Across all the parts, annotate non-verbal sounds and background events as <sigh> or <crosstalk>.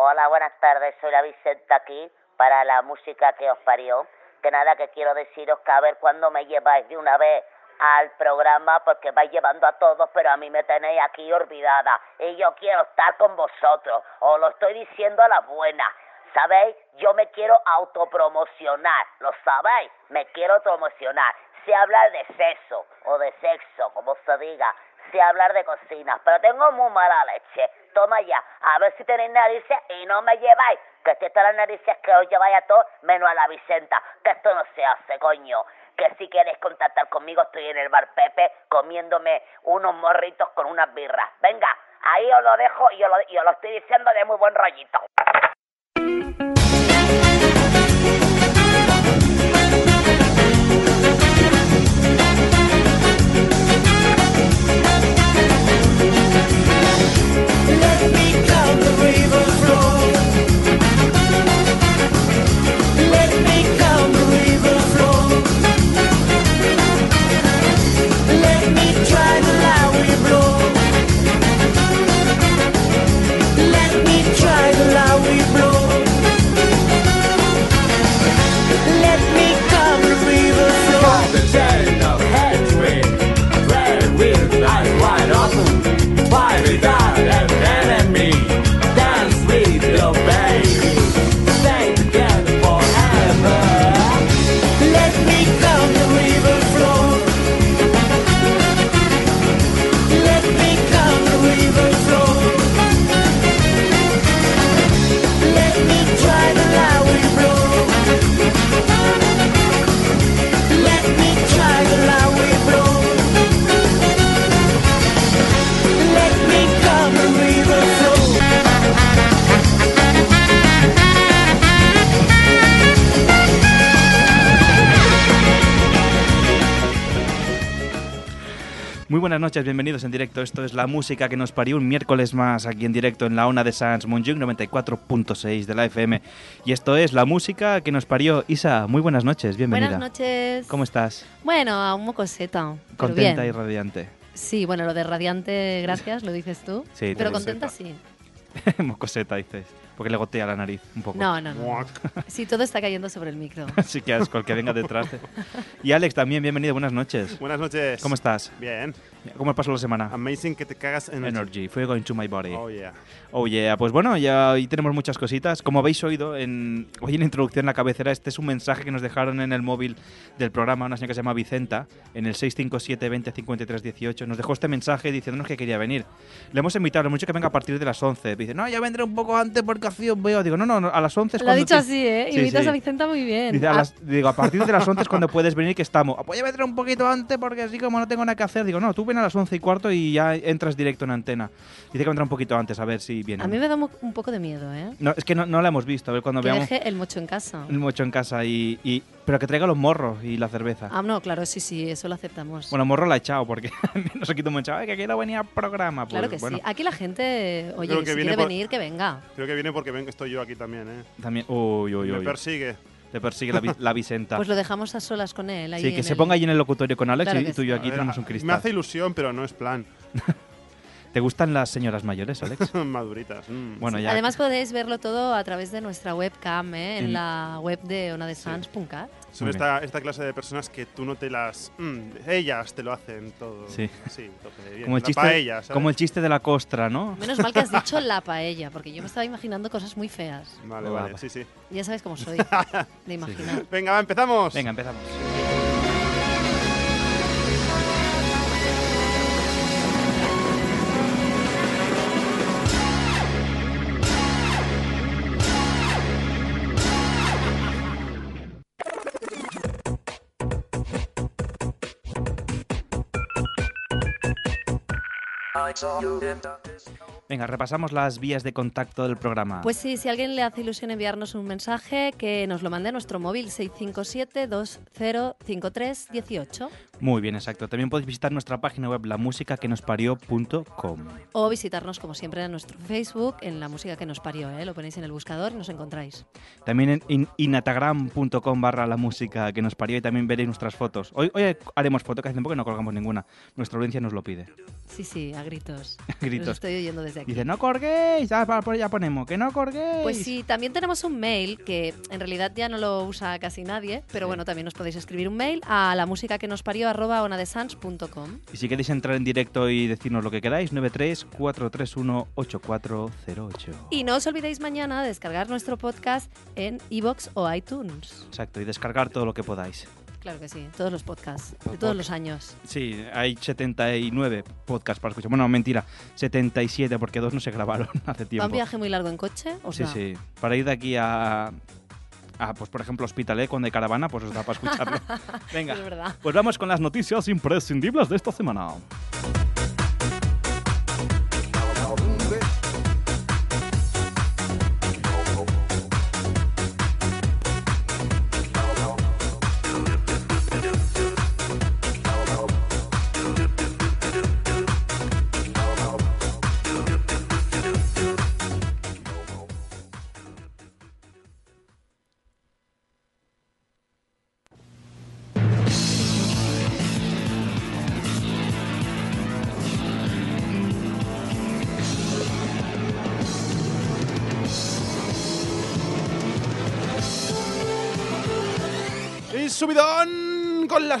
Hola, buenas tardes. Soy la Vicenta aquí para la música que os parió. Que nada, que quiero deciros que a ver cuándo me lleváis de una vez al programa porque vais llevando a todos, pero a mí me tenéis aquí olvidada. Y yo quiero estar con vosotros. Os lo estoy diciendo a la buena. ¿Sabéis? Yo me quiero autopromocionar. ¿Lo sabéis? Me quiero promocionar. Sé hablar de sexo o de sexo, como se diga. Sé hablar de cocina, pero tengo muy mala leche. Toma ya, a ver si tenéis narices y no me lleváis. Que si estas las narices que os lleváis a todos, menos a la Vicenta. Que esto no se hace, coño. Que si queréis contactar conmigo, estoy en el bar Pepe comiéndome unos morritos con unas birras. Venga, ahí os lo dejo y os lo, y os lo estoy diciendo de muy buen rollito. Buenas noches, bienvenidos en directo. Esto es la música que nos parió un miércoles más aquí en directo en la ONA de Sans Montjuic 94.6 de la FM. Y esto es la música que nos parió Isa. Muy buenas noches, bienvenida. Buenas noches. ¿Cómo estás? Bueno, un mocoseta. Contenta bien. y radiante. Sí, bueno, lo de radiante, gracias, lo dices tú. Sí, pero te contenta sí. <laughs> Mocoseta, dices. Porque le gotea la nariz un poco. No, no, no. <laughs> Sí, todo está cayendo sobre el micro. <laughs> Así que asco el que venga detrás. de- Y Alex también, bienvenido, buenas noches. Buenas noches. ¿Cómo estás? Bien. ¿Cómo pasó la semana? Amazing que te cagas en Energy, fue going to my body. Oh, yeah. Oh yeah, pues bueno, ya hoy tenemos muchas cositas. Como habéis oído, en, hoy en la introducción, en la cabecera, este es un mensaje que nos dejaron en el móvil del programa, una señora que se llama Vicenta, en el 657 20 53 18. Nos dejó este mensaje diciéndonos que quería venir. Le hemos invitado, le hemos dicho que venga a partir de las 11. Dice, no, ya vendré un poco antes porque así os veo. Digo, no, no, a las 11 es Lo ha cuando dicho así, ¿eh? Sí, sí. a Vicenta muy bien. Dice, a Ah, las- digo, a partir de las 11 es cuando <laughs> puedes venir que estamos. "Ah, Pues ya vendré un poquito antes porque así como no tengo nada que hacer. Digo, no, tú ven a las 11 y cuarto y ya entras directo en antena. Dice que vendrá un poquito antes a ver si viene. a mí me da un poco de miedo, ¿eh? No, es que no, no la hemos visto. A ver cuando Que veamos deje el mocho en casa. el mocho en casa y, y- Pero que traiga los morros y la cerveza. Ah, no, claro, sí, sí, eso lo aceptamos. Bueno, morro la he echado porque <laughs> no se quita mucho. Ay, que quiero venir al programa. Pues, claro que bueno, sí. Aquí la gente, oye, que si quiere por- venir, que venga. Creo que viene porque ven que estoy yo aquí también, ¿eh? También. Uy, uy, Me uy. persigue. Te persigue la, la Vicenta. Pues lo dejamos a solas con él. Ahí sí, que se el- ponga allí en el locutorio con Alex Claro y que tú y yo aquí ver, tenemos un Me cristal. hace ilusión, pero no es plan. <laughs> ¿Te gustan las señoras mayores, Alex? <laughs> Maduritas. mm. bueno, ya. Además podéis verlo todo a través de nuestra webcam, ¿eh? en En- la web de onadesans.cat. Son esta, esta clase de personas que tú no te las... mm, ellas te lo hacen todo. Sí. Sí, tope, bien. como el, La chiste, paella, ¿sabes? como el chiste de la costra, ¿no? Menos mal que has dicho <laughs> la paella, porque yo me estaba imaginando cosas muy feas. Vale, Oh, vale, va. sí, sí. Ya sabes cómo soy, <laughs> de imaginar. Venga, va, empezamos. Venga, empezamos. lights on you in the disco. Venga, repasamos las vías de contacto del programa. Pues sí, si a alguien le hace ilusión enviarnos un mensaje, que nos lo mande a nuestro móvil 657-2053-18 Muy bien, exacto. También podéis visitar nuestra página web lamusicaquenosparió.com. o visitarnos como siempre en nuestro Facebook, en la música que nos parió, ¿eh? lo ponéis en el buscador y nos encontráis. También en in- inatagram.com barra la música que nos parió y también veréis nuestras fotos. Hoy, hoy haremos foto, que hace tiempo que no colgamos ninguna. Nuestra audiencia nos lo pide. Sí, sí, a gritos. <laughs> Gritos. Los estoy oyendo desde desde aquí. Dice, no colguéis. Ah, ya ponemos, que no colguéis. Pues sí, también tenemos un mail que en realidad ya no lo usa casi nadie, pero bueno, también nos podéis escribir un mail a la música que nos parió arroba onadesans.com. Y si queréis entrar en directo y decirnos lo que queráis, 93-431-8408. Y no os olvidéis mañana descargar nuestro podcast en iBox o iTunes. Exacto, y descargar todo lo que podáis. Claro que sí, todos los podcasts, de todos los años. Sí, hay 79 podcasts para escuchar. Bueno, mentira, 77 porque dos no se grabaron <laughs> hace ¿Va tiempo. un viaje muy largo en coche? ¿Os Sí, sí. Para ir de aquí a, a, pues por ejemplo, Hospitalet cuando hay caravana, pues os da para escucharlo. <laughs> Venga, Es verdad. pues vamos con las noticias imprescindibles de esta semana.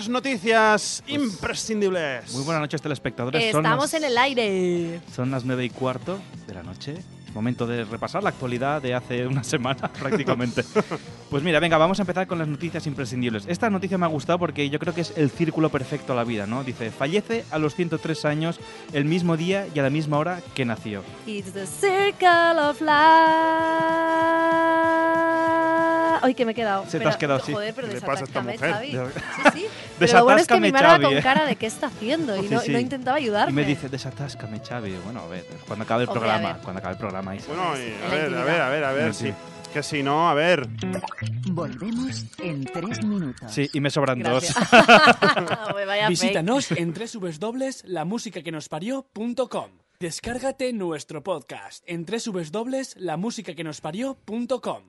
Las noticias imprescindibles. Muy buenas noches, telespectadores. Estamos las- en el aire. Son las 9 y cuarto de la noche. Es momento de repasar la actualidad de hace una semana <laughs> prácticamente. pues mira, venga, vamos a empezar con las noticias imprescindibles. Esta noticia me ha gustado porque yo creo que es el círculo perfecto a la vida, ¿no? Dice, fallece a los 103 años el mismo día y a la misma hora que nació. It's the circle of life. Ay, que me he quedado. Se te has quedado, sí. Joder, pero ¿Qué le pasa a esta desatáscame, mujer? Xavi. Sí, sí. <laughs> Pero lo bueno es que Desatáscame, mi madre Xavi, con eh. cara de qué está haciendo y Sí, no, sí. no intentaba ayudarme. Y me dice, desatáscame, Xavi. Bueno, a ver, cuando acabe el Hombre, programa, cuando acabe el programa. Isa. Bueno, y a ver, a ver, a ver, a ver. Sí. sí. Que si no, a ver. Volvemos en tres minutos. Sí, y me sobran Gracias. <laughs> <laughs> dos. Visítanos en www.lamusicaquenosparió.com. Descárgate nuestro podcast en www.lamusicaquenosparió.com.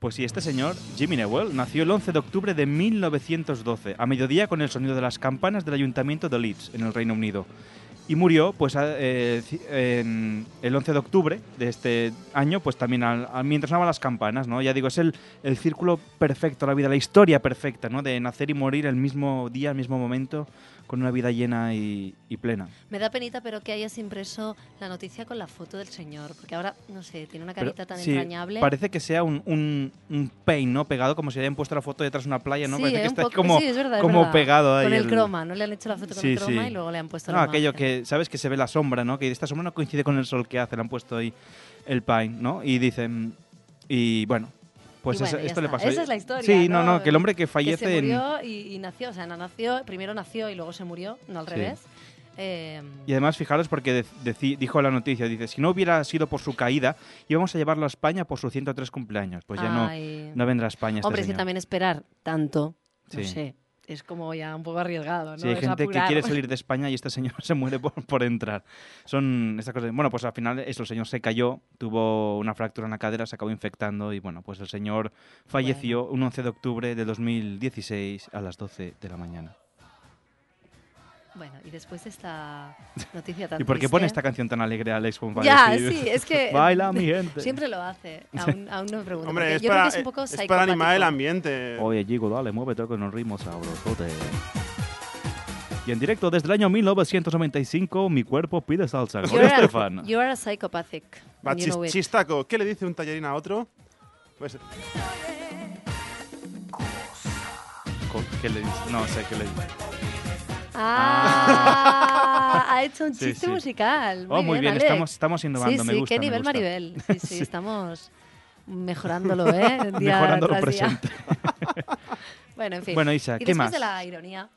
Pues sí, este señor, Jimmy Newell, nació el 11 de octubre de 1912, a mediodía con el sonido de las campanas del Ayuntamiento de Leeds, en el Reino Unido. Y murió, pues, eh, el 11 de octubre de este año, pues también al- mientras sonaban las campanas, ¿no? Ya digo, es el, el círculo perfecto, la vida, la historia perfecta, ¿no? De nacer y morir el mismo día, el mismo momento, con una vida llena y, y plena. Me da penita, pero que hayas impreso la noticia con la foto del señor. Porque ahora, no sé, tiene una Pero, carita tan sí, entrañable. Parece que sea un, un, un paint, ¿no? Pegado, como si hayan puesto la foto detrás de una playa, ¿no? Sí, Parece que está poco- como, sí, es verdad, es como verdad. pegado ahí. Con el croma, no le han hecho la foto con el croma y luego le han puesto No, la aquello imagen. que, ¿sabes? Que se ve la sombra, ¿no? Que esta sombra no coincide con el sol que hace, le han puesto ahí el paint, ¿no? Y dicen, y bueno, pues bueno, eso- esto le pasó. Esa es la historia, Sí, no, ¿no? no, que el hombre que Que fallece se en... murió y, y nació, o sea, nació, primero nació y luego se murió, no al Sí. revés. Eh, Y además, fijaros, porque dijo la noticia, dice, si no hubiera sido por su caída, íbamos a llevarlo a España por su 103 cumpleaños. Pues ya ay. no, no vendrá a España este Hombre, es que también esperar tanto, no Sí. sé, es como ya un poco arriesgado, ¿no? Sí, hay Es gente que quiere salir de España y este señor <laughs> se muere por, por entrar. Son estas cosas. Bueno, pues al final eso, el señor se cayó, tuvo una fractura en la cadera, se acabó infectando y bueno, pues el señor falleció un 11 de octubre de 2016 a las 12 de la mañana. Bueno, y después de esta noticia tan ¿Y por qué triste- pone esta canción tan alegre, Alex? como para Ya, decir, sí, es que... <laughs> Baila mi gente. Siempre lo hace, aún, aún no me pregunto. Hombre, es yo para, creo que es un poco es para animar el ambiente. Oye, Gigo, dale, muévete con el ritmo sabrosote. Y en directo desde el año 1995, mi cuerpo pide salsa. Con a- Estefan. You are a psychopathic. Va, you chis- know chistaco, ¿qué le dice un tallarín a otro? Pues ¿Qué le dice? No sé qué le dice. Ah, <laughs> ha hecho un chiste sí. musical. Muy Oh, muy bien, estamos, estamos innovando, sí, me sí, gusta. qué nivel gusta. Maribel. Sí, sí, <laughs> estamos mejorándolo, ¿eh? <laughs> Día Mejorando lo tras día. presente. Bueno, en fin. Bueno, Isa, y ¿qué después más? de la ironía.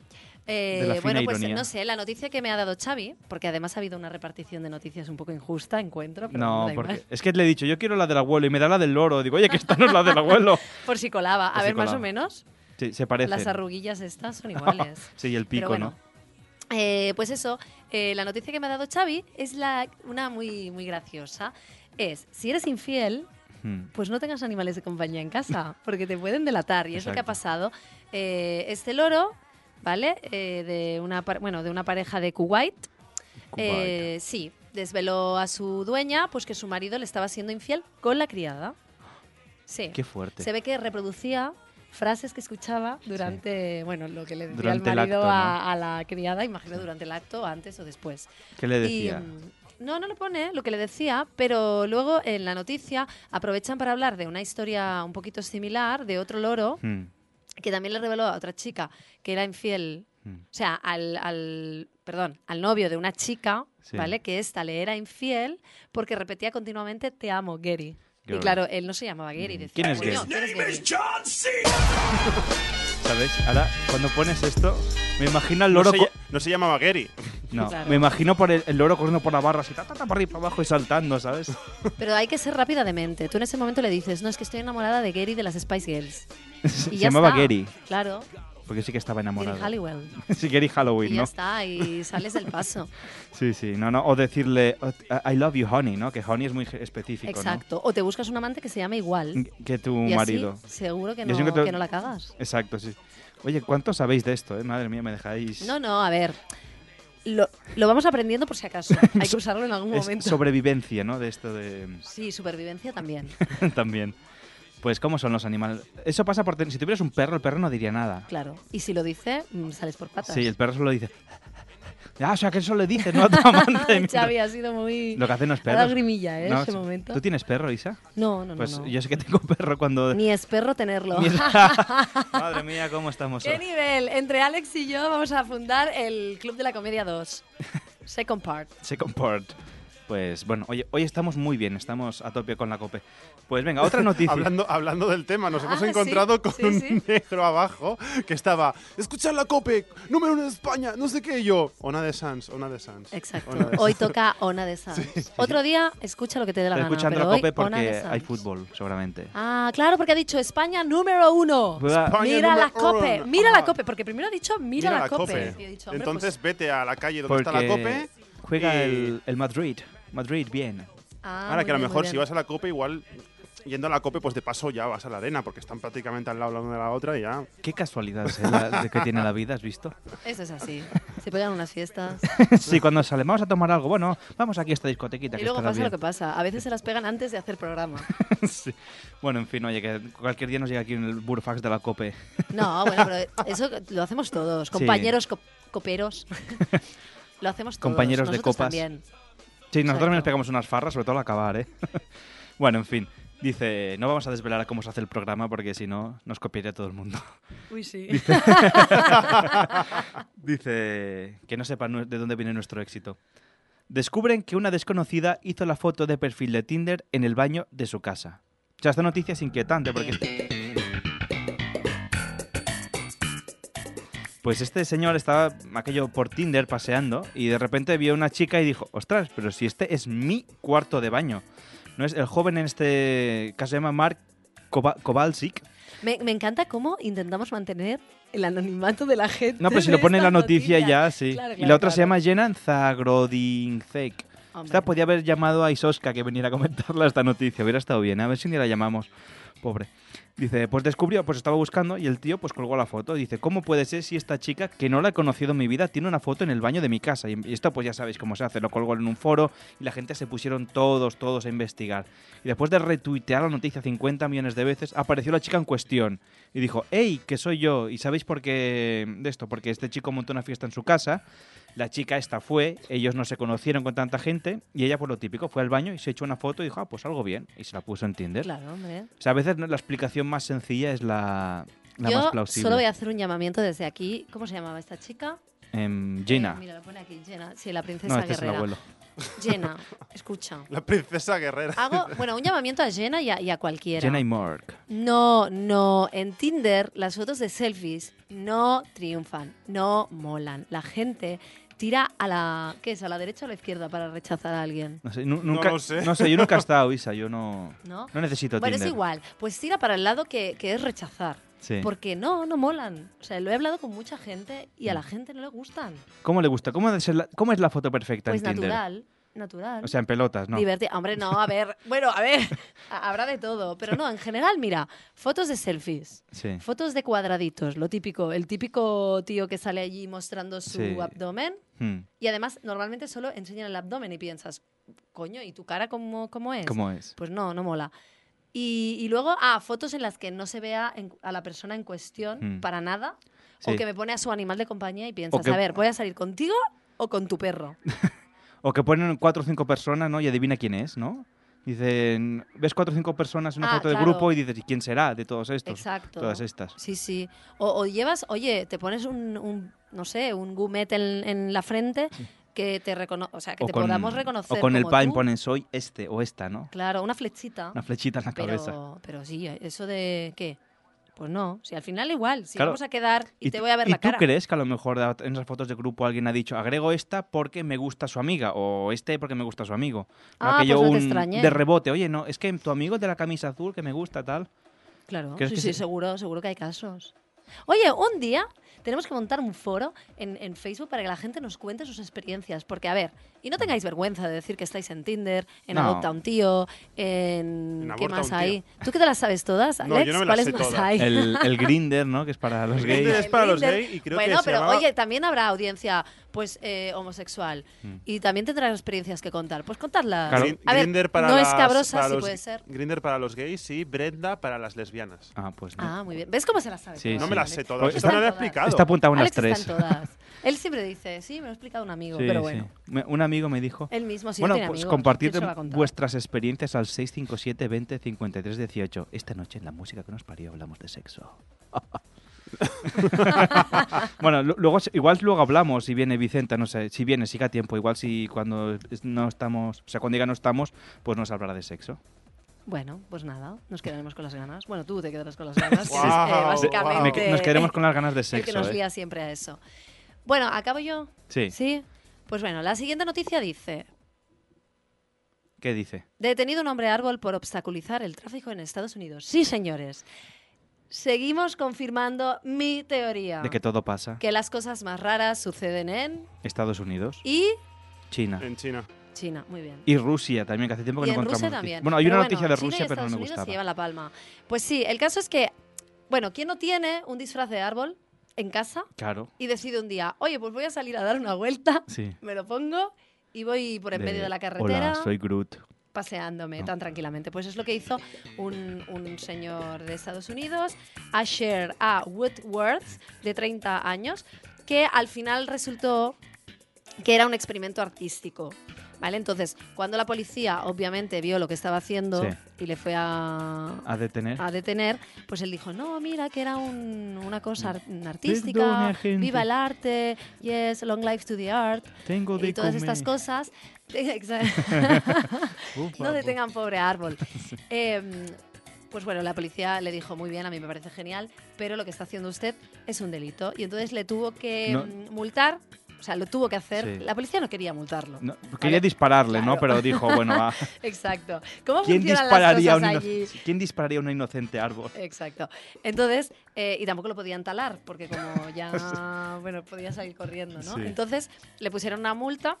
eh, bueno, pues ironía. no sé, la noticia que me ha dado Xavi, porque además ha habido una repartición de noticias un poco injusta, encuentro. Pero No, porque es que le he dicho, yo quiero la del abuelo y me da la del loro. Digo, oye, que esta no es la del abuelo. Por si colaba. Por A si ver, más o menos, Sí, se parece. las arruguillas estas son iguales. sí, y el pico, bueno. ¿no? Eh, pues eso, eh, la noticia que me ha dado Xavi es la, una muy, muy graciosa. Es, si eres infiel, Hmm. pues no tengas animales de compañía en casa, porque te pueden delatar. Y es lo que ha pasado. Eh, este loro, ¿vale? De, una, bueno, de una pareja de Kuwait. Kuwait. Sí, desveló a su dueña pues que su marido le estaba siendo infiel con la criada. Sí. Qué fuerte. Se ve que reproducía frases que escuchaba durante, bueno, lo que le decía Durante el el marido acto, a, la criada, imagino durante el acto, antes o después. ¿Qué le decía? mm, no, no le pone lo que le decía, pero luego en la noticia aprovechan para hablar de una historia un poquito similar de otro loro Hmm. que también le reveló a otra chica que era infiel, Mm. o sea, al, al- perdón, al novio de una chica, Sí. ¿vale? Que esta le era infiel porque repetía continuamente te amo, Gary. Y claro, él no se llamaba Gary, decía, ¿Quién es "Coño, Gary? ¿quién es Gary?". ¿Sabes? Ahora, cuando pones esto, me imagino al No loro. se, co- lla- no se llamaba Gary. No, <laughs> Claro. me imagino por el, el loro corriendo por la barra así, ta, ta, ta, para arriba, para abajo y saltando, ¿sabes? <laughs> Pero hay que ser rápida de mente. Tú en ese momento le dices, no, es que estoy enamorada de Gary de las Spice Girls. <laughs> Y Se ya llamaba está. Gary, Claro, porque sí que estaba Gary enamorado. Halliwell. <laughs> sí, Gary Y Halloween, ya ¿no? está, y sales del paso. <laughs> Sí, sí, no, no. O decirle, "Oh, I love you, honey, ¿no? Que honey es muy específico, Exacto. O te buscas un amante que se llame igual. ¿no? Que tu y así marido. seguro que no, siempre te- que no la cagas. Exacto, sí. Oye, ¿cuánto sabéis de esto, eh? Madre mía, me dejáis... No, no, a ver. Lo, lo vamos aprendiendo por si acaso. <laughs> Hay que usarlo en algún es momento. sobrevivencia, ¿no? De esto de... Sí, supervivencia también. También. Pues, ¿cómo son los animales? Eso pasa por... Si tuvieras un perro, el perro no diría nada. Claro. Y si lo dice, mm, sales por patas. Sí, el perro solo dice... Ah, o sea, que eso le dices, ¿no? <laughs> A tu amante. <laughs> Xavi ha sido muy... Lo que hacen los Ha perros. grimilla, ¿eh? No, ese momento. ¿Tú tienes perro, Isa? No, no, no. Pues no. yo sé que tengo perro cuando... <laughs> Ni es perro tenerlo. Madre mía, ¿cómo estamos ¿Qué hoy? nivel? Entre Alex y yo vamos a fundar el Club de la Comedia 2. Second part. Second part. Pues bueno, oye, hoy estamos muy bien, estamos a tope con la COPE. Pues venga, otra <laughs> noticia. Hablando, hablando del tema, nos hemos Ah, encontrado sí, con sí, un sí. negro abajo que estaba, escuchar la COPE, número uno de España, no sé qué, y yo, Ona de Sans, Ona de Sans. Exacto. Ona de Hoy toca Ona de Sans. <laughs> Otro día escucha lo que te dé la Estoy gana. escuchando pero la COPE porque hay fútbol, seguramente. Ah, claro, porque ha dicho España número uno. España Mira la cope, uno. mira la cope, porque primero ha dicho mira, la cope. Y he dicho, hombre, Entonces pues- vete a la calle donde está la COPE. juega y- el, el Madrid. Madrid, bien. Ah, Ahora que a lo bien, mejor si vas a la COPE, igual yendo a la COPE, pues de paso ya vas a la arena, porque están prácticamente al lado la una de la otra y ya. Qué casualidad ¿eh? la- de que tiene la vida, ¿has visto? Eso es así. Se pegan unas fiestas. <laughs> sí, cuando sale, vamos a tomar algo. Bueno, vamos aquí a esta discotequita y que luego pasa lo que pasa. A veces se las pegan antes de hacer programa. <laughs> Sí. Bueno, en fin, oye, que cualquier día nos llega aquí en el burfax de la COPE. No, bueno, pero eso lo hacemos todos. Compañeros co- coperos. <laughs> lo hacemos todos. Compañeros de copas. También. Sí, nosotros también nos Exacto. pegamos unas farras, sobre todo al acabar, ¿eh? <laughs> bueno, en fin. Dice, no vamos a desvelar a cómo se hace el programa porque si no nos copiaría todo el mundo. <laughs> Uy, sí. Dice <laughs> que no sepa nu- de dónde viene nuestro éxito. Descubren que una desconocida hizo la foto de perfil de Tinder en el baño de su casa. O sea, esta noticia es inquietante porque... Pues este señor estaba aquello por Tinder paseando y de repente vio una chica y dijo, ostras, pero si este es mi cuarto de baño. No es el joven en este caso se llama Mark Kova- Kowalczyk. Me, me encanta cómo intentamos mantener el anonimato de la gente. No, pero si de lo pone en la noticia noticias. ya, sí. Claro, y claro, la otra se claro. llama Jenan Zagrodinzek. Hombre. Esta podía haber llamado a Isoska que viniera a comentarla esta noticia. Hubiera estado bien. A ver si ni la llamamos. Pobre. Dice, pues descubrió, pues estaba buscando y el tío pues colgó la foto. Dice, ¿cómo puede ser si esta chica, que no la he conocido en mi vida, tiene una foto en el baño de mi casa? Y esto pues ya sabéis cómo se hace. Lo colgó en un foro y la gente se pusieron todos, todos a investigar. Y después de retuitear la noticia 50 millones de veces, apareció la chica en cuestión. Y dijo, hey, que soy yo. ¿Y sabéis por qué de esto? Porque este chico montó una fiesta en su casa. La chica esta fue, ellos no se conocieron con tanta gente y ella por lo típico fue al baño y se echó una foto y dijo, ah, pues algo bien. Y se la puso en Tinder. Claro, hombre. O sea, a veces no- la explicación más sencilla es la, la Yo más plausible. solo voy a hacer un llamamiento desde aquí. ¿Cómo se llamaba esta chica? Em, Jenna. Eh, mira, lo pone aquí, Jenna. Sí, la princesa no, este es el guerrera. abuelo. Jenna, <laughs> escucha. La princesa guerrera. Hago, <laughs> bueno, un llamamiento a Jenna y a, y a cualquiera. Jenna y Mark. No, no. En Tinder las fotos de selfies no triunfan, no molan. La gente tira a la... ¿Qué es? ¿A la derecha o a la izquierda para rechazar a alguien? No sé, nu- nunca, lo sé. No sé, yo nunca he estado, Isa. Yo no, <laughs> ¿No? no necesito Bueno, Tinder. es igual. Pues tira para el lado que, que es rechazar. Sí. Porque no, no molan. O sea, lo he hablado con mucha gente y Mm. a la gente no le gustan. ¿Cómo le gusta? ¿Cómo es la, cómo es la foto perfecta Pues en Tinder? Natural. O sea, en pelotas, ¿no? Diverti- Hombre, no, a ver, <laughs> bueno, a ver, habrá de todo, pero no, en general, mira, fotos de selfies, Sí. fotos de cuadraditos, lo típico, el típico tío que sale allí mostrando su Sí. abdomen Hmm. y además normalmente solo enseñan el abdomen y piensas, coño, ¿y tu cara cómo, cómo es? ¿Cómo es? Pues no, no mola. Y, y luego, ah, fotos en las que no se vea en- a la persona en cuestión Mm. para nada, Sí. o que me pone a su animal de compañía y piensas, que- a ver, ¿voy a salir contigo o con tu perro? <laughs> O que ponen cuatro o cinco personas, ¿no? Y adivina quién es, ¿no? Dicen, ves cuatro o cinco personas en una Ah, foto de claro. grupo y dices, ¿y quién será de todos estos? Exacto. Todas estas. Sí, sí. O, o llevas, oye, te pones un, un, no sé, un gumet en, en la frente que te recono o sea, que O te con, podamos reconocer o con el como tú. ponen soy este o esta, ¿no? Claro, una flechita. Una flechita en la cabeza. pero, pero sí, eso de qué? Pues no, si al final igual, si Claro. vamos a quedar y, te voy a ver ¿y la cara. tú crees que a lo mejor en esas fotos de grupo alguien ha dicho, agrego esta porque me gusta su amiga o este porque me gusta su amigo? No Ah, aquello pues no te un- de rebote, oye, no, es que tu amigo es de la camisa azul que me gusta, tal. Claro, ¿Crees sí, sí, se- seguro, seguro que hay casos. Oye, un día tenemos que montar un foro en, en Facebook para que la gente nos cuente sus experiencias. Porque, a ver, y no tengáis vergüenza de decir que estáis en Tinder, en No. Adopta un tío, en... En ¿Qué más hay? ¿Tú que te las sabes todas, No, Alex? yo no me las ¿Cuáles sé más todas. hay? El, <laughs> el grinder, ¿no? Que es para los gays. es para los gays y creo bueno, que se pero llamaba- oye, también habrá audiencia pues eh, homosexual Mm. y también tendrás experiencias que contar. Pues contadlas. Claro. Grin- A ver, Grindr para no es las- cabrosa, para sí los- puede ser. Grindr para los gays y Brenda para las lesbianas. Ah, pues no. Ah, muy bien. ¿Ves cómo se las sabe? Sí, todas, No sí. me las sé todas. Pues Esto no lo he explicado. Está apuntado unas Alex tres. todas. Él siempre dice, sí, me lo ha explicado un amigo, Sí, pero sí. bueno. Me- Un amigo me dijo. Él mismo sí bueno, pues vuestras experiencias al 657 20 53 18. Esta noche en la música que nos parió hablamos de sexo. <laughs> bueno, lu- luego igual luego hablamos si viene Vicenta, no sé, si viene, siga tiempo, igual si cuando no estamos, o sea, cuando diga no estamos, pues nos hablará de sexo. Bueno, pues nada, nos quedaremos con las ganas. Bueno, tú te quedarás con las ganas, que eres, eh, básicamente nos quedaremos con las ganas de el que sexo. nos ¿eh? siempre a eso. Bueno, ¿acabo yo? Sí. Sí. Pues bueno, la siguiente noticia dice, ¿Qué dice? detenido un hombre árbol por obstaculizar el tráfico en Estados Unidos. Sí, señores. Seguimos confirmando mi teoría. De que todo pasa. que las cosas más raras suceden en Estados Unidos, y China En China. China, muy bien. y Rusia también, que hace tiempo que Y no en encontramos. Rusia también. Bueno, hay Pero una noticia de China y Rusia, pero no me Unidos se gustaba. llevan la palma. Pues sí, el caso es que, bueno, ¿quién no tiene un disfraz de árbol en casa Claro. y decide un día, oye, pues voy a salir a dar una vuelta, Sí. me lo pongo y voy por en De, medio de la carretera Hola, soy Groot. paseándome No. tan tranquilamente. Pues es lo que hizo un, un señor de Estados Unidos, Asher A. Woodworth, de 30 años, que al final resultó que era un experimento artístico. ¿Vale? Entonces, cuando la policía obviamente vio lo que estaba haciendo Sí. y le fue a, A detener. a detener, pues él dijo, no, mira, que era un- una cosa Perdone, artística, viva el arte, yes, long life to the art, Tengo de y todas comer. estas cosas. <laughs> <laughs> <laughs> No detengan pobre árbol. Em, pues bueno, la policía le dijo, muy bien, a mí me parece genial, pero lo que está haciendo usted es un delito. Y entonces le tuvo que No. mm, multar, sea, lo tuvo que hacer. Sí. La policía no quería multarlo. No, quería dispararle, ¿no? Claro. Pero dijo, bueno, va. <laughs> Exacto. ¿Cómo ¿Quién dispararía, las un cosas allí? ¿Quién dispararía un inocente árbol? Exacto. Entonces, eh, y tampoco lo podían talar, porque como ya, <laughs> bueno, podía salir corriendo, ¿no? Sí. Entonces, le pusieron una multa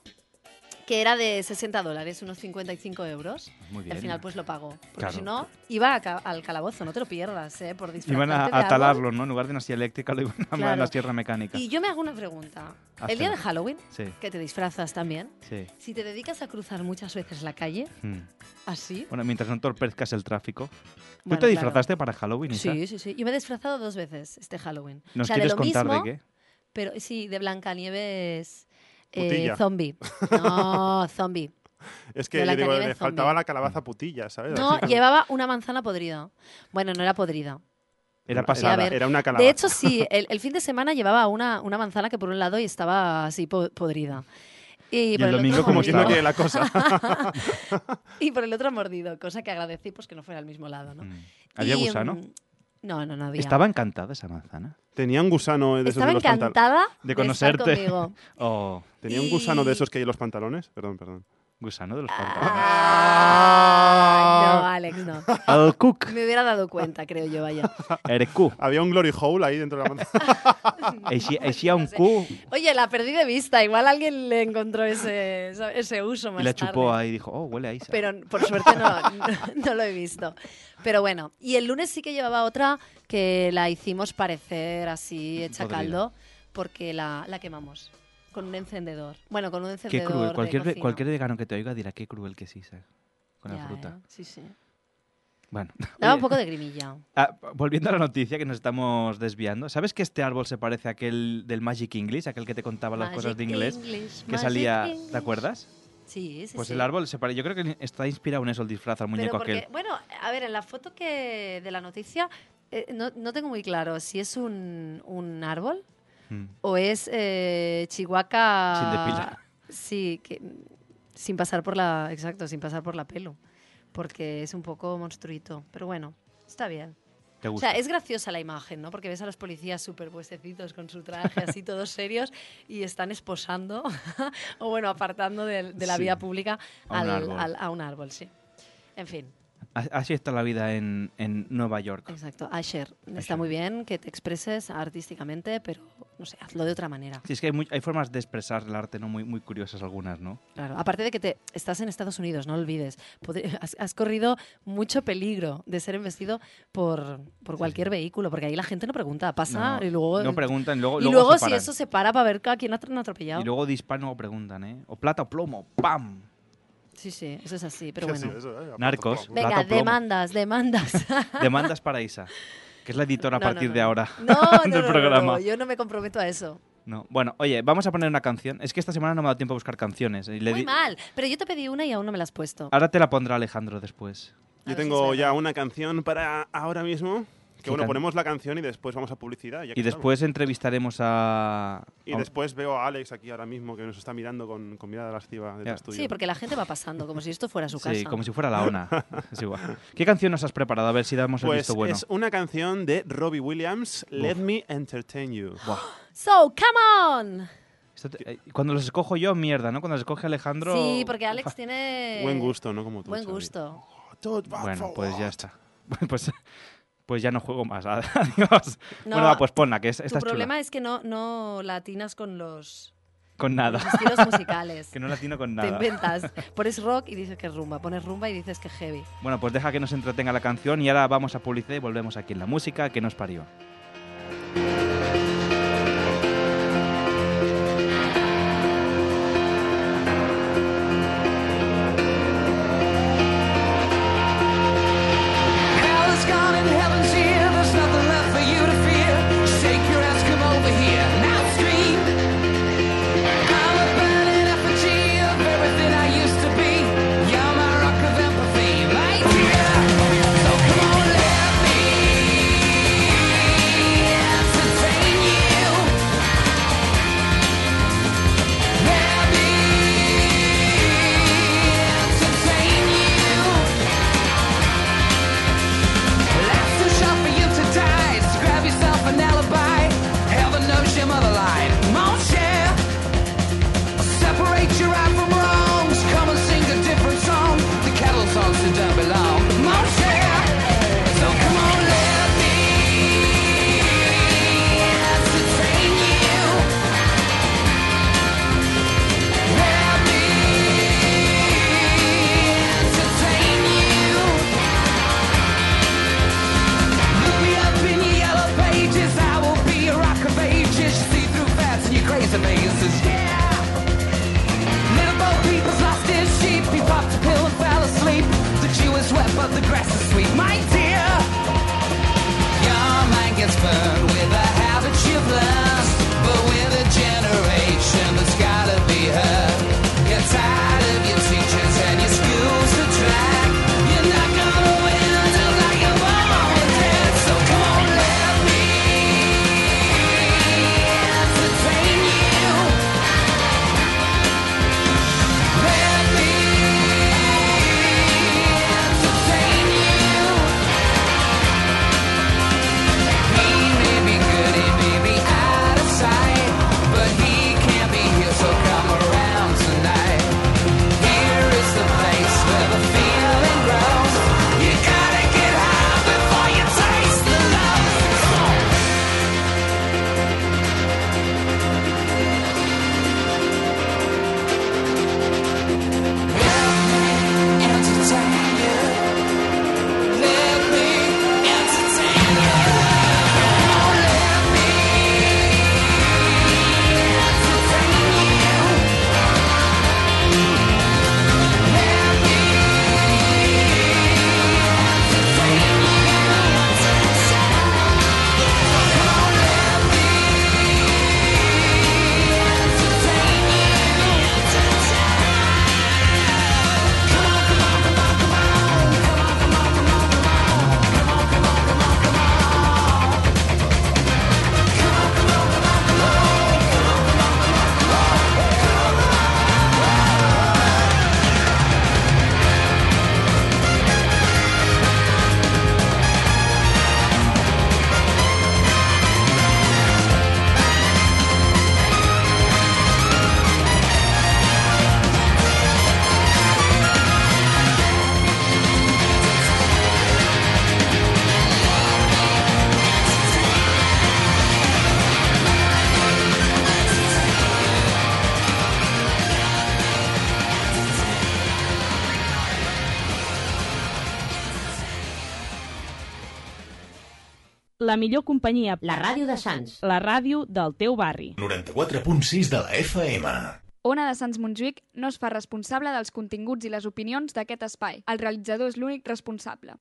que era de 60 dólares, unos 55 euros. Muy Y bien. al final, pues lo pagó. Porque Claro. si no, iba ca- al calabozo, no te lo pierdas, ¿eh? Por Iban a, de a talarlo, ¿no? En lugar de una silla eléctrica, lo iban a Claro. una sierra mecánica. Y yo me hago una pregunta. El día de Halloween, Sí, que te disfrazas también, sí. si te dedicas a cruzar muchas veces la calle, Mm. así. Bueno, mientras no entorpezcas el tráfico. ¿Tú Bueno, te claro. disfrazaste para Halloween, Isa? Sí, sí, sí. Yo me he disfrazado dos veces este Halloween. ¿Nos o sea, de quieres lo contar mismo, de qué? Pero sí, de Blancanieves eh, zombie. <laughs> No, zombie. Es que digo, le zombie. faltaba la calabaza putilla, ¿sabes? No, Así. llevaba una manzana podrida. Bueno, no era podrida. Era pasada. ver, Era una calabaza. De hecho, sí, el, el fin de semana llevaba una, una manzana que por un lado y estaba así po- podrida. Y, Y por el el, domingo otro como quien no quiere la cosa. <laughs> y por el otro mordido, cosa que agradecí pues que no fuera al mismo lado, ¿no? Mm. ¿Había Y, gusano? No, no, no había. Estaba encantada esa manzana. Tenía un gusano de esos Estaba de los pantalones. encantada De estar conocerte. conmigo. <laughs> Oh, Tenía un gusano de esos que hay en los pantalones. Perdón, perdón. Gusano de los Ah. pantalones. Ay, no, Alex, no. El Cook. Me hubiera dado cuenta, creo yo, vaya. Eres Q. Había un glory hole ahí dentro de la així <laughs> un Q Oye, la perdí de vista. Igual alguien le encontró ese, ese uso más y la tarde. chupó ahí y dijo, oh, huele a Isa. Pero por suerte no, no, <laughs> no lo he visto. Pero bueno, y el lunes sí que llevaba otra que la hicimos parecer así hecha Podrida. caldo porque la, la quemamos con un encendedor. Bueno, con un Qué encendedor. cruel. de Cualquier, cocina. cualquier vegano que te oiga dirá qué cruel que es Isa. Con la Ya, fruta. ¿eh? Sí, sí. Bueno. <laughs> Daba Oye, un <laughs> poco de grimilla. ah, volviendo a la noticia que nos estamos desviando. ¿Sabes que este árbol se parece a aquel del Magic English? Aquel que te contaba las cosas de Magic inglés. English, que Magic salía... English. ¿Te acuerdas? Sí, sí, Pues sí. el árbol se parece. Yo creo que está inspirado en eso el disfraz al Pero muñeco porque, aquel. bueno, a ver, en la foto que de la noticia eh, no, no tengo muy claro si es un, un árbol Mm. o es eh, Chihuahua. Sin depilar. Sí, que, sin pasar por la. Exacto, sin pasar por la pelo. Porque es un poco monstruito. Pero bueno, está bien. ¿Te O gusta? sea, es graciosa la imagen, ¿no? Porque ves a los policías súper puestecitos con su traje, así todos serios, y están esposando, <laughs> o bueno, apartando de, de la Sí, vía pública a un al- árbol. al- a un árbol, sí. En fin, Así está la vida en, en Nueva York. exacto. Asher, está Asher. muy bien que te expreses artísticamente, pero no sé, hazlo de otra manera. Sí, es que hay, muy- hay formas de expresar el arte no muy, muy curiosas algunas, ¿no? Claro, aparte de que te estás en Estados Unidos, no olvides. Has, has corrido mucho peligro de ser embestido por, por cualquier vehículo, porque ahí la gente no pregunta, pasa No, y luego no preguntan, luego, y luego luego, si eso se para para ver a quién han atropellado. Y luego disparan, luego preguntan, ¿eh? O plata o plomo, ¡pam! Sí, sí, eso es así, pero ¿Qué ha bueno. eso, eh? Narcos. Venga, Plata o plomo. demandas, demandas. <laughs> Demandas para Isa, que es la editora a No, <laughs> no, partir no, de ahora <laughs> del no, no, programa. no, yo no me comprometo a eso. No. Bueno, oye, vamos a poner una canción. Es que esta semana no me ha dado tiempo a buscar canciones. Y le Muy di- mal, pero yo te pedí una y aún no me la has puesto. Ahora te la pondrá Alejandro después. A Yo si tengo ya una canción para ahora mismo. Que ¿Qué bueno, ponemos la canción y después vamos a publicidad. ya que Y después entrevistaremos a... estamos. Y a- después veo a Alex aquí ahora mismo que nos está mirando con, con mirada lasciva detrás tuyo. Sí, porque la gente va pasando, como si esto fuera su casa. Sí, como si fuera la ONA. <laughs> Es igual. ¿Qué canción nos has preparado? A ver si damos el Pues visto bueno. es una canción de Robbie Williams, Let Me Entertain You. <gasps> So, come on. Eh, Cuando los escojo yo, mierda, ¿no? Cuando los escoge Alejandro... Sí, porque Alex tiene... Buen gusto, ¿no? Como tú. Buen gusto. Va Bueno, pues ya está. <laughs> Pues, pues ya no juego más. <laughs> Adiós. No, bueno, pues ponla, que es, esta Tu es chula. problema es que no, no latinas con los, Con nada. los estilos musicales. <laughs> que no latino con Te nada. inventas. <laughs> Pones rock y dices que es rumba. Pones rumba y dices que es heavy. Bueno, pues deja que nos entretenga la canción y ahora vamos a publicidad y volvemos aquí en la música que nos parió. Millor companyia. La ràdio de Sants. La ràdio del teu barri. 94.6 de la FM. Ona de Sants Montjuïc no es fa responsable dels continguts i les opinions d'aquest espai. El realitzador és l'únic responsable.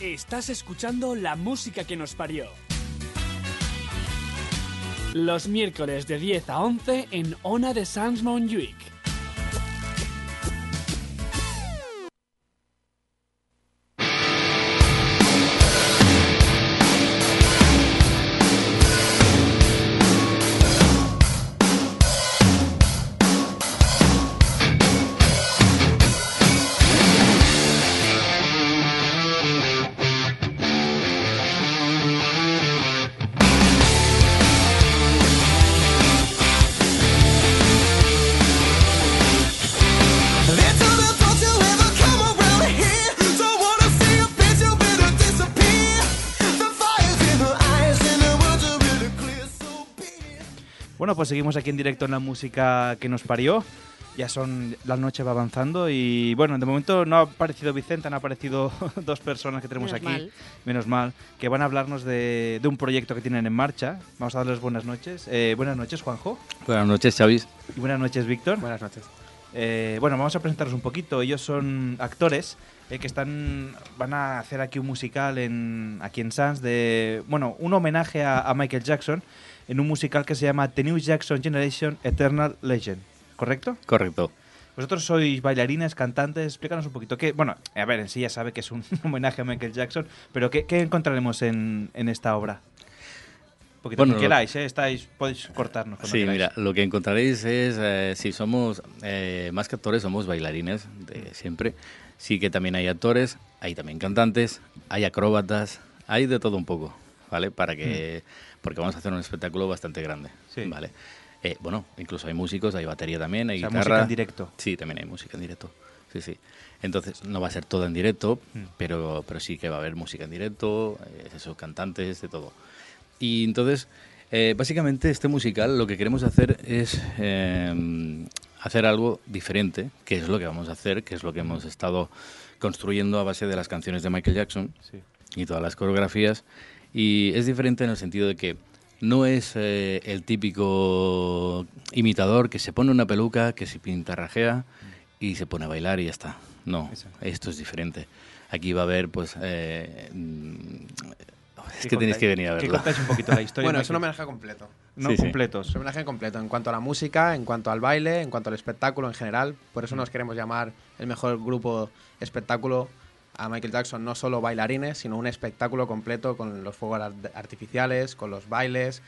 Estás escuchando la música que nos parió. Los miércoles de 10 a 11 en Ona de Sans Montjuïc. Pues seguimos aquí en directo en la música que nos parió. Ya son, la noche va avanzando y bueno, de momento no ha aparecido Vicenta, han aparecido <laughs> dos personas que tenemos Menos aquí, mal. menos mal, que van a hablarnos de, de un proyecto que tienen en marcha. Vamos a darles buenas noches. Eh, buenas noches, Juanjo. Buenas noches, Xavis. Y buenas noches, Víctor. Buenas noches. Eh, bueno, vamos a presentaros un poquito. Ellos son actores eh, que están van a hacer aquí un musical en aquí en Sans de bueno un homenaje a, a Michael Jackson en un musical que se llama The New Jackson Generation Eternal Legend. ¿Correcto? Correcto. Vosotros sois bailarines, cantantes, explícanos un poquito. ¿qué, bueno, a ver, en sí ya sabe que es un <laughs> homenaje a Michael Jackson, pero ¿qué, qué encontraremos en, en esta obra? Un poquito, Bueno, que queráis, ¿eh? Estáis, podéis cortarnos. Sí, queráis. mira, lo que encontraréis es, eh, si somos eh, más que actores, somos bailarines de siempre. Sí que también hay actores, hay también cantantes, hay acróbatas, hay de todo un poco, ¿vale? Para que, porque vamos a hacer un espectáculo bastante grande, Sí. ¿vale? Eh, bueno, incluso hay músicos, hay batería también, hay O sea, guitarra. música en directo. Sí, también hay música en directo. Sí, sí. Entonces, no va a ser todo en directo, Mm. pero, pero sí que va a haber música en directo, eh, esos cantantes, de todo. Y entonces, eh, básicamente este musical lo que queremos hacer es eh, hacer algo diferente, que es lo que vamos a hacer, que es lo que hemos estado construyendo a base de las canciones de Michael Jackson Sí. y todas las coreografías. Y es diferente en el sentido de que no es eh, el típico imitador que se pone una peluca, que se pintarrajea y se pone a bailar y ya está. No, esto es diferente. Aquí va a haber, pues... eh, mm, es ¿Qué que tenéis que venir a ¿Qué verlo. contáis un poquito la historia? <laughs> Bueno, es un homenaje completo. No, Sí, sí. completos. Es un homenaje completo en cuanto a la música, en cuanto al baile, en cuanto al espectáculo en general. Por eso nos queremos llamar el mejor grupo espectáculo a Michael Jackson, no solo bailarines, sino un espectáculo completo con los fuegos art- artificiales, con los bailes,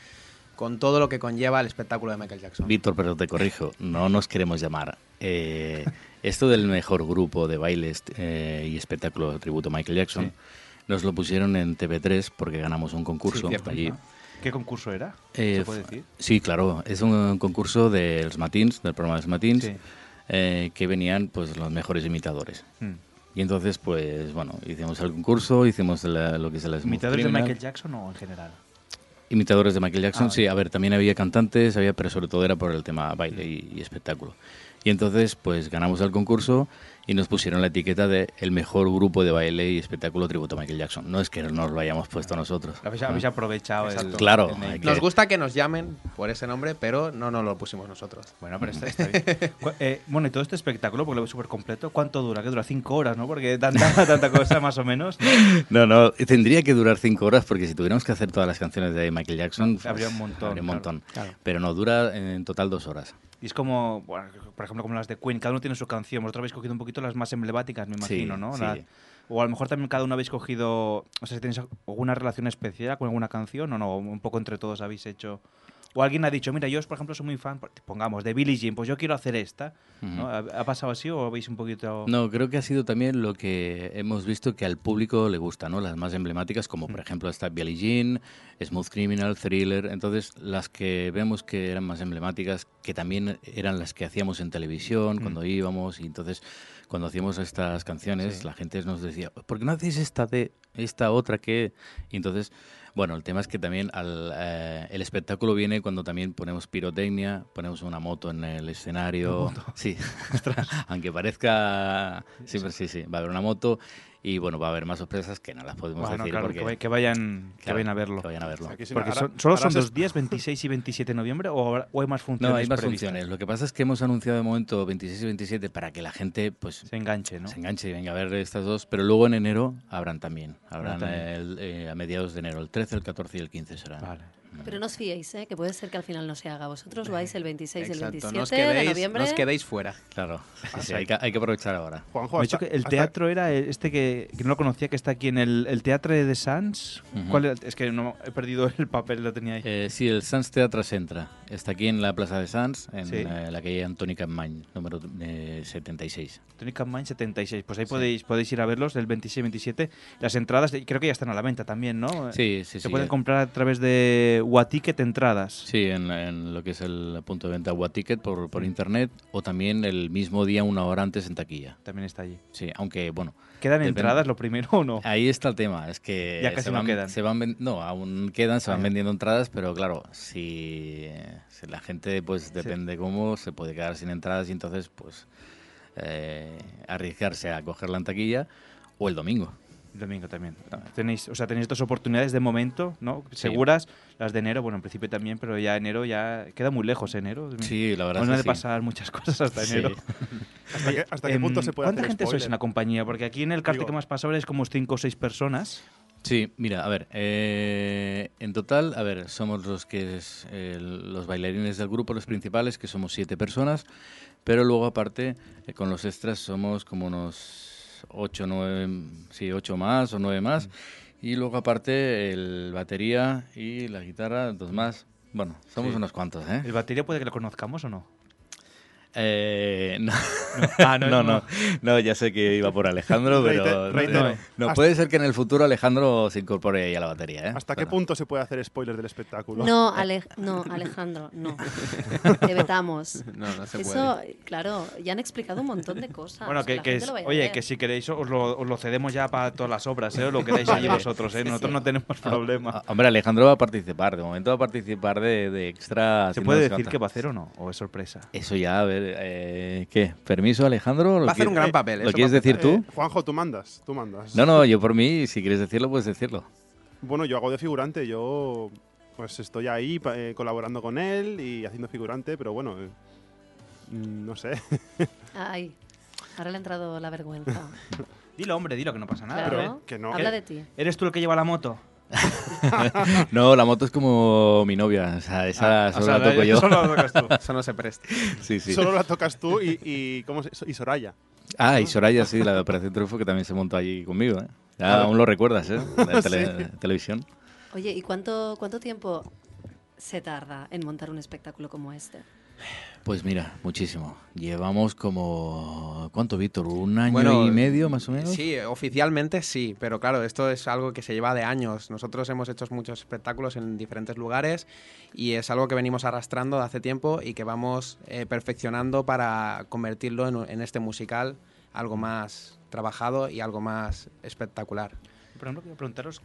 con todo lo que conlleva el espectáculo de Michael Jackson. Víctor, pero te corrijo, no nos queremos llamar. Eh, esto del mejor grupo de bailes eh, y espectáculo tributo a Michael Jackson, Sí. nos lo pusieron en TV3 porque ganamos un concurso Sí, cierto. allí. ¿Qué concurso era? Eh, ¿Se puede decir? Sí, claro, es un concurso de los Matins, del programa de los Matins, Sí. eh, que venían pues los mejores imitadores. Hmm. Y entonces, pues bueno, hicimos el concurso, hicimos la- lo que se les ¿Imitadores de Michael Jackson o en general? Imitadores de Michael Jackson, Ah, sí, a ver, también había cantantes, había, pero sobre todo era por el tema baile y, y espectáculo. Y entonces, pues ganamos el concurso y nos pusieron la etiqueta de el mejor grupo de baile y espectáculo tributo a Michael Jackson. No es que nos lo hayamos puesto nosotros. Habéis, ¿no? habéis aprovechado el. Claro, el que- Nos gusta que nos llamen por ese nombre, pero no nos lo pusimos nosotros. Bueno, pero está, está bien. <laughs> Eh, bueno, y todo este espectáculo, porque lo veo súper completo, ¿cuánto dura? Que dura cinco horas, ¿no? Porque tanta, <laughs> tanta cosa más o menos. ¿no? No, no, tendría que durar cinco horas porque si tuviéramos que hacer todas las canciones de Michael Jackson, Habría un montón, habría un claro. montón. Claro. Pero no, dura en total dos horas. Y es como, bueno, por ejemplo, como las de Queen, cada uno tiene su canción. Vosotros habéis cogido un poquito las más emblemáticas, me Sí, imagino, ¿no? sí. O a lo mejor también cada uno habéis cogido, o sea, si tenéis alguna relación especial con alguna canción o no, un poco entre todos habéis hecho... O alguien ha dicho, mira, yo por ejemplo soy muy fan, pongamos, de Billie Jean, pues yo quiero hacer esta. ¿no? ¿Ha, pasado así o habéis un poquito...? No, creo que ha sido también lo que hemos visto que al público le gusta, ¿no? Las más emblemáticas, como por ejemplo está Billie Jean, Smooth Criminal, Thriller. Entonces, las que vemos que eran más emblemáticas, que también eran las que hacíamos en televisión cuando íbamos, y entonces cuando hacíamos estas canciones, la gente nos decía, ¿por qué no hacéis esta de esta otra que? Y entonces, bueno, el tema es que también al, eh, el espectáculo viene cuando también ponemos pirotecnia, ponemos una moto en el escenario. Sí, <laughs> <laughs> aunque parezca, siempre sí, sí, va a haber una moto Y bueno, va a haber más sorpresas que no las podemos Bueno, decir claro, porque que, vay- que vayan, que Claro, vayan a verlo. que vayan a verlo. Porque ahora- son- solo son dos días, 26 y 27 de noviembre, o, habrá- o hay más funciones No, hay más previstas? funciones. Lo que pasa es que hemos anunciado de momento 26 y 27 para que la gente pues Se enganche, ¿no? se enganche y venga a ver estas dos, pero luego en enero habrán también. Habrán también. el- eh, a mediados de enero, el 13, el 14 y el 15 serán. Vale. Pero no os fiéis, ¿eh? que puede ser que al final no se haga. Vosotros vais el 26 y el Exacto, 27 no os de quedéis, noviembre. no os quedéis fuera. Claro, sí, sí, hay, que, hay que aprovechar ahora. Juanjo, Me hasta- dicho que el hasta- teatro era este que, que no lo conocía, que está aquí en el, el Teatro de Sans. Ujú. ¿Cuál era? Es que no he perdido el papel, lo tenía ahí. Eh, sí, el Sans Teatre Centra. Está aquí en la Plaza de Sans, en Sí. eh, la calle Antoni Capmany, número eh, 76. Tony Campaign 76. Pues ahí podéis, podéis ir a verlos el 26 y 27. Las entradas creo que ya están a la venta también, ¿no? Sí, sí, Se sí. pueden eh, comprar a través de Waticket entradas. Sí, en, en lo que es el punto de venta Ticket por, por internet o también el mismo día, una hora antes en taquilla. También está allí. Sí, aunque bueno. ¿Quedan depende- entradas lo primero o no? Ahí está el tema, es que Ya casi se no van, quedan. se van no, aún quedan, se van Ah, vendiendo entradas, pero claro, si, si la gente pues depende cómo, se puede quedar sin entradas y entonces pues eh, arriesgarse a cogerla en taquilla o el domingo. Domingo también. Tenéis, o sea, tenéis dos oportunidades de momento, ¿no? Sí. Seguras. Las de enero, bueno, en principio también, pero ya enero ya queda muy lejos enero. Sí, la verdad Aún es han que de sí. pasar muchas cosas hasta Sí. enero. <laughs> ¿Hasta qué, hasta qué Em, punto se puede ¿Cuánta hacer gente sois spoiler? en la compañía? Porque aquí en el cartel Digo- que más pasado es como cinco o seis personas. Sí, mira, a ver, eh, en total, a ver, somos los que es, eh, los bailarines del grupo, los principales, que somos siete personas, pero luego aparte, eh, con los extras somos como unos ocho, nueve, sí, ocho más o nueve más, y luego aparte el batería y la guitarra, dos más. Bueno, somos Sí. unos cuantos, ¿eh? ¿El batería puede que lo conozcamos o no? Eh, no. Ah, no, <laughs> no, no. no, no, ya sé que iba por Alejandro, pero no, puede ser que en el futuro Alejandro se incorpore ahí a la batería, ¿eh? ¿Hasta qué punto se puede hacer spoiler del espectáculo? No, Ale- no, Alejandro, no. <laughs> Te vetamos. No, no se Eso, claro, ya han explicado un montón de cosas. Bueno, que, es- oye, que si queréis os lo, os lo cedemos ya para todas las obras, ¿eh? Os lo quedáis allí vosotros, ¿eh? Nosotros sí. no tenemos Ah, problema. ah, Hombre, Alejandro va a participar. De momento va a participar de, de extra. ¿Se puede decir que va a hacer o no? ¿O es sorpresa? Eso ya, a ver. Eh, ¿Qué? ¿Permiso, Alejandro? ¿Lo Va a hacer un gran papel, ¿Lo eso quieres decir tú? Eh, Juanjo, tú mandas, tú mandas. No, no, yo por mí, si quieres decirlo, puedes decirlo. Bueno, yo hago de figurante, yo pues estoy ahí eh, colaborando con él y haciendo figurante, pero bueno, eh, mm, no sé. <laughs> Ay, ahora le ha entrado la vergüenza. <laughs> Dilo, hombre, dilo, que no pasa nada. Claro, ¿eh? que no. habla de ti. ¿Eres tú el que lleva la moto? <laughs> No, la moto es como mi novia. O sea, esa Ah, solo o sea, la toco yo. Solo la tocas tú. Eso no se presta. Sí, sí. Solo la tocas tú y, y, ¿cómo se- y Soraya. Ah, y Soraya, sí, la de Operación Triunfo, que también se montó allí conmigo. ¿eh? Ya Claro. aún lo recuerdas, ¿eh? <laughs> Tele- Sí. televisión. Oye, ¿y cuánto, cuánto tiempo se tarda en montar un espectáculo como este? Pues mira, muchísimo. Llevamos como. ¿Cuánto, Víctor? ¿Un año Bueno, y medio más o menos? Sí, oficialmente sí, pero claro, esto es algo que se lleva de años. Nosotros hemos hecho muchos espectáculos en diferentes lugares y es algo que venimos arrastrando de hace tiempo y que vamos eh, perfeccionando para convertirlo en, en este musical algo más trabajado y algo más espectacular. Por ejemplo, quiero preguntaros,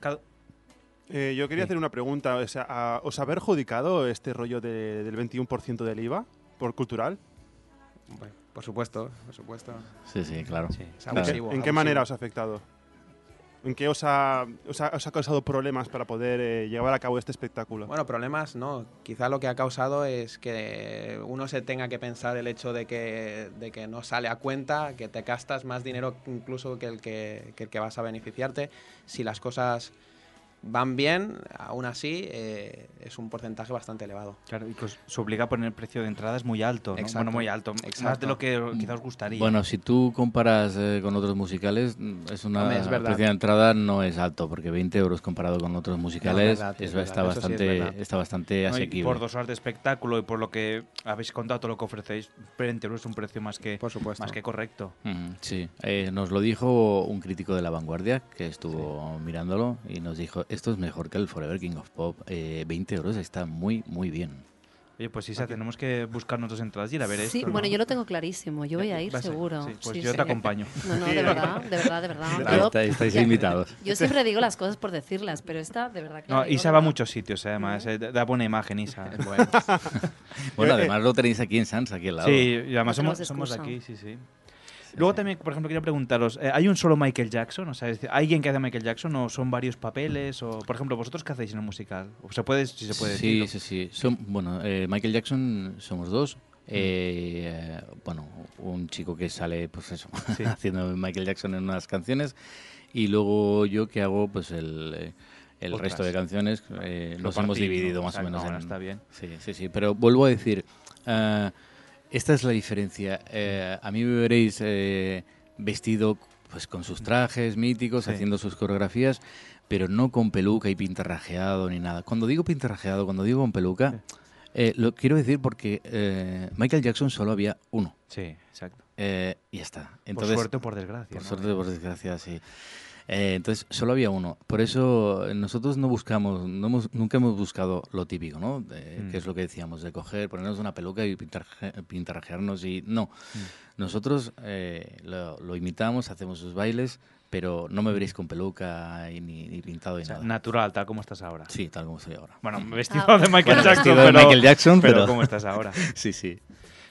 Eh, yo quería Sí. hacer una pregunta. O sea, a- ¿Os haber adjudicado este rollo de- del 21% del IVA por cultural? Bueno, por supuesto, por supuesto. Sí, sí, claro. Es ¿En qué- abusivo, ¿En qué abusivo. manera os ha afectado? ¿En qué os ha, os ha, os ha causado problemas para poder eh, llevar a cabo este espectáculo? Bueno, problemas no. Quizá lo que ha causado es que uno se tenga que pensar el hecho de que, de que no sale a cuenta, que te gastas más dinero incluso que el que, que el que vas a beneficiarte. Si las cosas van bien, aún así eh, es un porcentaje bastante elevado. Claro, y que os, obliga a poner el precio de entrada es muy alto, ¿no? Exacto. Bueno, muy alto. Más de Exacto. lo que quizás os gustaría. Bueno, si tú comparas eh, con otros musicales, mm, es una Hombre, es verdad. precio de entrada no es alto, porque 20 euros comparado con otros musicales verdad, es eso verdad, está, eso sí es bastante, está bastante ¿no? Y asequible. por dos horas de espectáculo y por lo que habéis contado, todo lo que ofrecéis, 20 euros es un precio más que, Por supuesto. más que correcto. Sí, Eh, nos lo dijo un crítico de La Vanguardia que estuvo mirándolo y nos dijo, esto es mejor que el Forever King of Pop, eh, 20 euros está muy, muy bien. Oye, pues Isa, tenemos que buscar nuestras entradas y ir a ver Sí, esto. ¿no? bueno, yo lo tengo clarísimo. Yo voy a ir a- seguro. sí, pues Sí, yo sí. te acompaño. No, no, de verdad, de verdad, de verdad. Yo- está- estáis ya- invitados. Yo siempre digo las cosas por decirlas, pero esta, de verdad que. No, digo Isa va a muchos sitios, eh, además. eh, da buena imagen, Isa. <laughs> Bueno, Bueno, eh, además lo tenéis aquí en Sans, aquí al lado. Sí, y además somos, somos aquí, sí, sí. Luego también, por ejemplo, quería preguntaros, eh, ¿hay un solo Michael Jackson? O sea, ¿alguien que hace Michael Jackson o son varios papeles? O, por ejemplo, ¿vosotros qué hacéis en el musical? O se puede, si se puede Sí, decir. sí, sí. Son, bueno, eh, Michael Jackson somos dos. Mm. Eh, bueno, un chico que sale, pues eso, <laughs> Sí. haciendo Michael Jackson en unas canciones. Y luego yo que hago, pues el, el Otras. resto de canciones. eh, Lo nos hemos dividido más o menos. bueno, en- está bien. Sí, sí, sí. Pero vuelvo a decir, esta es la diferencia. Eh, a mí me veréis eh, vestido pues con sus trajes míticos, Sí. haciendo sus coreografías, pero no con peluca y pintarrajeado ni nada. Cuando digo pintarrajeado, cuando digo con peluca, eh, lo quiero decir porque eh, Michael Jackson solo había uno. Sí, exacto. Eh, y ya está. por Entonces, suerte o por desgracia. por ¿no? suerte o por desgracia, sí. Eh, entonces, solo había uno. Por eso eh, nosotros no buscamos, no hemos- nunca hemos buscado lo típico, ¿no? De- Mm. Que es lo que decíamos, de coger, ponernos una peluca y pintarraje- pintarrajearnos y... No. Mm. Nosotros eh, lo, lo imitamos, hacemos sus bailes, pero no me veréis con peluca y ni, ni pintado y O sea, nada. natural, tal como estás ahora. Sí, tal como estoy ahora. Bueno, <laughs> vestido Ah, de Michael Bueno, Jackson, vestido de pero, Michael Jackson, pero pero- ¿cómo estás ahora? <laughs> Sí, sí.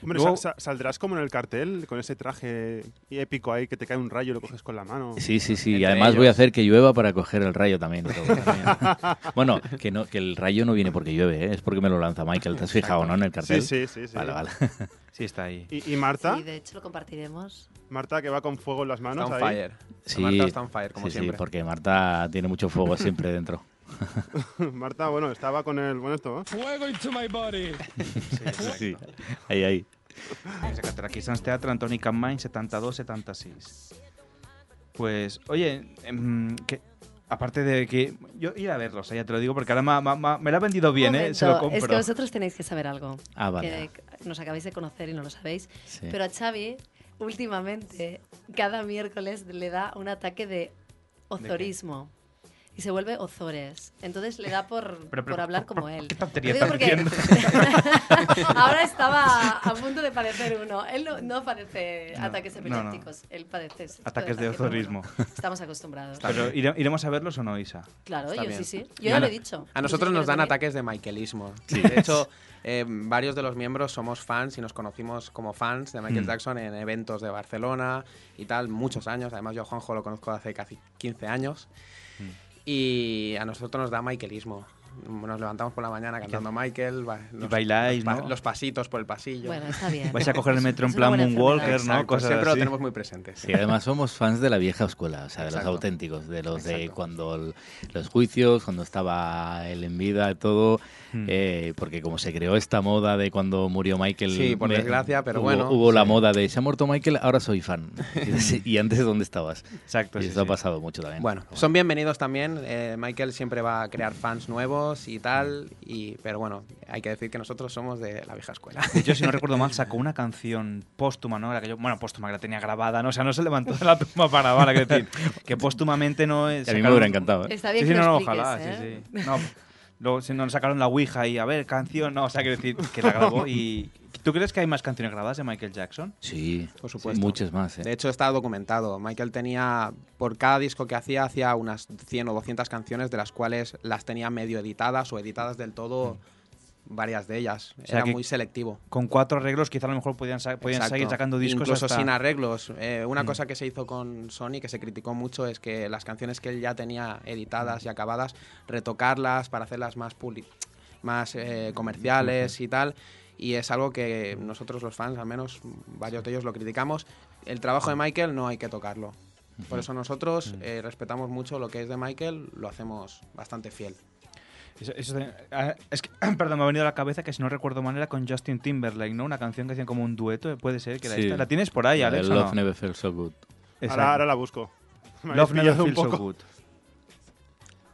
Hombre, Luego- ¿saldrás como en el cartel con ese traje épico ahí que te cae un rayo y lo coges con la mano? Sí, sí, sí. Y además voy a hacer que llueva para coger el rayo también. <laughs> bueno, que no, que el rayo no viene porque llueve, ¿eh? es porque me lo lanza Michael. ¿Te has fijado, no? En el cartel. Sí, sí, sí. sí. Vale, vale. <laughs> Sí, está ahí. ¿Y, y Marta? Sí, de hecho lo compartiremos. Marta que va con fuego en las Está manos on ahí. fire. Sí, Marta está on fire, como sí, sí, siempre. porque Marta tiene mucho fuego siempre dentro. <laughs> Marta, bueno, estaba con el... Bueno, esto, ¿eh? Fuego into my body. Sí, ahí, ahí. Aquí Sans Teatre, Antoni Campmany, 72-76. Pues, oye, em, que, aparte de que. Yo ir a verlos, ya te lo digo, porque ahora ma- ma- ma- me lo ha vendido bien, ¿eh? Se lo compro. Es que vosotros tenéis que saber algo. Ah, vale. Que nos acabáis de conocer y no lo sabéis. Sí. Pero a Xavi, últimamente, cada miércoles le da un ataque de ozorismo. Y se vuelve ozores. Entonces le da por, <laughs> Pero, pero, por hablar como él. ¿Qué tontería digo estás porque diciendo? <laughs> ahora estaba a punto de padecer uno. Él no, no padece No, ataques no, no. epilépticos. Él padece Ataques de ozorismo. bueno, estamos acostumbrados. Pero, ¿ire- ¿iremos a verlos o no, Isa? Claro, Está yo bien. sí, sí. Yo ya lo he dicho. A nosotros nos dan ataques de Michaelismo. De hecho, eh, varios de los miembros somos fans y nos conocimos como fans de Michael Mm. Jackson en eventos de Barcelona y tal, muchos años. Además, yo a Juanjo lo conozco hace casi 15 años. Y a nosotros nos da Michaelismo. Nos levantamos por la mañana cantando Michael, los, bailáis, los, pa- ¿no? los pasitos por el pasillo. Bueno, está bien. Vais a coger el metro en plan Moonwalker. ¿no? Exacto, Cosas siempre así. lo tenemos muy presente. Sí, además somos fans de la vieja escuela, o sea, de los auténticos, de los de cuando el- los juicios, cuando estaba él en vida, todo, Mm. eh, porque como se creó esta moda de cuando murió Michael. Sí, por desgracia, pero hubo- bueno, Hubo la moda de se ha muerto Michael, ahora soy fan. <laughs> y, ¿y antes dónde estabas? Exacto, Y sí, eso ha pasado mucho también. Bueno, son bienvenidos también. eh, Michael siempre va a crear fans nuevos y tal. Y, pero bueno, hay que decir que nosotros somos de la vieja escuela. Hecho, si no <laughs> recuerdo mal, sacó una canción póstuma, ¿no? Que yo, bueno, póstuma, que la tenía grabada, ¿no? O sea, no se levantó de la tumba para grabar, que decir, que póstumamente no es... A mí me hubiera encantado, ¿eh? Está bien Sí, sí, que no, lo no, expliques, ojalá, ¿eh? sí, sí. No, luego si no sacaron la Ouija y, a ver, canción, no, o sea, quiero decir, que la grabó y... ¿Tú crees que hay más canciones grabadas de Michael Jackson? Sí, Por supuesto. muchas más. ¿eh? De hecho, está documentado. Michael tenía, por cada disco que hacía, hacía unas 100 o 200 canciones, de las cuales las tenía medio editadas o editadas del todo, varias de ellas. O sea Era muy selectivo. Con cuatro arreglos quizá a lo mejor podían, sa- podían Exacto. seguir sacando discos Incluso hasta- sin arreglos. Eh, una Mm. cosa que se hizo con Sony, que se criticó mucho, es que las canciones que él ya tenía editadas y acabadas, retocarlas para hacerlas más, publi- más eh, comerciales y tal. Y es algo que nosotros los fans, al menos varios de ellos lo criticamos. El trabajo de Michael no hay que tocarlo. Por eso nosotros eh, respetamos mucho lo que es de Michael, lo hacemos bastante fiel. Eso- eso de- ah, es que, <clears throat> perdón, me ha venido a la cabeza que si no recuerdo mal era con Justin Timberlake, ¿no? Una canción que hacían como un dueto, puede ser que era Sí. esta. ¿La tienes por ahí, Alex? Love no? Never Felt So Good. Ahora, ahora la busco. Me Love Never Feels So. Good.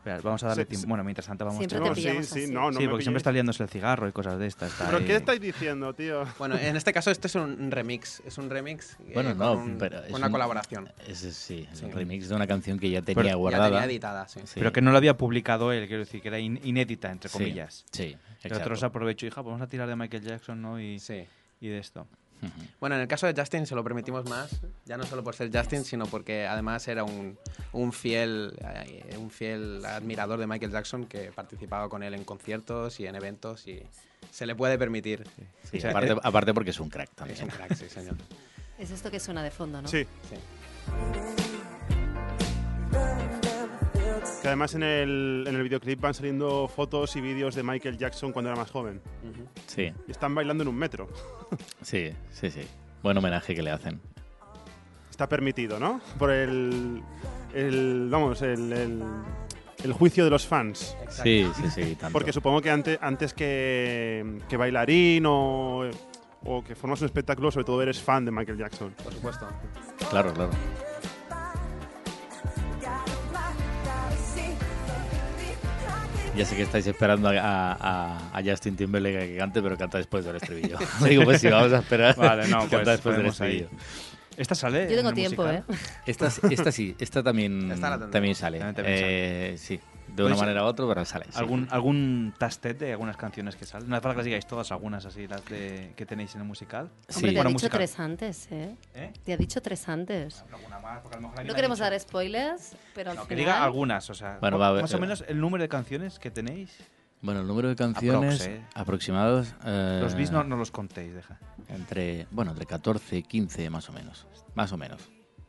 Espera, vamos a darle Sí, tiempo. sí. Bueno, mientras tanto vamos Siempre a- te No, sí, sí, no, no sí, me porque siempre está liándose el cigarro y cosas de estas. está ¿Pero ahí. qué estáis diciendo, tío? Bueno, en este caso este es un remix, es un remix eh, Bueno, no, pero es una un- colaboración. Ese sí, es Sí. un remix de una canción que ya Pero tenía guardada. Ya tenía editada, sí. Sí. Pero que no lo había publicado él, quiero decir, que era in- inédita, entre Sí, comillas. Sí, El otro se aprovechó, hija, vamos a tirar de Michael Jackson, ¿no? Y, Sí. y de esto. Bueno, en el caso de Justin se lo permitimos más, ya no solo por ser Justin, sino porque además era un, un fiel eh, un fiel admirador de Michael Jackson que participaba con él en conciertos y en eventos y se le puede permitir. Sí, <laughs> O sea, aparte, aparte porque es un crack Es también. un crack, sí, señor. Es esto que suena de fondo, ¿no? Sí. Que además en el, en el videoclip van saliendo fotos y vídeos de Michael Jackson cuando era más joven. Sí, Y están bailando en un metro. <laughs> sí, sí, sí. Buen homenaje que le hacen. Está permitido, ¿no? Por el. el vamos, el, el, el juicio de los fans. Sí, sí, sí, <laughs> tanto. Porque supongo que antes, antes que, que bailarín o, o que formas un espectáculo, sobre todo eres fan de Michael Jackson. Por supuesto. Claro, claro. Ya sé que estáis esperando a, a- a Justin Timberlake que cante, pero canta después del estribillo. <laughs> Digo, pues si vamos a esperar, Vale, no, <laughs> canta pues después del ahí. estribillo. Esta sale. Yo tengo en el tiempo, musical? ¿eh? Esta, esta sí, esta también, Esta también sale. También- también Eh, Sí, de una ¿Podéis- manera u otra, pero sale. sí. ¿Algún, ¿Algún tastet de algunas canciones que salen? No hace falta que las digáis todas, algunas así, las de, que tenéis en el musical. Hombre, te Bueno, ha dicho musical. tres antes, ¿eh? ¿Eh? Te ha dicho tres antes. Alguna más, porque a lo mejor No queremos dicho- dar spoilers, pero al No, que final... diga algunas, o sea, Bueno, va a ver- más o menos el número de canciones que tenéis. Bueno, el número de canciones Aprox, ¿eh? aproximados. eh, Los bis no, no los contéis, deja. Entre, bueno, entre 14 y 15 más o menos. Más o menos.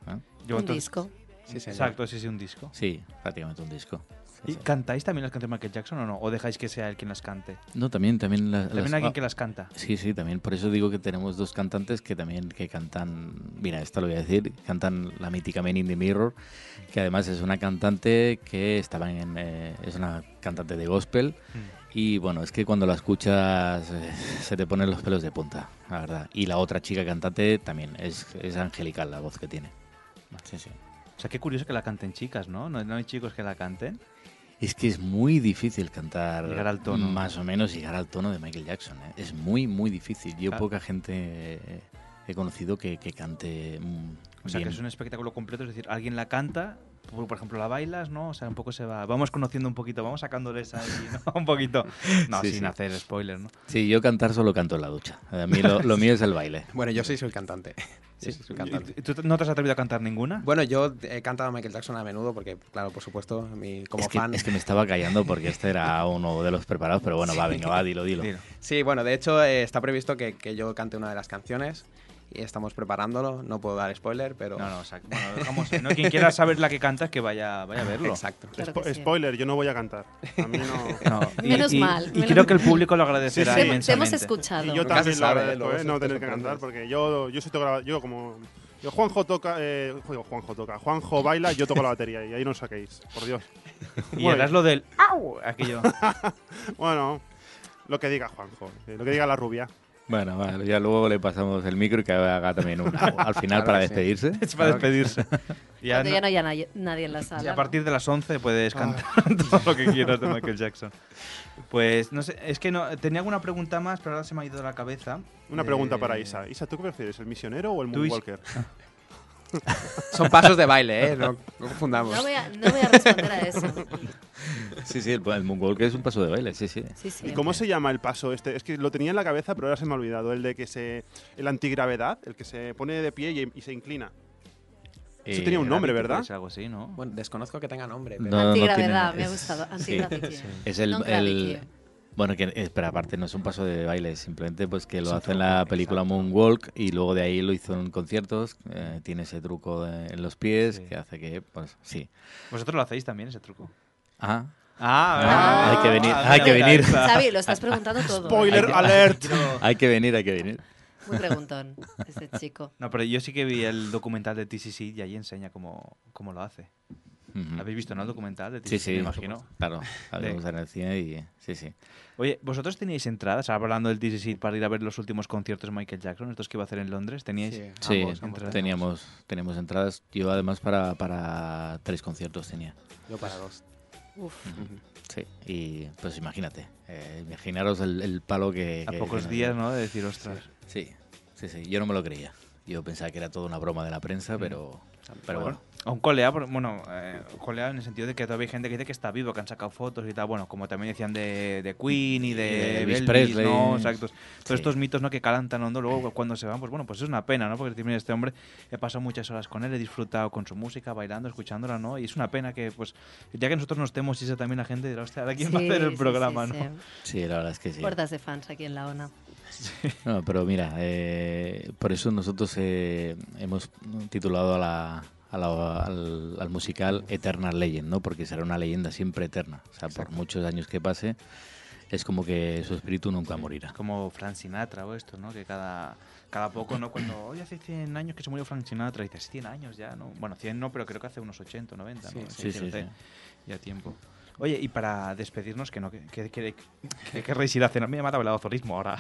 ¿eh? Yo, Un entonces- disco. Sí. Exacto, sí, sí, un disco. Sí, prácticamente un disco. ¿Y cantáis también las canciones de Michael Jackson o no? ¿O dejáis que sea él quien las cante? No, también, también las, También las- alguien ah, que las canta. Sí, sí, también. Por eso digo que tenemos dos cantantes que también que cantan. Mira, esto lo voy a decir. Cantan la mítica Man in the Mirror, que además es una cantante que estaba en. eh, es una cantante de gospel. Y bueno, es que cuando la escuchas eh, se te ponen los pelos de punta, la verdad. Y la otra chica cantante también. Es, es angelical la voz que tiene. Sí, sí. O sea, qué curioso que la canten chicas, ¿no? ¿No, no hay chicos que la canten? Es que es muy difícil cantar Llegar al tono. más o menos llegar al tono de Michael Jackson. ¿eh? Es muy, muy difícil. Yo Claro. poca gente he conocido que, que cante mm, O sea, bien. que es un espectáculo completo, es decir, alguien la canta, por, por ejemplo, la bailas, ¿no? O sea, un poco se va... Vamos conociendo un poquito, vamos sacándoles ahí, <laughs> ¿no? un poquito. No, Sí, sin sí. hacer spoiler, ¿no? Sí, yo cantar solo canto en la ducha. A mí lo, lo mío es el baile. Bueno, yo <laughs> sí soy el cantante. Sí, Sí. soy cantante. ¿Y ¿Tú no te has atrevido a cantar ninguna? Bueno, yo he cantado a Michael Jackson a menudo porque, claro, por supuesto, mi, como es, que, fan... es que me estaba callando porque este era uno de los preparados, pero bueno, va, venga, va, dilo, dilo. Dilo. Sí, bueno, de hecho eh, está previsto que, que yo cante una de las canciones y estamos preparándolo. No puedo dar spoiler, pero... No, no, o sea, bueno, <laughs> dejamos, ¿no? Quien quiera saber la que cantas, que vaya, vaya a verlo. Exacto. Claro Spo- que sí. Spoiler, yo no voy a cantar. A mí no. <laughs> No, y- Menos y- mal, Y menos creo que el público lo agradecerá Sí, sí. Te, te hemos escuchado. Y yo también lo agradezco, ¿eh? no te tener que cantar, porque yo, yo soy yo como yo Juanjo toca, eh, Juanjo toca, Juanjo baila, yo toco la batería y ahí no os saquéis, por Dios. <laughs> Y Bueno, harás lo del ¡au! Aquello. Bueno, lo que diga Juanjo, eh, lo que diga la rubia. Bueno, vale, ya luego le pasamos el micro y que haga también un <laughs> al final Claro para despedirse. Es <laughs> para despedirse. <laughs> Ya Cuando no- ya no haya nadie, nadie en la sala. Y a partir de las 11 puedes cantar todo lo que quieras de Michael Jackson. Pues no sé, es que no tenía alguna pregunta más, pero ahora se me ha ido de la cabeza. Una Eh, pregunta para Isa. Isa, ¿tú qué prefieres, el misionero o el Tú, Is- moonwalker? Son pasos de baile, ¿eh? No, no confundamos. No voy, a, no voy a responder a eso. Sí, sí, el, el moonwalk es un paso de baile, sí, sí. Sí, sí. ¿Y cómo se llama el paso este? Es que lo tenía en la cabeza, pero ahora se me ha olvidado. El de que se. El antigravedad, el que se pone de pie y, y se inclina. Eso Eh, tenía un nombre, ¿verdad? algo así, ¿no? Bueno, desconozco que tenga nombre. pero- No, no Antigravedad, tiene- me ha es- gustado. sí. Antigravity. Es el, bueno que espera aparte no es un paso de baile simplemente pues que Es lo un hace en la película exacto. Moonwalk y luego de ahí lo hizo en conciertos eh, tiene ese truco de- en los pies Sí. que hace que pues sí ¿Vosotros lo hacéis también, ese truco? Ah Ah, hay que venir, ah, hay que venir. Xavi, lo estás preguntando todo. Spoiler Hay que- alert. <laughs> hay que venir hay que venir Muy preguntón, ese chico. No, pero yo sí que vi el documental de TCC y ahí enseña cómo, cómo lo hace. ¿Habéis visto, no, el documental de TCC? sí sí Me imagino. claro habíamos en el cine y sí sí Oye, ¿vosotros teníais entradas? Ahora hablando del TCC para ir a ver los últimos conciertos de Michael Jackson, estos que iba a hacer en Londres. ¿Teníais? Sí. sí Ambos, ambos teníamos teníamos entradas yo además para para tres conciertos tenía Yo para dos. Uf. Sí, y pues imagínate, eh, imaginaros el, el palo que... A que- pocos que- días, ¿no? De decir, ostras. Sí, sí, sí, yo no me lo creía. Yo pensaba que era toda una broma de la prensa, pero, pero bueno. Un colea, bueno, eh, colea en el sentido de que todavía hay gente que dice que está vivo, que han sacado fotos y tal. Bueno, como también decían de, de Queen y de, Y de Elvis Presley. ¿no? Exacto. Todos Sí. estos mitos, ¿no? Que calan tan hondo, luego cuando se van, pues bueno, pues es una pena, ¿no? Porque mira, este hombre, he pasado muchas horas con él, he disfrutado con su música, bailando, escuchándola, ¿no? Y es una pena que, pues, ya que nosotros no estemos, y también la gente dirá, hostia, ¿ahora quién va a Sí, hacer el sí, programa, sí, no? sí. Sí, la verdad es que sí. Puertas de fans aquí en la ONA. No, pero mira, eh, por eso nosotros eh, hemos titulado a la, a la- al, al musical Eternal Legend, ¿no? Porque será una leyenda siempre eterna. O sea, por muchos años que pase, es como que su espíritu nunca morirá. Como Frank Sinatra o esto, ¿no? Que cada, cada poco, ¿no? Cuando, oye, hace 100 años que se murió Frank Sinatra, y dices, 100 años ya, ¿no? Bueno, 100 no, pero creo que hace unos 80, 90, ¿no? Sí, Es sí, sí, sí. Ya tiempo. Oye, y para despedirnos, que no, que, que, que, que querréis ir a cenar. Me ha matado el azorismo ahora.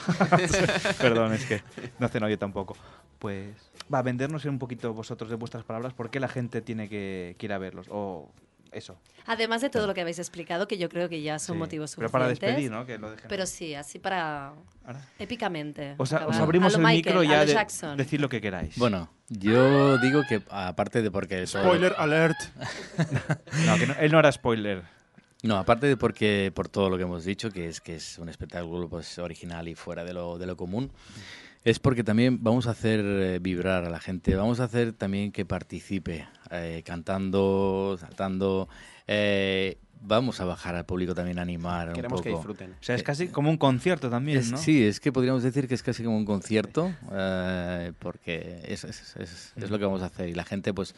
<laughs> Perdón, es que no ceno yo tampoco. Pues va a vendernos un poquito vosotros de vuestras palabras por qué la gente tiene que, que ir a verlos. O eso. Además de todo lo que habéis explicado, que yo creo que ya son Sí, motivos pero suficientes. para despedir, ¿no? Que lo dejen. Pero sí, así para... Épicamente. Os, a- os abrimos A el micro Michael, a ya de decir lo que queráis. Bueno, yo digo que aparte de porque... todo- Spoiler alert. <laughs> No, que no- él no era spoiler. No, aparte de porque por todo lo que hemos dicho, que es que es un espectáculo pues original y fuera de lo, de lo común, es porque también vamos a hacer eh, vibrar a la gente, vamos a hacer también que participe eh, cantando, saltando, eh, vamos a bajar al público también a animar Queremos un que poco. disfruten. O sea, es casi como un concierto también, Es- ¿no? Sí, es que podríamos decir que es casi como un concierto, eh, porque es, es- es- es lo que vamos a hacer. Y la gente pues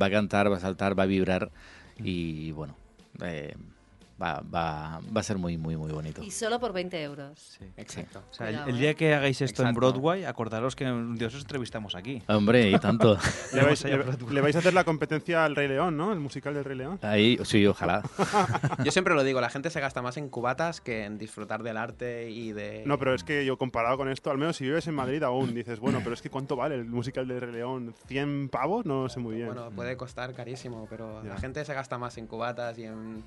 va a cantar, va a saltar, va a vibrar y bueno, eh, va, va, va a ser muy, muy, muy bonito. Y solo por 20 euros. Exacto. O sea, el, Cuidado, el día que hagáis esto en. Broadway, acordaros que un día os entrevistamos aquí. Hombre, y tanto. <laughs> Le vais, le- le a hacer la competencia al Rey León, ¿no? El musical del Rey León. Ahí, sí, ojalá. <laughs> Yo siempre lo digo, la gente se gasta más en cubatas que en disfrutar del arte y de... No, pero es que yo comparado con esto, al menos si vives en Madrid aún, dices, bueno, pero es que ¿cuánto vale el musical del Rey León? ¿100 pavos? No lo sé muy bien. Bueno, puede costar carísimo, pero Ya. la gente se gasta más en cubatas y en,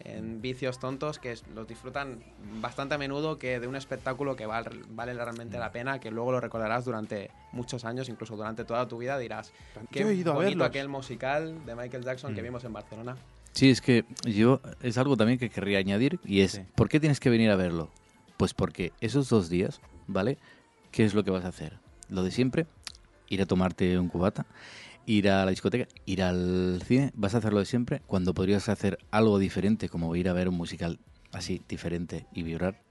en vicios tontos que los disfrutan bastante a menudo que de un espectáculo que val- vale realmente la pena, que luego lo recordarás durante muchos años, incluso durante toda tu vida, dirás, qué Yo he ido bonito verlos". aquel musical de Michael Jackson que Mm. vimos en Barcelona. Sí, es que yo es algo también que querría añadir y es, ¿por qué tienes que venir a verlo? Pues porque esos dos días, ¿vale? ¿Qué es lo que vas a hacer? Lo de siempre, ir a tomarte un cubata, ir a la discoteca, ir al cine, vas a hacer lo de siempre cuando podrías hacer algo diferente como ir a ver un musical así diferente y vibrar.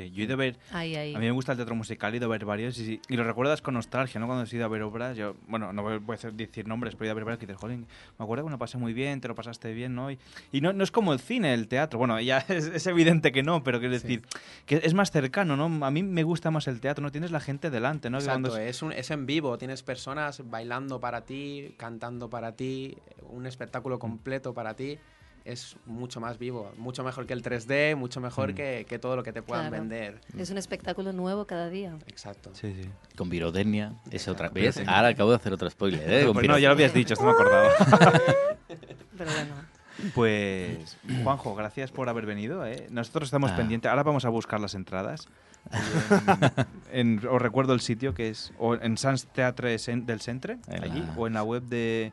Sí, yo he ido a ver. Ahí, ahí. A mí me gusta el teatro musical, he ido a ver varios y, sí- y lo recuerdas con nostalgia, ¿no? Cuando has ido a ver obras, yo, bueno, no voy a decir nombres, pero he ido a ver varios que dices, joder, me acuerdo que me lo pasé muy bien, te lo pasaste bien, ¿no? Y, y no, no es como el cine, el teatro, bueno, ya <laughs> es, es evidente que no, pero quiero decir, que es más cercano, ¿no? A mí me gusta más el teatro, no tienes la gente delante, ¿no? Exacto, es- es, un, es en vivo, tienes personas bailando para ti, cantando para ti, un espectáculo completo para ti. Es mucho más vivo, mucho mejor que el 3D, mucho mejor Mm. que, que todo lo que te puedan Claro. vender. Es un espectáculo nuevo cada día. Exacto. Sí, sí. Con pirotecnia, es otra vez. Ahora acabo de hacer otro spoiler, ¿eh? Con Pues no, ya lo habías dicho, esto me acordaba. <laughs> Pero bueno. Pues, Juanjo, gracias por haber venido. ¿eh? Nosotros estamos Ah. pendientes. Ahora vamos a buscar las entradas. <laughs> En- en- os recuerdo el sitio que es o en Sans Teatre del Centre, En allí, o en la web de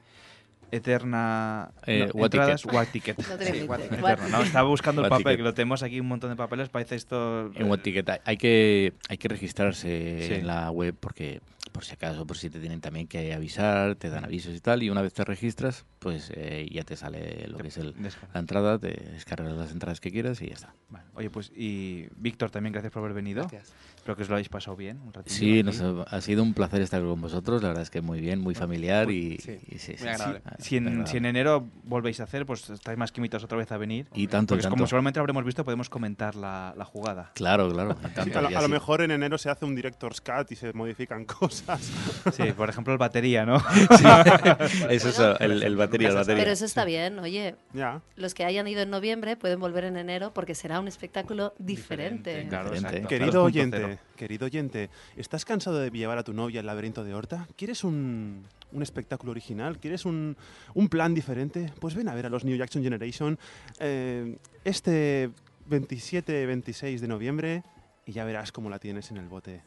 Eterna Eh, no, What entradas Ticket. What Ticket. <laughs> No tiene Sí, límite. What Ticket. What- Eterna, no, estaba buscando el papel, Ticket. que lo tenemos aquí un montón de papeles, parece esto... En What Ticket hay- que, hay que registrarse Sí. en la web porque por si acaso, por si te tienen también que avisar, te dan avisos y tal, y una vez te registras, pues eh, ya te sale lo que es el, la entrada, te descargas las entradas que quieras y ya está. Vale. Oye, pues y Víctor, también gracias por haber venido. Gracias. Espero que os lo hayáis pasado bien. Un ratillo Sí, nos ha, ha sido un placer estar con vosotros, la verdad es que muy bien, muy familiar y, Sí, y sí, muy sí, agradable. sí, Si en, agradable. si en enero volvéis a hacer, pues estáis más que invitados otra vez a venir. Y tanto, Porque y tanto. como seguramente habremos visto, podemos comentar la, la jugada. Claro, claro. <laughs> tanto, a, lo, a mejor en enero se hace un director's cut y se modifican <laughs> cosas. Sí, por ejemplo, el batería, ¿no? <laughs> Eso es el, el batería, el batería. Pero eso está bien, oye. ya. Los que hayan ido en noviembre pueden volver en enero porque será un espectáculo diferente. Diferente, claro, Diferente. Querido 2.0. querido oyente, ¿estás cansado de llevar a tu novia al laberinto de Horta? ¿Quieres un, un espectáculo original? ¿Quieres un, un plan diferente? Pues ven a ver a los New Jackson Generation eh, este 27-26 de noviembre y ya verás cómo la tienes en el bote.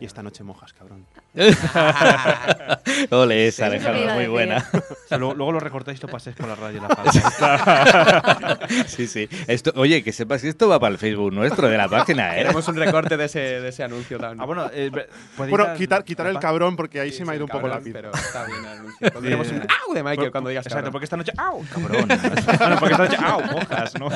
Y esta noche mojas, cabrón. <laughs> <laughs> Ole, esa, Alejandro, muy buena. O sea, luego, luego lo recortáis y lo pasáis por la radio. La <laughs> sí, sí. Esto, oye, que sepas que esto va para el Facebook nuestro de la página, ¿eh? Tenemos un recorte de ese, de ese anuncio también. ah, bueno, eh, Bueno, quitar, quitar el cabrón porque ahí Sí, se me ha ido un poco la pinza. Pero está bien el anuncio. Pondremos un. ¡au! de Michael cuando digas Exacto, cabrón. porque esta noche. ¡Au! Cabrón. Bueno, porque esta noche. ¡Au! Mojas, ¿no?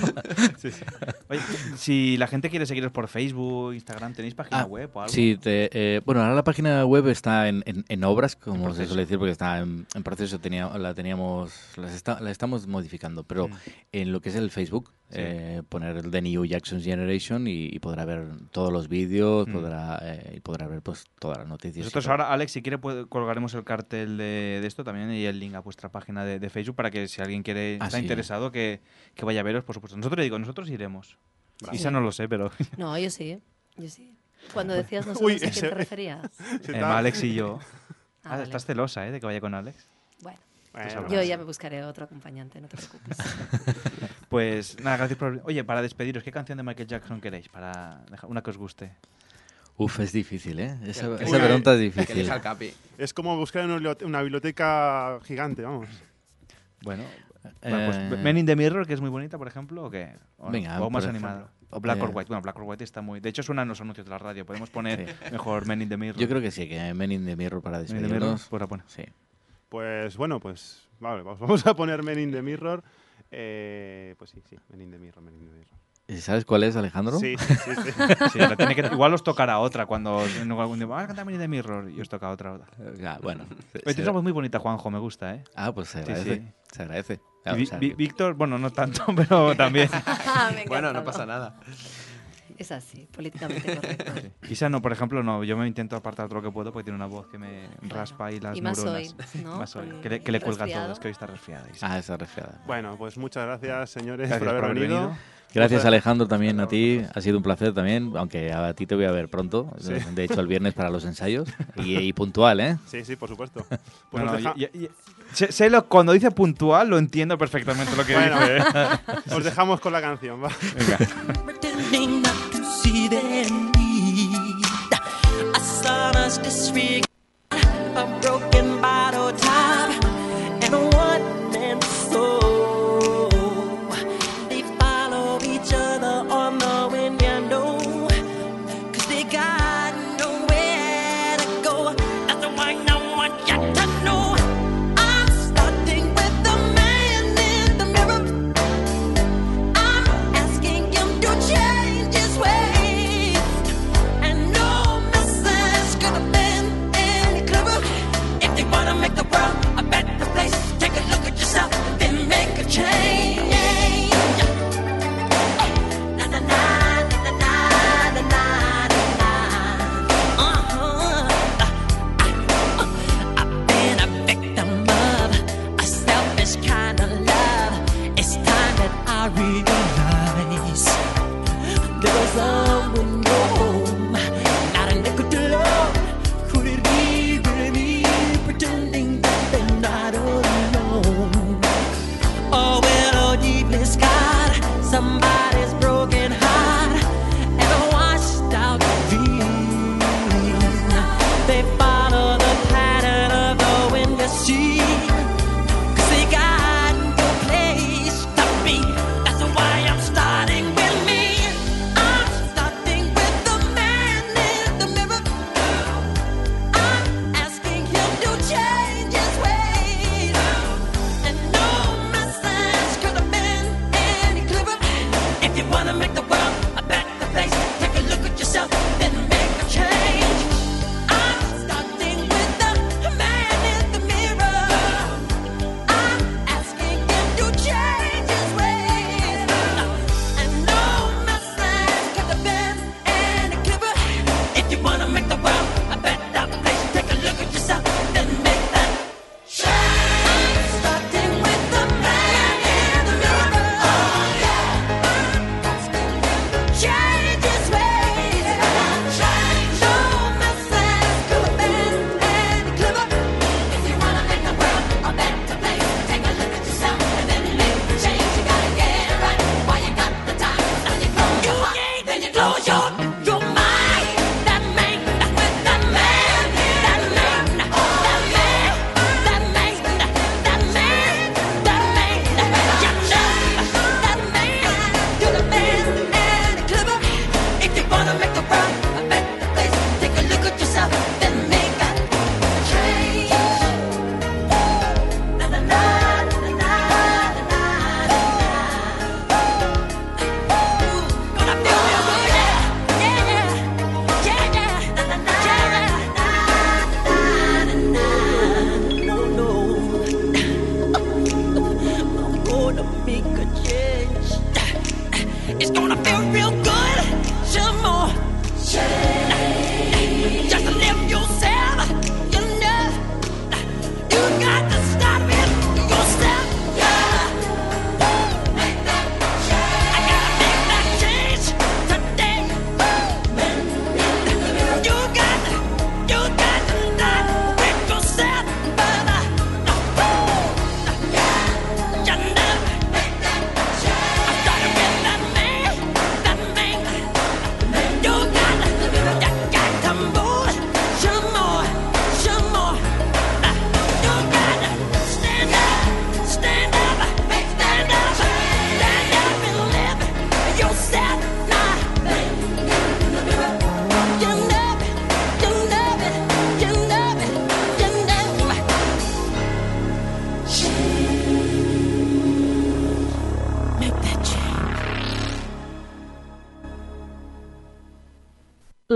Sí, sí. Oye, si la gente quiere seguiros por Facebook, Instagram, ¿tenéis página Ah, web o algo? Sí, te- eh, bueno, ahora la página web está en, en- en obras, como se proceso. suele decir, porque está en, en proceso. Tenía, la teníamos, las está- la estamos modificando, pero Mm. en lo que es el Facebook, Sí. eh, poner el The New Jackson Generation y, y podrá ver todos los vídeos, Mm. podrá, eh, y podrá ver pues todas las noticias. Nosotros ahora, Alex, si quiere, puede- colgaremos el cartel de, de esto también y el link a vuestra página de, de Facebook para que si alguien quiere Ah, está sí. interesado, que, que vaya a veros, por supuesto. Nosotros digo, nosotros iremos. Bravo. Isa no lo sé, pero No, yo sí. Yo sí. Cuando decías no sé Uy, a quién ese- te referías. <laughs> Eh, Alex y yo. <laughs> Ah, Ah, vale. estás celosa, ¿eh? De que vaya con Alex. Bueno, Bueno, yo ya me buscaré otro acompañante, no te preocupes. <laughs> Pues nada, gracias por... Oye, para despediros, ¿qué canción de Michael Jackson queréis? Para dejar una que os guste. Uf, es difícil, ¿eh? Esa, Que- esa pregunta es Que difícil. capi. Es como buscar en una bibliote- una biblioteca gigante, vamos. Bueno, bueno, pues Eh, Men in the Mirror, que es muy bonita, por ejemplo, o qué? O, Venga, o más por animada. O Black or Eh, White. Bueno, Black or White está muy... De hecho, suena en los anuncios de la radio. Podemos poner mejor Men in the Mirror. Yo creo que sí, que Men in the Mirror para Men in the Mirror, despedirnos. pues pone. Sí. Pues bueno, pues vale, vamos- a poner Men in the Mirror. Eh, pues sí, sí, Men in the Mirror, Men in the Mirror. ¿Y ¿Sabes cuál es, Alejandro? Sí, sí, sí. sí. <laughs> Tiene que- igual os tocará otra cuando en algún día, ah, canta Men in the Mirror y os toca otra. otra. Ah, bueno. Tienes una voz muy bonita, Juanjo, me gusta, ¿eh? Ah, pues se Sí, agradece. sí. Se agradece. Vi- o sea, que- Víctor, bueno, no tanto, <laughs> pero también. <laughs> Bueno, no pasa nada. Es así, políticamente correcto. <laughs> Isa no, por ejemplo, no. Yo me intento apartar todo lo que puedo porque tiene una voz que me raspa y las y más neuronas. hoy, ¿no? Más hoy. Que le, que le el cuelga todo, es que hoy está resfriada. Isa. Ah, esa resfriada. Bueno, pues muchas gracias, señores, Gracias por haber por haber venido. venido. Gracias Alejandro también a ti, ha sido un placer también, aunque a ti te voy a ver pronto, Sí. de hecho el viernes para los ensayos, y, y puntual, ¿eh? Sí, sí, por supuesto. Pues Bueno, os deja- y- y- y- sé- sé lo- cuando dice puntual, lo entiendo perfectamente lo que Bueno. dice. <laughs> os dejamos con la canción, va. Venga.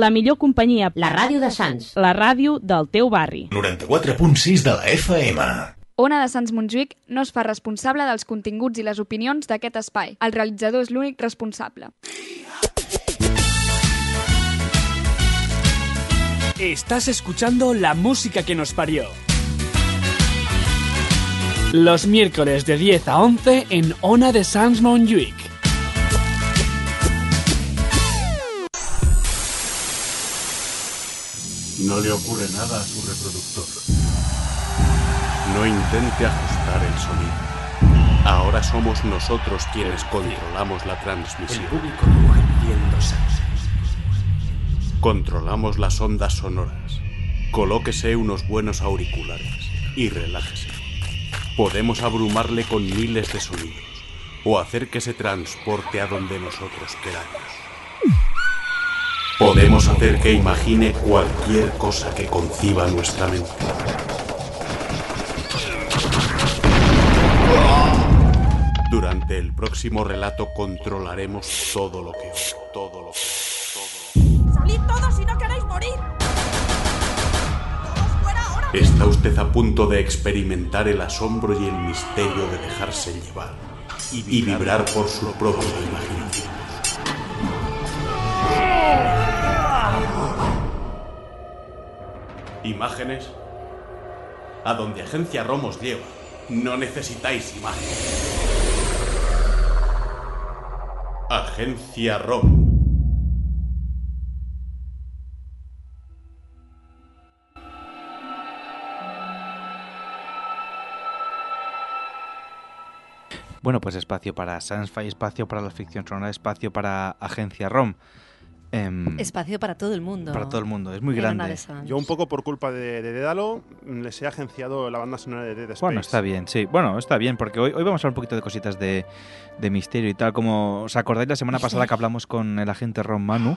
La millor companyia. La ràdio de Sants. La ràdio del teu barri. 94.6 de la FM. Ona de Sants Montjuïc no es fa responsable dels continguts i les opinions d'aquest espai. El realitzador és l'únic responsable. Estás escuchando la música que nos parió. Los miércoles de 10 a 11 en Ona de Sans Montjuïc. Ajustar el sonido. Ahora somos nosotros quienes controlamos la transmisión. El público. Controlamos las ondas sonoras. Colóquese unos buenos auriculares y relájese. Podemos abrumarle con miles de sonidos o hacer que se transporte a donde nosotros queramos. Podemos hacer que imagine cualquier cosa que conciba nuestra mente. Durante el próximo relato controlaremos todo lo que todo lo que ¡Salid todos si no queréis morir! Está usted a punto de experimentar el asombro y el misterio de dejarse llevar y vibrar por su propia imaginación. ¿Imágenes? A donde Agencia ROM os lleva. No necesitáis imágenes. Agencia ROM. Bueno, pues espacio para Sci-Fi, espacio para la ficción sonora, espacio para Agencia ROM. Em, Espacio para todo el mundo. Para todo el mundo, es muy En grande. Yo un poco por culpa de, de Dédalo mm, les he agenciado la banda sonora de Dead Space. Bueno, está bien, sí. Bueno, está bien, porque hoy, hoy vamos a hablar un poquito de cositas de, de misterio y tal. Como os acordáis la semana pasada que hablamos con el agente Ron Manu,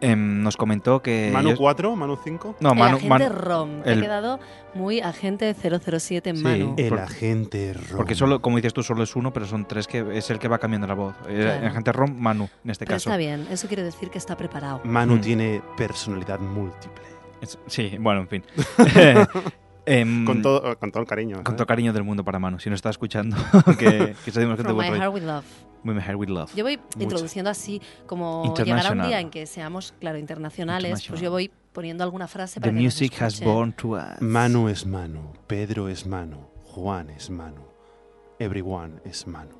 em, nos comentó que... Manu ellos- 4, Manu 5. No, el Manu... agente Manu- ROM. El- ha quedado muy agente 007 en Sí, mano. El por- agente Ron. Porque solo, como dices tú, solo es uno, pero son tres que es el que va cambiando la voz. Eh, Claro. El agente Ron, Manu, en este Pero caso. está bien, eso quiere decir que está preparado. Manu Mm. tiene personalidad múltiple. Es- sí, bueno, en fin. <laughs> <laughs> Em, Con todo, con todo el cariño. Con ¿eh? todo cariño del mundo para Manu. Si nos está escuchando, <laughs> que, que sabemos que te From my heart with love. My heart with love. Yo voy Mucho. introduciendo así, como llegará un día en que seamos, claro, internacionales, pues yo voy poniendo alguna frase The para que nos music has born to us. Manu es Manu, Pedro es Manu, Juan es Manu, everyone es Manu.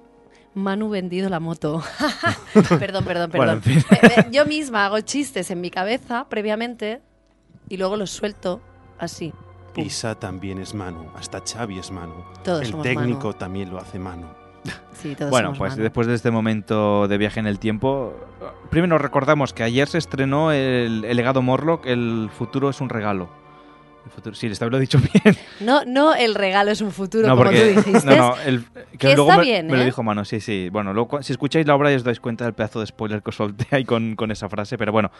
Manu vendido la moto. <laughs> perdón, perdón, Bueno, perdón. en fin. Me- me- yo misma hago chistes en mi cabeza previamente y luego los suelto así. Isa también es Manu, hasta Xavi es Manu. Todos el somos técnico Manu. también lo hace Manu. <laughs> Sí, todos Bueno, somos pues después de este momento de viaje en el tiempo, primero recordamos que ayer se estrenó el, el legado Morlock, El futuro es un regalo. El futuro, sí, vez lo he dicho <laughs> bien. No, no el regalo es un futuro, no, como porque, tú dijiste. <laughs> no, no, el- que, Que luego está me, bien, me lo ¿eh? dijo Mano, sí, sí. Bueno, luego, si escucháis la obra ya os dais cuenta del pedazo de spoiler que os solté ahí con, con esa frase, pero bueno,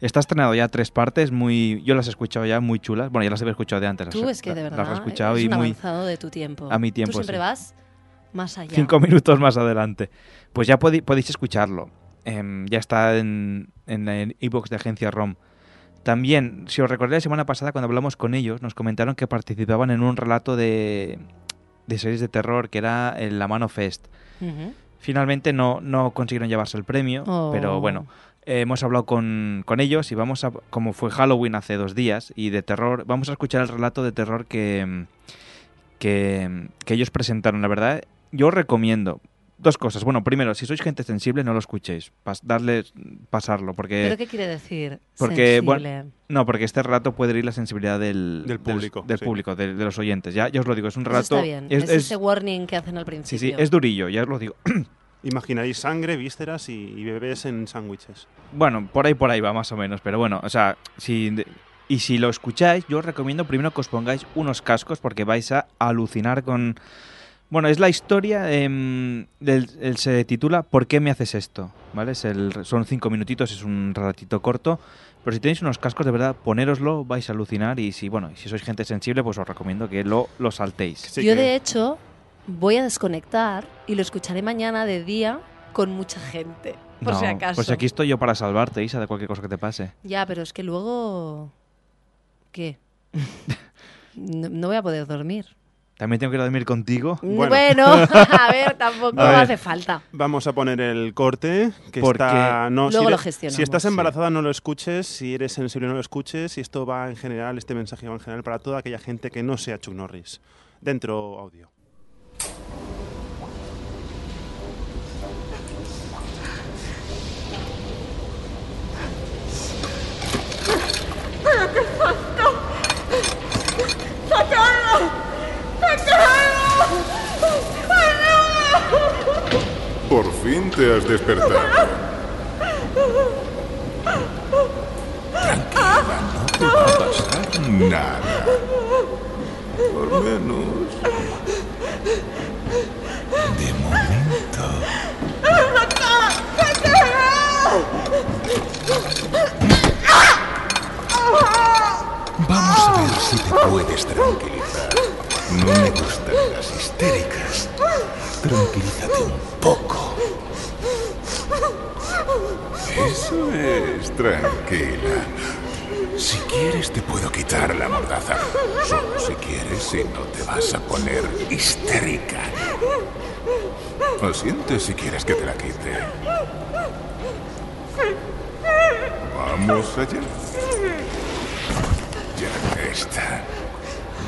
está estrenado ya tres partes, muy, yo las he escuchado ya muy chulas. Bueno, ya las había escuchado de antes. Tú las, es que de las verdad he escuchado y un muy avanzado de tu tiempo. a mi tiempo, Tú siempre sí. vas más allá. cinco minutos más adelante. Pues ya podéis escucharlo. Em, ya está en, en el iBox de Agencia ROM. También, si os recordáis la semana pasada cuando hablamos con ellos, nos comentaron que participaban en un relato de, de series de terror que era el La Mano Fest. Finalmente no, no consiguieron llevarse el premio, Oh. pero bueno, eh, hemos hablado con, con ellos y vamos a, como fue Halloween hace dos días y de terror, vamos a escuchar el relato de terror que, que, que ellos presentaron. La verdad, yo os recomiendo dos cosas. Bueno, primero, si sois gente sensible, no lo escuchéis, pas- darle, pasarlo, porque... ¿Pero qué quiere decir? Porque, sensible? bueno, no, porque este relato puede herir la sensibilidad del, Del público, del, sí. público, de, de los oyentes. Ya, ya os lo digo, es un Eso relato. está bien. Es, Es, es- ese warning que hacen al sí, principio. sí, es durillo, ya os lo digo. <clears throat> Imaginaréis sangre, vísceras y, y bebés en sándwiches. Bueno, por ahí por ahí va más o menos, pero bueno, o sea, si y si lo escucháis, yo os recomiendo primero que os pongáis unos cascos porque vais a alucinar con bueno, es la historia, em, del, el- se titula ¿Por qué me haces esto? ¿Vale? Es el, son cinco minutitos, es un ratito corto, pero si tenéis unos cascos, de verdad, ponéroslo, vais a alucinar y si, bueno, y si sois gente sensible, pues os recomiendo que lo, lo saltéis. Yo, de hecho, voy a desconectar y lo escucharé mañana de día con mucha gente. Por No, si acaso. Pues aquí estoy yo para salvarte, Isa, de cualquier cosa que te pase. Ya, pero es que luego... ¿Qué? <laughs> no, no voy a poder dormir. También tengo que ir a dormir contigo. Bueno, <laughs> a ver, tampoco A ver. hace falta. Vamos a poner el corte. Que Porque- está, no, si Luego lo gestionamos. Si estás Sí. embarazada, no lo escuches. Si eres sensible, no lo escuches. Y esto va en general, este mensaje va en general para toda aquella gente que no sea Chuck Norris. Dentro audio. ¡Pero qué falta! ¡Sacadlo! ¡Sacadlo! Por fin te has despertado. Tranquila, no te va a pasar nada. Por menos. De momento. Vamos a ver si te puedes tranquilizar. No me gustan las histéricas. Tranquilízate un poco. Eso es, tranquila. Si quieres te puedo quitar la mordaza. Solo si quieres, si no te vas a poner histérica. O sientes si quieres que te la quite. Vamos allá. Ya está.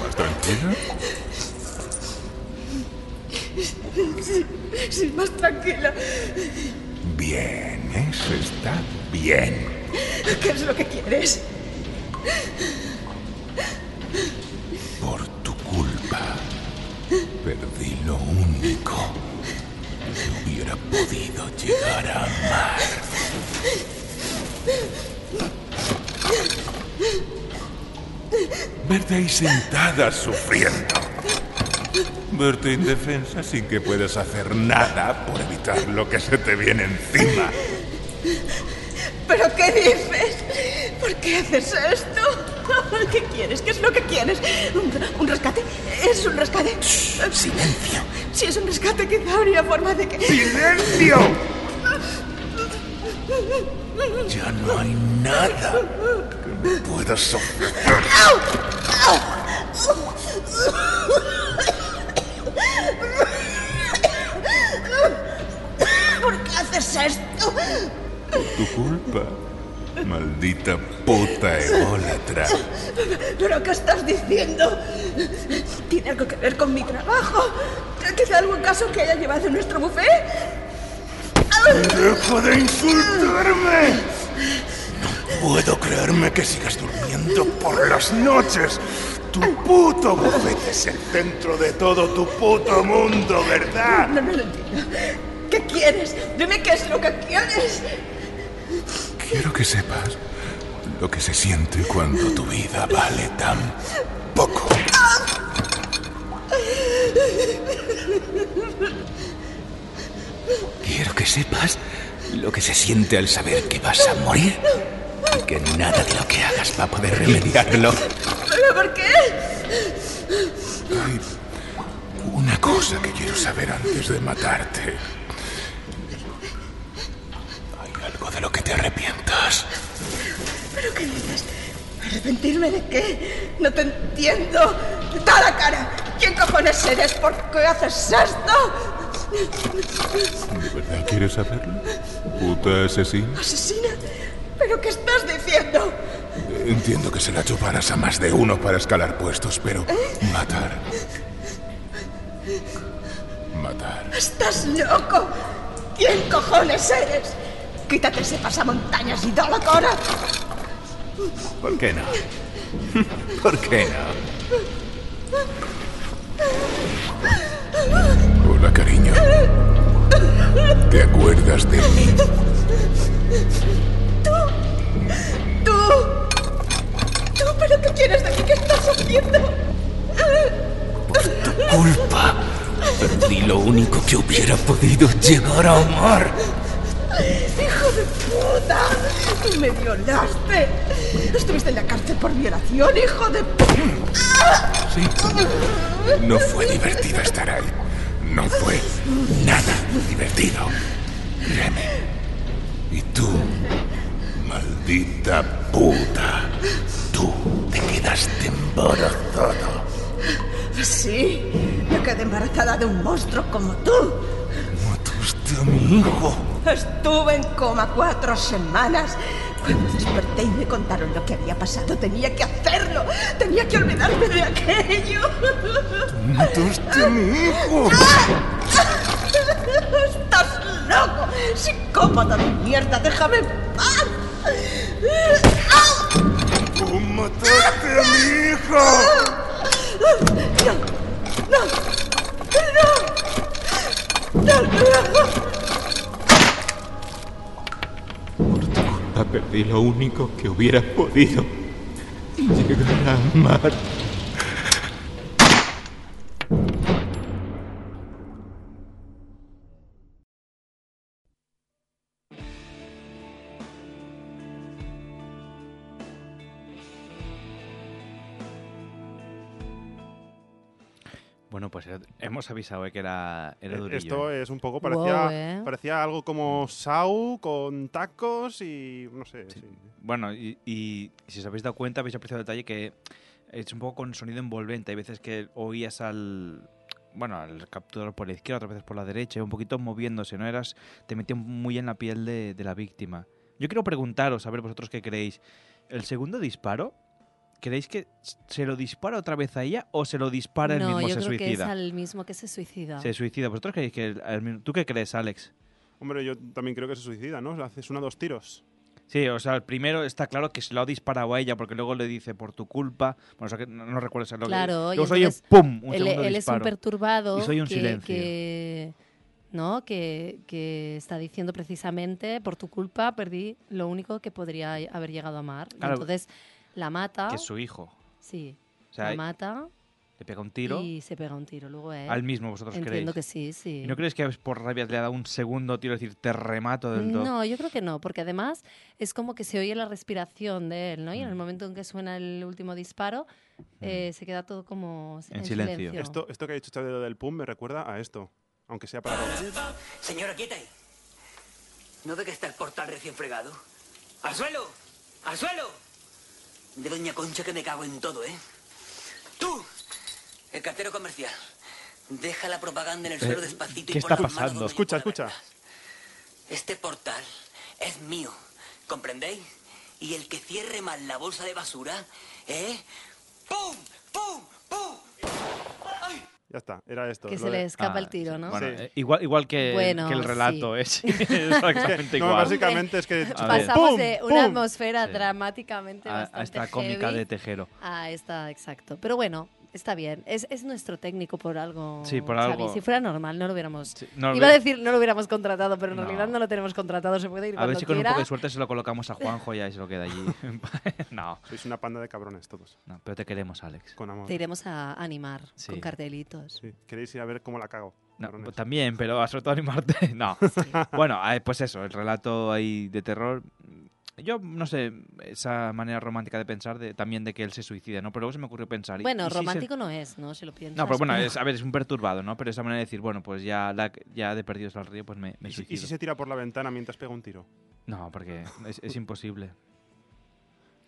¿Más tranquila? Sí, sí, más tranquila. Bien, eso está bien. ¿Qué es lo que quieres? Por tu culpa, perdí lo único que hubiera podido llegar a amar. Verte ahí sentada sufriendo. Verte indefensa sin que puedas hacer nada por evitar lo que se te viene encima. ¿Pero qué dices? ¿Por qué haces esto? ¿Qué quieres? ¿Qué es lo que quieres? ¿Un, un rescate? ¿Es un rescate? Silencio. Si es un rescate, quizá habría forma de que... ¡Silencio! <laughs> Ya no hay nada puedas ofrecer. ¿Por qué haces esto? Por tu culpa, maldita puta ególatra. ¿Pero qué estás diciendo? ¿Tiene algo que ver con mi trabajo? ¿Quizá algún caso que haya llevado nuestro buffet? ¡Deja de insultarme! Puedo creerme que sigas durmiendo por las noches. Tu puto bufete es el centro de todo tu puto mundo, ¿verdad? No, no lo entiendo. ¿Qué quieres? Dime qué es lo que quieres. Quiero que sepas lo que se siente cuando tu vida vale tan poco. Quiero que sepas lo que se siente al saber que vas a morir que nada de lo que hagas va a poder <laughs> remediarlo. ¿Pero por qué? Hay una cosa que quiero saber antes de matarte. Hay algo de lo que te arrepientas. ¿Pero qué dices? ¿Arrepentirme de qué? No te entiendo. ¡Da la cara! ¿Quién cojones eres? ¿Por qué haces esto? ¿De verdad quieres saberlo? ¿Puta asesina? ¿Asesina? ¿Pero qué estás diciendo? Entiendo que se la chuparás a más de uno para escalar puestos, pero matar. Matar. ¡Estás loco! ¿Quién cojones eres? Quítate ese pasamontañas y da la cara. ¿Por qué no? ¿Por qué no? Hola, cariño. ¿Te acuerdas de mí? ¡Tú! ¿Tú? ¿Pero qué quieres de mí? ¿Qué estás haciendo? Culpa. Perdí lo único que hubiera podido llegar a amar. ¡Hijo de puta! ¡Me violaste! Estuviste en la cárcel por violación, hijo de... Sí. No fue divertido estar ahí. No fue nada divertido. Créeme. Y tú, maldita puta, tú te quedaste embarazada. Sí, me quedé embarazada de un monstruo como tú. Mataste a mi hijo. Estuve en coma cuatro semanas. Cuando desperté y me contaron lo que había pasado, tenía que hacerlo. Tenía que olvidarme de aquello. Mataste a mi hijo. ¡Estás loco! ¡Psicópata de mierda! ¡Déjame en paz! ¡Tú mataste a mi hijo! ¡No! ¡No! ¡No! ¡No! La perdí lo único que hubiera podido llegar a amar. Bueno, pues hemos avisado eh, que era, era Eh, durillo. Esto eh. es un poco, Wow, parecía, eh. parecía algo como Sau con tacos y no sé. sí. Bueno, y, y si os habéis dado cuenta, habéis apreciado el detalle que es un poco con sonido envolvente. Hay veces que oías al. Bueno, al capturador por la izquierda, otras veces por la derecha, un poquito moviéndose, ¿no? Eras, te metía muy en la piel de, de la víctima. Yo quiero preguntaros, a ver vosotros qué creéis. ¿El segundo disparo, creéis que se lo dispara otra vez a ella o se lo dispara él no, mismo, yo se creo que es suicida? al mismo que se suicida. Se suicida. ¿Vosotros creéis que el- el ¿Tú qué crees, Alex? Hombre, yo también creo que se suicida, ¿no? Haces una dos tiros. Sí, o sea, el primero está claro que se lo ha disparado a ella porque luego le dice por tu culpa. Bueno, o sea, que no, no recuerdo eso, lo que- Claro, y Luego entonces ¡pum! Un él, él es un perturbado Y se oye un que, silencio. que- ¿no? Que, que está diciendo precisamente, por tu culpa perdí lo único que podría haber llegado a amar. Y Claro. entonces la mata. Que es su hijo. Sí, O sea, la mata Le pega un tiro. y se pega un tiro. Luego él, Al mismo, vosotros Entiendo creéis. que sí, sí. ¿Y no creéis que por rabia le ha dado un segundo tiro, es decir, te remato del todo? No, yo creo que no, porque además es como que se oye la respiración de él, ¿no? Y en el Mm. momento en que suena el último disparo, eh, se queda todo como en, silencio. Esto, esto que ha dicho lo del pum me recuerda a esto. Aunque sea para Señora, quieta ahí. ¿No ve que está el portal recién fregado? ¡Al suelo! ¡Al suelo! De Doña Concha que me cago en todo, ¿eh? ¡Tú! El cartero comercial. Deja la propaganda en el suelo Eh, despacito ¿Qué y está pasando? Escucha, escucha. Este portal es mío. ¿Comprendéis? Y el que cierre mal la bolsa de basura, ¿eh? ¡Pum! ¡Pum! ¡Pum! Ya está, era esto. Que se de- le escapa el tiro, ¿no? Bueno, Sí. eh, igual, igual que, Bueno, que el relato, sí. ¿eh? Es <laughs> <laughs> exactamente No, igual. básicamente es que- Pasamos ¡Pum! de una ¡Pum! atmósfera Sí. dramáticamente a, bastante a esta cómica de Tejero. a esta, exacto. Pero bueno, está bien. Es, es nuestro técnico por algo. Sí, por Xavi. algo. Si fuera normal, no lo hubiéramos. no lo Iba a decir no lo hubiéramos contratado, pero en No. realidad no lo tenemos contratado. Se puede ir A cuando ver si con un poco de suerte se lo colocamos a Juanjo y se lo queda allí. <laughs> no. Sois una panda de cabrones todos. No, pero te queremos, Alex. Con amor. Te iremos a animar Sí. con cartelitos. Sí. Queréis ir a ver cómo la cago. No, cabrones? también, pero sobre todo animarte, <laughs> no. Bueno, eh, pues eso, el relato ahí de terror. Yo no sé, esa manera romántica de pensar de, también de que él se suicida, ¿no? Pero luego se me ocurrió pensar. ¿y- Bueno, y si se- romántico no es, ¿no? Si lo piensas. No, pero bueno, es, a ver, es un perturbado, ¿no? Pero esa manera de decir, bueno, pues ya, la- ya de perdidos al río, pues me, me ¿Y si, suicido. y si se tira por la ventana mientras pega un tiro? No, porque es, es imposible. <laughs>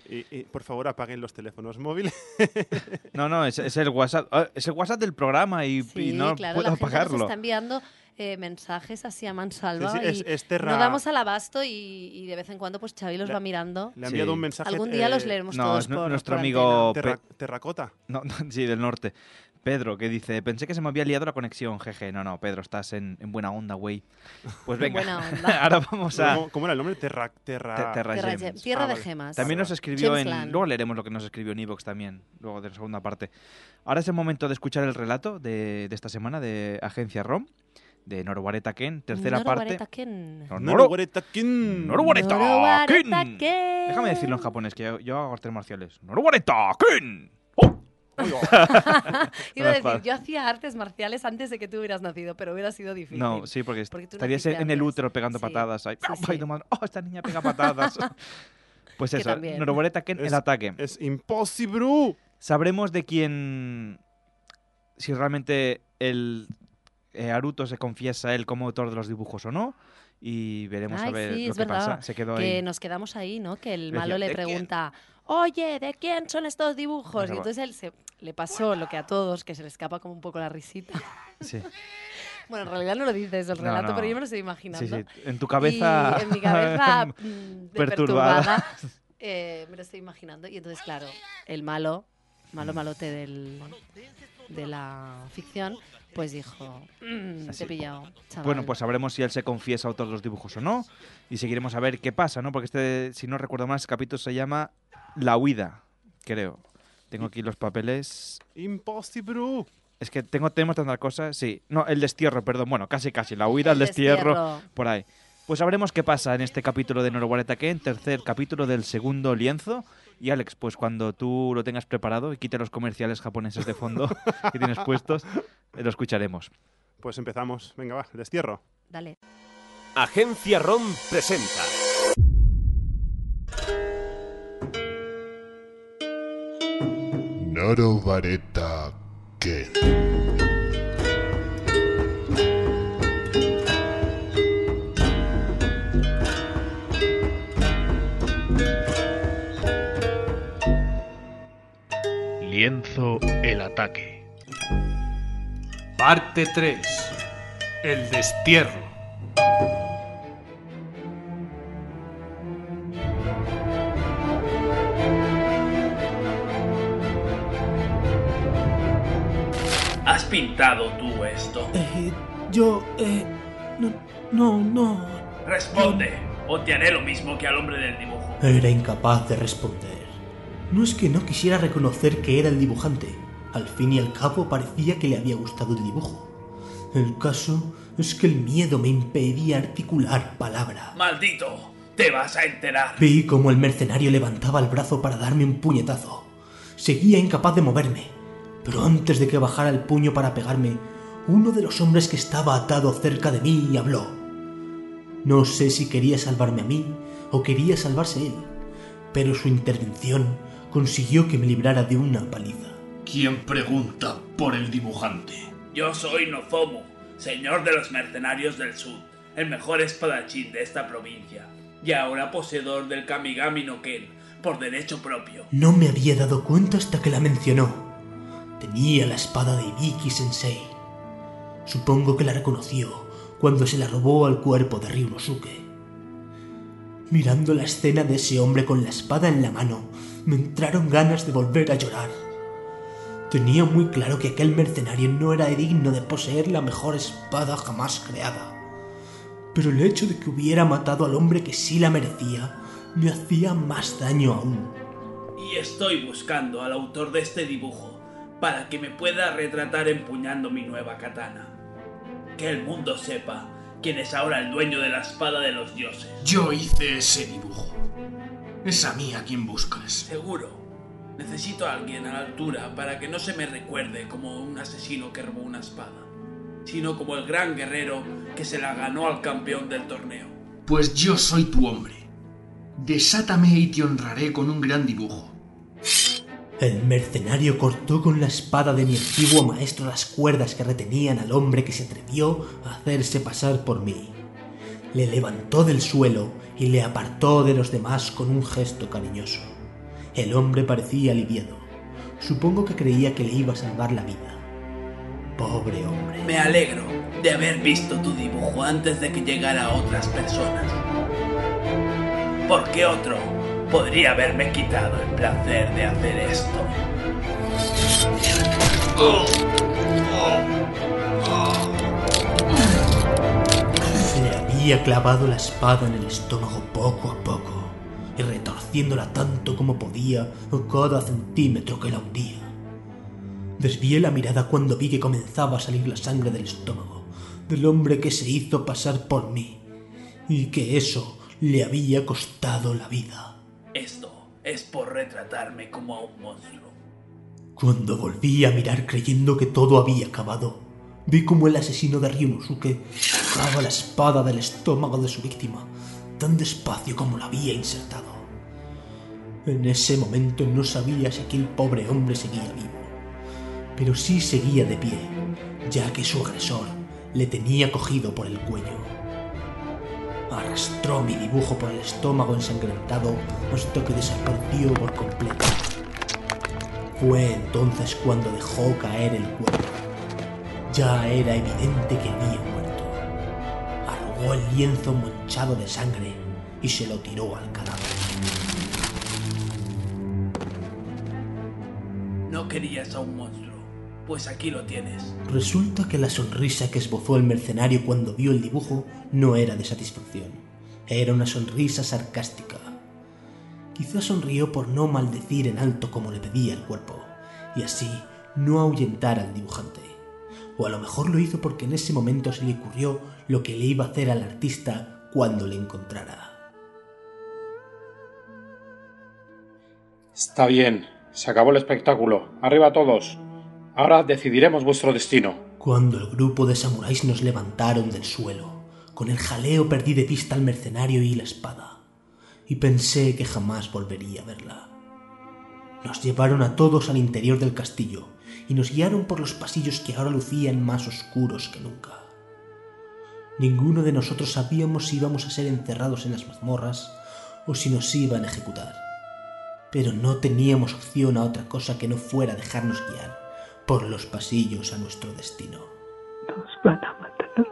Y, y, por favor, apaguen los teléfonos móviles. <laughs> No, no, es, es el WhatsApp, ah, es el WhatsApp del programa y, y Sí, no claro, puedo la gente apagarlo. nos está enviando eh, mensajes así a mansalva Sí, sí, es- y es terra- no damos al abasto y, y de vez en cuando pues Xavi los Le- va mirando. Le ha enviado Sí. un mensaje. Algún día eh, los leeremos No, todos es por nuestro por amigo terra- Pe- terracota. No, no, sí, del norte. Pedro, que dice, pensé que se me había liado la conexión, jeje. No, no, Pedro, estás en, en buena onda, güey. Pues En venga, buena <laughs> onda. ahora vamos a... ¿Cómo, cómo era el nombre? Terra, terra... Te- Terra. Gem- tierra Ah, de vale. gemas. También nos escribió en... Gemsland. Luego leeremos lo que nos escribió en Evox también, luego de la segunda parte. Ahora es el momento de escuchar el relato de, de esta semana de Agencia ROM, de Norowareta Ken, tercera Noro parte. Wareta Ken. No, Noro Noro- Wareta Kin. Norowareta Noro Wareta Ken. Ken. Déjame decirlo en japonés, que yo, yo hago artes marciales. Norowareta Ken. <laughs> Iba a decir, yo hacía artes marciales antes de que tú hubieras nacido, pero hubiera sido difícil. No, sí, porque, estarías en el útero pegando Sí, patadas. Ahí. sí, Ay, sí. oh, esta niña pega patadas. <laughs> pues eso, también. Norowareta Ken, el Es- ataque. Es imposible. Sabremos de quién. Si realmente el eh, Aruto se confiesa él como autor de los dibujos o no. y veremos a ver sí, lo es que verdad. pasa. Se quedó que ahí. nos quedamos ahí, ¿no? Que el Decía, malo le pregunta, oye, ¿de quién son estos dibujos? Esa Y entonces él se, le pasó lo que a todos, que se le escapa como un poco la risita. Sí. <laughs> Bueno, en realidad no lo dices el relato, no. pero yo me lo estoy imaginando. Sí, sí. En tu cabeza Y en mi cabeza <laughs> mm, perturbada, <laughs> eh, me lo estoy imaginando. Y entonces, claro, el malo, malo malote del, de la ficción, pues dijo, "Mm, te Así. he pillado, chaval". Bueno, pues sabremos si él se confiesa autor de los dibujos o no. Y seguiremos a ver qué pasa, ¿no? Porque este, si no recuerdo mal, este capítulo se llama La huida, creo. Tengo aquí los papeles. Impossible. Es que tengo, tenemos tantas cosas. Sí, no, el destierro, perdón. Bueno, casi, casi. La huida, el, El destierro, destierro. por ahí. Pues sabremos qué pasa en este capítulo de Noroguareta que en tercer capítulo del segundo lienzo. Y Alex, pues cuando tú lo tengas preparado y quite los comerciales japoneses de fondo <laughs> que tienes puestos, eh, lo escucharemos. Pues empezamos. Venga, va, destierro. Dale. Agencia ROM presenta. Noro Vareta Ken. Lienzo el ataque. Parte 3. El destierro. ¿Has pintado tú esto? Eh, yo, eh, no, no, no. Responde, o te haré lo mismo que al hombre del dibujo. Era incapaz de responder. No es que no quisiera reconocer que era el dibujante. Al fin y al cabo parecía que le había gustado el dibujo. El caso es que el miedo me impedía articular palabra. ¡Maldito! ¡Te vas a enterar! Vi cómo el mercenario levantaba el brazo para darme un puñetazo. Seguía incapaz de moverme, pero antes de que bajara el puño para pegarme, uno de los hombres que estaba atado cerca de mí habló. No sé si quería salvarme a mí o quería salvarse él, pero su intervención consiguió que me librara de una paliza. ¿Quién pregunta por el dibujante? Yo soy Nozomu, señor de los mercenarios del sur, el mejor espadachín de esta provincia, y ahora poseedor del Kamigami no Ken, por derecho propio. No me había dado cuenta hasta que la mencionó. Tenía la espada de Ibiki Sensei. Supongo que la reconoció cuando se la robó al cuerpo de Ryunosuke. Mirando la escena de ese hombre con la espada en la mano, me entraron ganas de volver a llorar. Tenía muy claro que aquel mercenario no era digno de poseer la mejor espada jamás creada. Pero el hecho de que hubiera matado al hombre que sí la merecía me hacía más daño aún. Y estoy buscando al autor de este dibujo para que me pueda retratar empuñando mi nueva katana. Que el mundo sepa quién es ahora el dueño de la espada de los dioses. Yo hice ese dibujo. Es a mí a quien buscas. Seguro. Necesito a alguien a la altura para que no se me recuerde como un asesino que robó una espada, sino como el gran guerrero que se la ganó al campeón del torneo. Pues yo soy tu hombre. Desátame y te honraré con un gran dibujo. El mercenario cortó con la espada de mi antiguo maestro las cuerdas que retenían al hombre que se atrevió a hacerse pasar por mí. Le levantó del suelo y le apartó de los demás con un gesto cariñoso. El hombre parecía aliviado. Supongo que creía que le iba a salvar la vida. Pobre hombre. Me alegro de haber visto tu dibujo antes de que llegara a otras personas. Porque otro podría haberme quitado el placer de hacer esto. Le había clavado la espada en el estómago poco a poco y retorciéndola tanto como podía a cada centímetro que la hundía. Desvié la mirada cuando vi que comenzaba a salir la sangre del estómago del hombre que se hizo pasar por mí y que eso le había costado la vida. Esto es por retratarme como a un monstruo. Cuando volví a mirar creyendo que todo había acabado, vi como el asesino de Ryunosuke sacaba la espada del estómago de su víctima, tan despacio como la había insertado. En ese momento no sabía si aquel pobre hombre seguía vivo, pero sí seguía de pie, ya que su agresor le tenía cogido por el cuello. Arrastró mi dibujo por el estómago ensangrentado hasta que desapareció por completo. Fue entonces cuando dejó caer el cuerpo. Ya era evidente que había muerto. Arrugó el lienzo manchado de sangre y se lo tiró al cadáver. No querías a un monstruo. Pues aquí lo tienes. Resulta que la sonrisa que esbozó el mercenario cuando vio el dibujo no era de satisfacción. Era una sonrisa sarcástica. Quizá sonrió por no maldecir en alto como le pedía el cuerpo, y así no ahuyentar al dibujante. O a lo mejor lo hizo porque en ese momento se le ocurrió lo que le iba a hacer al artista cuando le encontrara. Está bien, se acabó el espectáculo. Arriba todos. Ahora decidiremos vuestro destino. Cuando el grupo de samuráis nos levantaron del suelo, con el jaleo perdí de vista al mercenario y la espada, y pensé que jamás volvería a verla. Nos llevaron a todos al interior del castillo y nos guiaron por los pasillos que ahora lucían más oscuros que nunca. Ninguno de nosotros sabíamos si íbamos a ser encerrados en las mazmorras o si nos iban a ejecutar, pero no teníamos opción a otra cosa que no fuera dejarnos guiar por los pasillos a nuestro destino. Nos van a matar.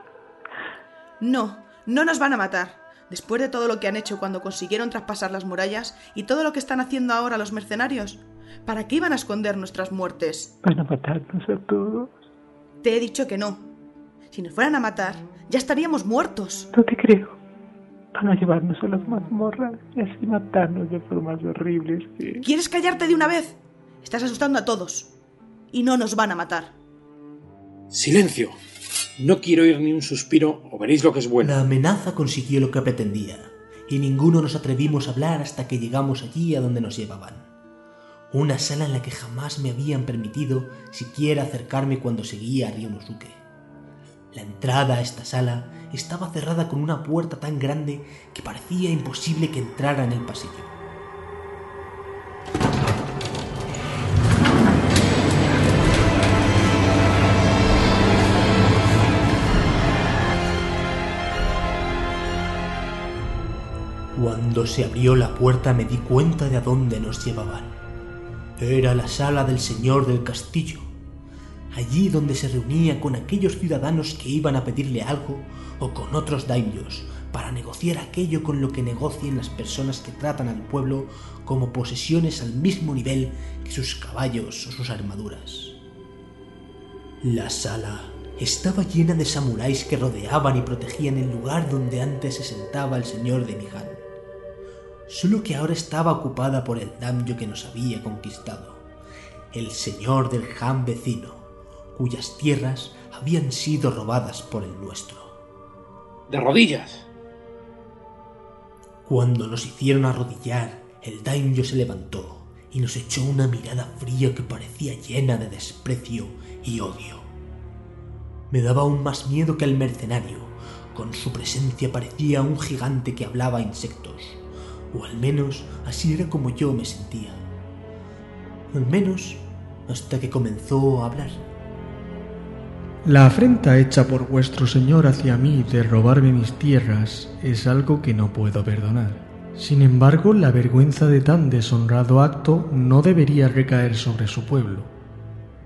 No, no nos van a matar. Después de todo lo que han hecho cuando consiguieron traspasar las murallas y todo lo que están haciendo ahora los mercenarios, ¿para qué iban a esconder nuestras muertes? Van a matarnos a todos. Te he dicho que no. Si nos fueran a matar, ya estaríamos muertos. No te creo. Van a llevarnos a las mazmorras y así matarnos de formas horribles. ¿Quieres callarte de una vez? Estás asustando a todos. Y no nos van a matar. Silencio. No quiero oír ni un suspiro o veréis lo que es bueno. La amenaza consiguió lo que pretendía, y ninguno nos atrevimos a hablar hasta que llegamos allí a donde nos llevaban. Una sala en la que jamás me habían permitido siquiera acercarme cuando seguía a Ryunosuke. La entrada a esta sala estaba cerrada con una puerta tan grande que parecía imposible que entrara en el pasillo. Cuando se abrió la puerta me di cuenta de a dónde nos llevaban. Era la sala del señor del castillo, allí donde se reunía con aquellos ciudadanos que iban a pedirle algo o con otros daimyos para negociar aquello con lo que negocian las personas que tratan al pueblo como posesiones al mismo nivel que sus caballos o sus armaduras. La sala estaba llena de samuráis que rodeaban y protegían el lugar donde antes se sentaba el señor de Mihan solo que ahora estaba ocupada por el daimyo que nos había conquistado, el señor del Han vecino, cuyas tierras habían sido robadas por el nuestro. ¡De rodillas! Cuando nos hicieron arrodillar, el daimyo se levantó y nos echó una mirada fría que parecía llena de desprecio y odio. Me daba aún más miedo que el mercenario. Con su presencia parecía un gigante que hablaba a insectos o al menos así era como yo me sentía. Al menos hasta que comenzó a hablar. La afrenta hecha por vuestro señor hacia mí de robarme mis tierras es algo que no puedo perdonar. Sin embargo, la vergüenza de tan deshonrado acto no debería recaer sobre su pueblo.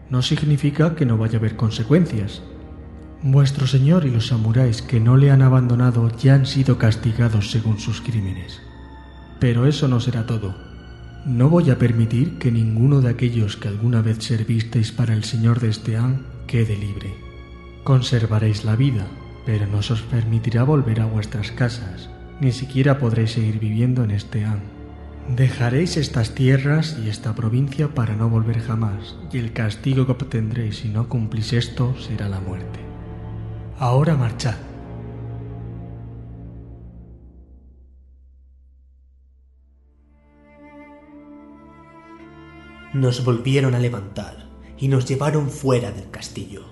No significa que no vaya a haber consecuencias. Vuestro señor y los samuráis que no le han abandonado ya han sido castigados según sus crímenes. Pero eso no será todo. No voy a permitir que ninguno de aquellos que alguna vez servisteis para el señor de Esteán quede libre. Conservaréis la vida, pero no os permitirá volver a vuestras casas, ni siquiera podréis seguir viviendo en Esteán. Dejaréis estas tierras y esta provincia para no volver jamás, y el castigo que obtendréis si no cumplís esto será la muerte. Ahora marchad. Nos volvieron a levantar y nos llevaron fuera del castillo.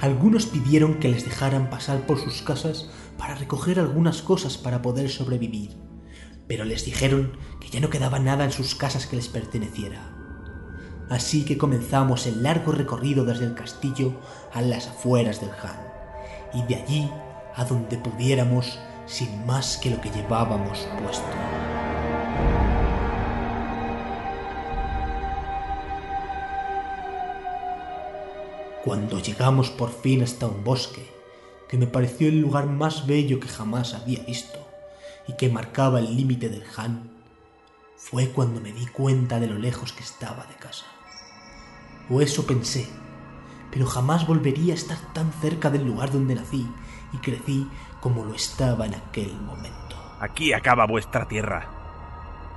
Algunos pidieron que les dejaran pasar por sus casas para recoger algunas cosas para poder sobrevivir, pero les dijeron que ya no quedaba nada en sus casas que les perteneciera. Así que comenzamos el largo recorrido desde el castillo a las afueras del Han, y de allí a donde pudiéramos sin más que lo que llevábamos puesto. Cuando llegamos por fin hasta un bosque, que me pareció el lugar más bello que jamás había visto y que marcaba el límite del Han, fue cuando me di cuenta de lo lejos que estaba de casa. O eso pensé, pero jamás volvería a estar tan cerca del lugar donde nací y crecí como lo estaba en aquel momento. Aquí acaba vuestra tierra.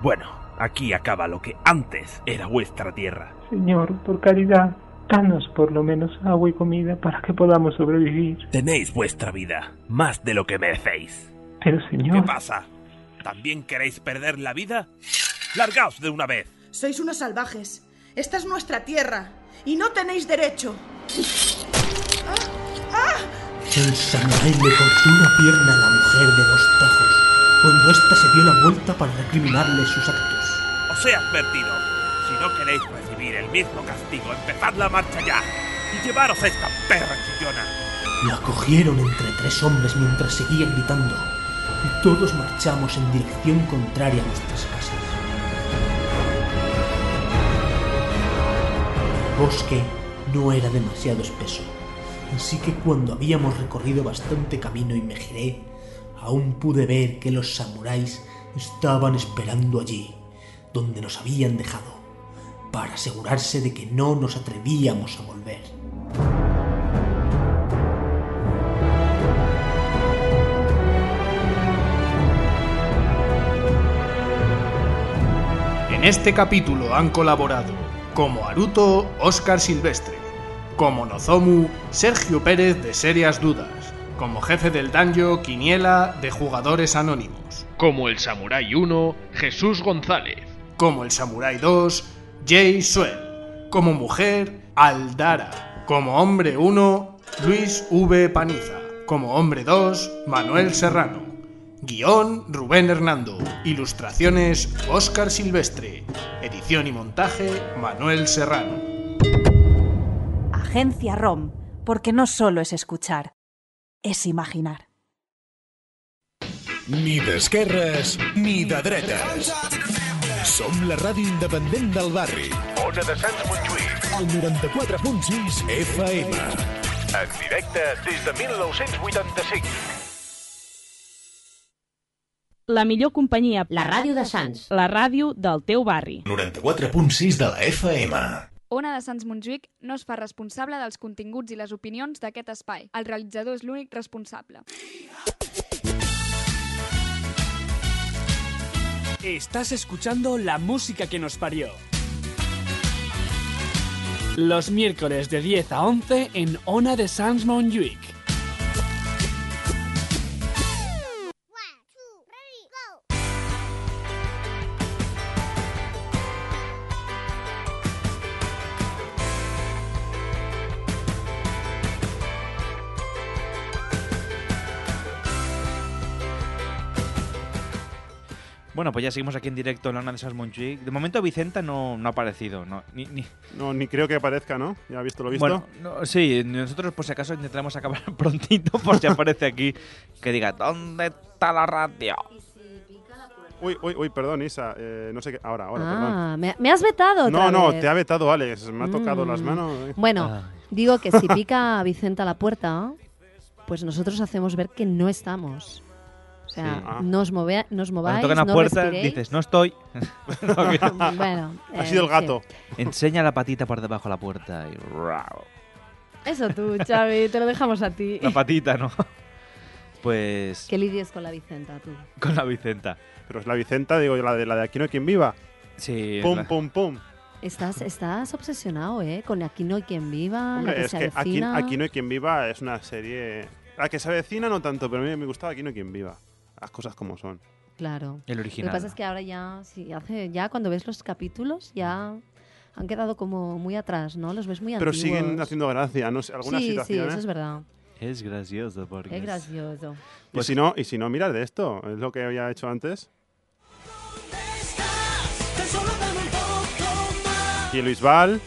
Bueno, aquí acaba lo que antes era vuestra tierra. Señor, por caridad, danos por lo menos agua y comida para que podamos sobrevivir. Tenéis vuestra vida, más de lo que merecéis. Pero, ¿Qué señor, pasa? ¿También queréis perder la vida? ¡Largaos de una vez! Sois unos salvajes. Esta es nuestra tierra y no tenéis derecho. El samurái le cortó una pierna a la mujer de dos tajos cuando ésta se dio la vuelta para recriminarle sus actos. Os he advertido. Si no queréis el mismo castigo, empezad la marcha ya. Y llevaros a esta perra chillona. La cogieron entre tres hombres mientras seguía gritando y todos marchamos en dirección contraria a nuestras casas. El bosque no era demasiado espeso, así que cuando habíamos recorrido bastante camino y me giré, aún pude ver que los samuráis estaban esperando allí, donde nos habían dejado, para asegurarse de que no nos atrevíamos a volver. En este capítulo han colaborado como Aruto Óscar Silvestre, como Nozomu Sergio Pérez de Serias Dudas, como jefe del Danjo Quiniela de Jugadores Anónimos, Como el Samurai 1, Jesús González. como el Samurai 2 Jay Suel, como mujer Aldara, como hombre 1 Luis V. Paniza, como hombre 2 Manuel Serrano. Guión Rubén Hernando. Ilustraciones Óscar Silvestre. Edición y montaje Manuel Serrano. Agencia ROM, porque no solo es escuchar, es imaginar. Ni d'esquerres ni de dretes. Som la ràdio independent del barri. Ona de Sants Montjuïc. El 94.6 FM. En directe des de 1985. La millor companyia. La ràdio de Sants. La ràdio del teu barri. 94.6 de la FM. Ona de Sants Montjuïc no es fa responsable dels continguts i les opinions d'aquest espai. El realitzador és l'únic responsable. Estás escuchando la música que nos parió. Los miércoles de 10 a 11 en Ona de Sans Montjuïc. Bueno, pues ya seguimos aquí en directo en la Ona de Montjuïc. De momento Vicenta no, no ha aparecido. No, ni, ni- No, ni creo que aparezca, ¿no? ¿Ya has visto lo visto? Bueno, no, sí, nosotros por si acaso intentaremos acabar <laughs> prontito por si aparece aquí que diga ¿Dónde está la radio? Uy, uy, uy, perdón, Isa. eh, no sé qué. Ahora, ahora, perdón. Ah, ¿me, me has vetado otra No, no, vez? te ha vetado Alex. Me ha tocado las Mm. manos. eh. Bueno, digo que si pica Vicenta a la puerta, pues nosotros hacemos ver que no estamos. O sea, Sí. Ah. no, os move- no os Cuando mováis, tocan la no puerta respiréis. dices, no estoy. <laughs> Bueno, Ha eh, sido el sí. gato. Enseña la patita por debajo de la puerta y... Eso tú, Xavi, te lo dejamos a ti. La patita, ¿no? Pues Que lidies con la Vicenta, tú. con la Vicenta. Pero es la Vicenta, digo, la de, la de Aquí no hay quien viva. Sí. Pum, la- pum, pum. Estás, estás obsesionado, ¿eh? Con Aquí no hay quien viva, Hombre, la que es se que aquí, aquí no hay quien viva es una serie. La que se avecina no tanto, pero a mí me gustaba Aquí no hay quien viva. Las cosas como son. Claro. El Lo original. que pasa es que ahora ya, sí, hace, ya cuando ves los capítulos, ya han quedado como muy atrás, ¿no? Los ves muy Pero antiguos. siguen haciendo gracia, no sé, algunas sí, sí, situaciones. eso es verdad. Es gracioso porque... Es gracioso. Y si no, y si no, mirad de esto, es lo que había hecho antes. Y Luis Val.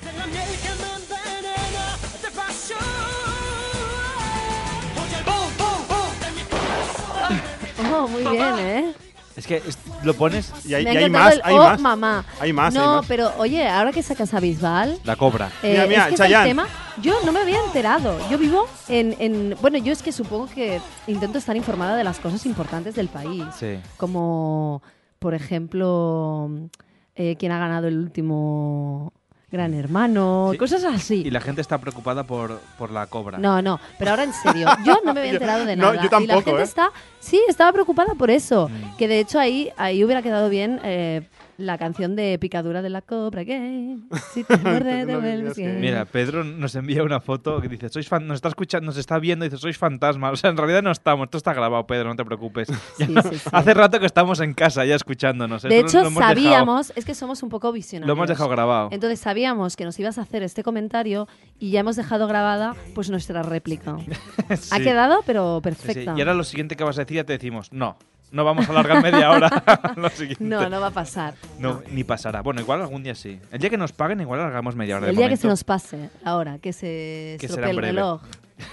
Oh, muy bien, ¿eh? Es que es- lo pones y hay, Me ha y hay encantado más, el hay oh, más. mamá. Hay más, no, hay más. pero oye, ahora que sacas a Bisbal, la cobra. eh, Mira, mira, es que es el Chayanne. tema. Yo no me había enterado. Yo vivo en, en- Bueno, yo es que supongo que intento estar informada de las cosas importantes del país. Sí. Como, por ejemplo, eh, quién ha ganado el último Gran Hermano, Sí. cosas así. Y la gente está preocupada por, por la cobra. No, no, pero ahora en serio, <laughs> yo no me había enterado de no, nada. yo y la tampoco, gente ¿eh? está, sí, estaba preocupada por eso. Mm. Que de hecho ahí, ahí hubiera quedado bien eh, la canción de Picadura de la Cobra Gay. Si te <laughs> muerde, te vuelves gay. Mira, Pedro nos envía una foto que dice, sois fan, nos está escuchando, nos está viendo y dice, sois fantasmas. O sea, en realidad no estamos, esto está grabado, Pedro, no te preocupes. Ya no- sí, sí. <laughs> Hace rato que estamos en casa ya escuchándonos. De Esto hecho, lo hemos dejado- sabíamos, es que somos un poco visionarios. Lo hemos dejado grabado. Entonces sabíamos que nos ibas a hacer este comentario y ya hemos dejado grabada pues nuestra réplica. <laughs> Ha quedado, pero Sí, sí. perfecta. Y ahora lo siguiente que vas a decir ya te decimos, no, no vamos a alargar media hora. <laughs> lo siguiente. No, no va a pasar. No, ni pasará. Bueno, igual algún día sí. El día que nos paguen, igual alargamos media hora. de El día que se nos pase, ahora, que se Que estropee el reloj.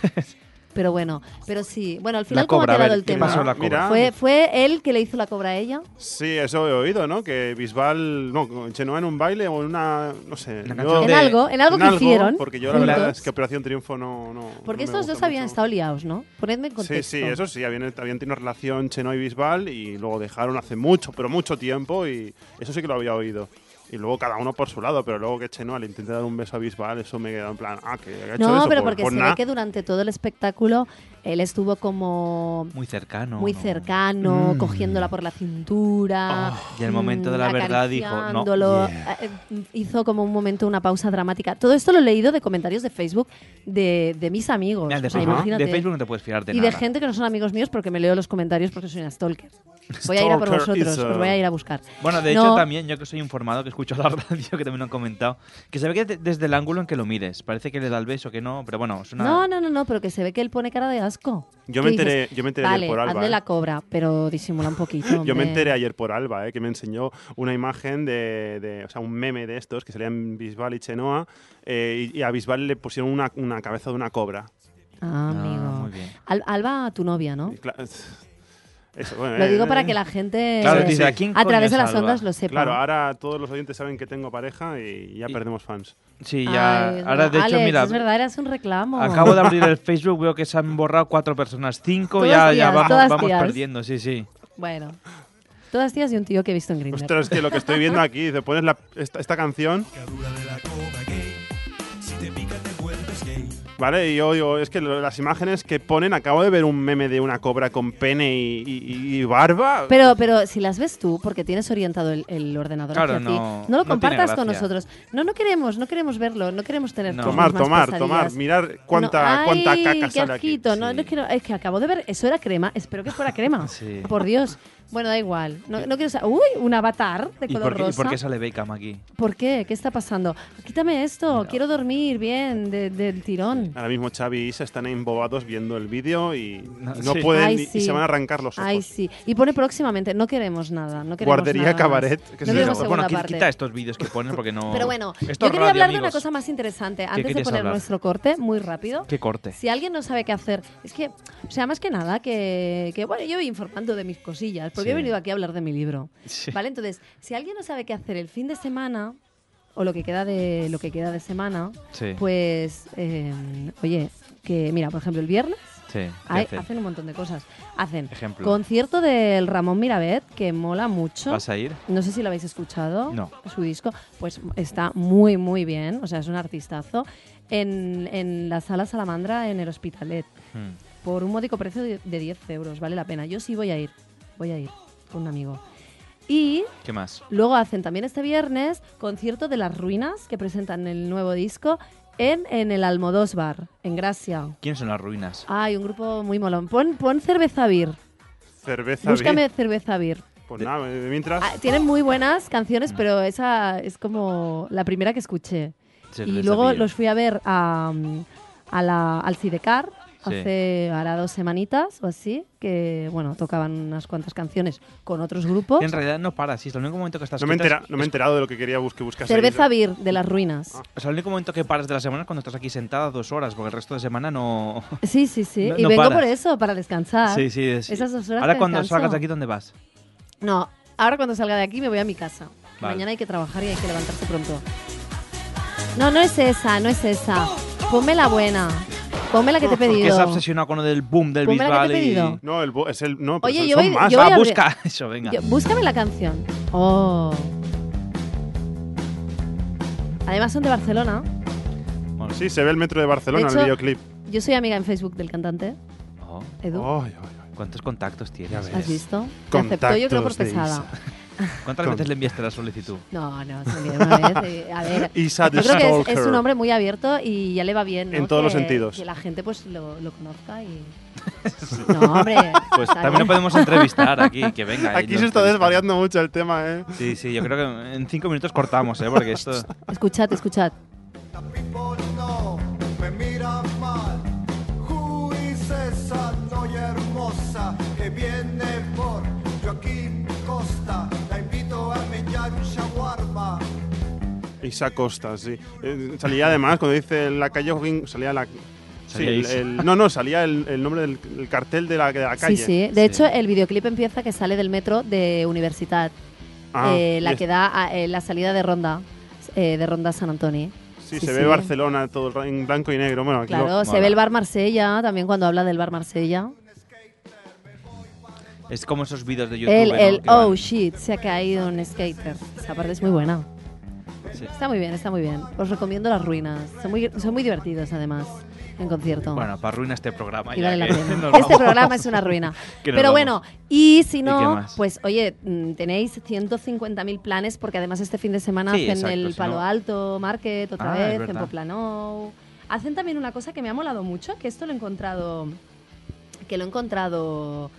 <laughs> Pero bueno, pero sí. Bueno, al final, cobra, ¿cómo ha quedado ver, el ¿qué tema? pasó la cobra? ¿Fue, ¿Fue él que le hizo la cobra a ella? Sí, eso he oído, ¿no? Que Bisbal, no, Chenoa en un baile o en una, no sé. yo- En algo, en algo que hicieron Porque yo la verdad es que Operación Triunfo no... no Porque no estos dos habían mucho. estado liados, ¿no? Ponedme en Sí, contexto. sí, eso sí, habían, habían tenido una relación Chenoa y Bisbal y luego dejaron hace mucho, pero mucho tiempo y eso sí que lo había oído. Y luego cada uno por su lado, pero luego que Chenoa le intente dar un beso a Bisbal, eso me queda en plan, ah, que ha hecho No, eso pero por- porque por se ve que durante todo el espectáculo él estuvo como Muy cercano. muy ¿no? cercano, Mm. cogiéndola por la cintura. y el momento de la mm, verdad dijo, no. Yeah. eh, eh, Hizo como un momento una pausa dramática. Todo esto lo he leído de comentarios de Facebook de, de mis amigos. Mira, de, O sea, Facebook, imagínate. de Facebook no te puedes fiar de y nada. de gente que no son amigos míos porque me leo los comentarios porque soy una stalker. <laughs> Voy a ir a por vosotros, os voy a ir a buscar. Bueno, de No, hecho también, yo que soy informado, que escucho <laughs> la radio, que también lo han comentado, que se ve que de- desde el ángulo en que lo mires, parece que le da el beso, que no, pero bueno, es una... No, no, no, no, pero que se ve que él pone cara de asco. Yo ¿Qué me enteré- dices? yo me enteré ayer por Alba, hazle ¿eh? la cobra, pero disimula un poquito. <laughs> Yo me enteré ayer por Alba, eh, que me enseñó una imagen de, de- o sea, un meme de estos que salían Bisbal y Chenoa eh, y, y a Bisbal le pusieron una, una cabeza de una cobra. Ah, amigo. muy bien. Al- Alba, tu novia, ¿no? Cla- Eso, bueno, Lo eh, digo para eh. que la gente Claro, eh, dice, ¿a quién a través de las es Alba? ondas lo sepa. Claro, ahora todos los oyentes saben que tengo pareja y ya perdemos fans. Sí, ya. Ay, ahora, de hecho, Alex, mira, es verdad, eras un reclamo. acabo de abrir el <laughs> Facebook, veo que se han borrado cuatro personas, cinco, Todas ya, ya vamos, vamos tías. perdiendo, sí, sí. Bueno, todas tías y un tío que he visto en Grindr. Ostras, que lo que estoy viendo aquí, te pones la- esta, esta canción. Vale, y yo digo, es que lo- las imágenes que ponen, acabo de ver un meme de una cobra con pene y, y- y barba. Pero, pero si las ves tú, porque tienes orientado el, el ordenador Claro, hacia ti, no- no no lo compartas con nosotros. No, no queremos, no queremos verlo, no queremos tener tus Tomar, tomar, pesadillas. tomar, mirar cuánta, No, cuánta caca qué sale aquí. no, no quiero- es que acabo de ver, eso era crema, espero que fuera crema. <laughs> Sí. Por Dios. Bueno, da igual. No, no quiero sa- Uy, un avatar de ¿Y color por, qué, y rosa. por qué sale Beckham aquí? ¿Por qué? ¿Qué está pasando? Quítame esto, quiero dormir bien de- del tirón. Ahora mismo Xavi y Isa están embobados viendo el vídeo y no, sí. pueden Ay, ni- sí. y se van a arrancar los ojos. Ay, sí. Y pone próximamente, no queremos nada. No queremos Guardería nada más. Cabaret, que No se queremos llama. segunda Bueno, qui- parte. quita estos vídeos que ponen porque no... Pero bueno, Esto yo es quería radio, hablar de una amigos. cosa más interesante antes de querías poner hablar? nuestro corte, muy rápido. ¿Qué corte? Si alguien no sabe qué hacer, es que, o sea, más que nada, que, que, bueno, yo voy informando de mis cosillas, porque Sí. he venido aquí a hablar de mi libro. Sí. ¿Vale? Entonces, si alguien no sabe qué hacer el fin de semana, o lo que queda de, lo que queda de semana, Sí. pues, eh, oye, que, mira, por ejemplo, el viernes Sí, ¿qué hay- hacen? hacen un montón de cosas. Hacen Ejemplo. concierto del Ramón Mirabet, que mola mucho. ¿Vas a ir? No sé si lo habéis escuchado. No. Su disco, pues está muy, muy bien. O sea, es un artistazo. En, en la sala Salamandra, en el Hospitalet. Hmm. Por un módico precio de, de 10 euros. Vale la pena. Yo sí voy a ir. Voy a ir con un amigo. Y ¿Qué más? luego hacen también este viernes concierto de Las Ruinas, que presentan el nuevo disco en, en el Almodós Bar, en Gracia. ¿Quiénes son las ruinas? Hay un grupo muy molón. Pon, pon cerveza beer. Cerveza. Búscame cerveza beer. Pues nada, mientras. Ah, tienen muy buenas canciones, pero esa es como la primera que escuché. Y luego los fui a ver a, mm, a la, al Sidecar Sí. hace ahora dos semanitas o así, que bueno, tocaban unas cuantas canciones con otros grupos. En realidad no para, sí, es el único momento que estás No me, he entera- no me he enterado de lo que quería bus- que buscas. ahí. Cerveza Beer de las ruinas. O sea, el único momento que paras de la semana es cuando estás aquí sentada dos horas, porque el resto de semana no. <laughs> Sí, sí, sí. No- y no vengo paras. por eso, para descansar. Sí, sí. es- Esas dos horas Ahora que cuando descanso. salgas de aquí, ¿dónde vas? No, ahora cuando salga de aquí me voy a mi casa. Vale. Mañana hay que trabajar y hay que levantarse pronto. No, no es esa, no es esa. Ponme la buena. Ponme la que te he Porque pedido. se ha obsesionado con lo del boom del Ponme la que te he Bisbal y... pedido. No, el bo- es el. No, pero Oye, son, yo son voy- más. yo voy Ah, a abrir- busca <laughs> eso, venga. Yo- búscame la canción. Oh. Además son de Barcelona. Bueno, sí, se ve el metro de Barcelona De en hecho, el videoclip. Yo soy amiga en Facebook del cantante. Oh. Edu. Ay, ¿Cuántos contactos tienes? ¿Has visto? Te aceptó yo creo por pesada. ¿Cuántas veces le enviaste la solicitud? No, no, se envió una vez. eh, a ver, <laughs> Isa yo the creo que es, es Stalker. un hombre muy abierto y ya le va bien, ¿no? En todos los Que- sentidos. Que la gente pues lo, lo conozca y... <laughs> No, hombre. Pues está también bien. lo podemos entrevistar aquí, que venga. y <laughs> Aquí se está desvariando mucho el tema, ¿eh? Sí, sí, yo creo que en cinco minutos cortamos, ¿eh? Porque esto... Escuchad, escuchad. Isa Costa, sí. Eh, salía además, cuando dice la calle Joaquín, salía la. Sí, el, el- no, no, salía el, el nombre del el cartel de la, de la calle. Sí, sí. De hecho, el videoclip empieza que sale del metro de Universitat. Ah, eh, la que da a- eh, la salida de Ronda. eh, de Ronda San Antonio. Sí, se ve Barcelona todo en blanco y negro. Bueno, aquí Claro, lo- se ve el bar Marsella, también cuando habla del bar Marsella. Es como esos vídeos de YouTube. El, ¿no? el Que van- oh shit, se ha caído un skater. Esa parte es muy buena. Sí. Está muy bien, está muy bien. Os recomiendo las ruinas. Son muy, son muy divertidos además en concierto. Bueno, para arruinar este programa. y ya vale la que pena. <laughs> nos Este programa es una ruina. <laughs> Pero bueno, y si ¿Y qué no, pues oye, mm, tenéis 150.000 planes porque además este fin de semana Sí, hacen exacto, el si Palo no- Alto Market otra Ah, vez, en verdad. Poplanou. Hacen también una cosa que me ha molado mucho, que esto lo he encontrado que lo he encontrado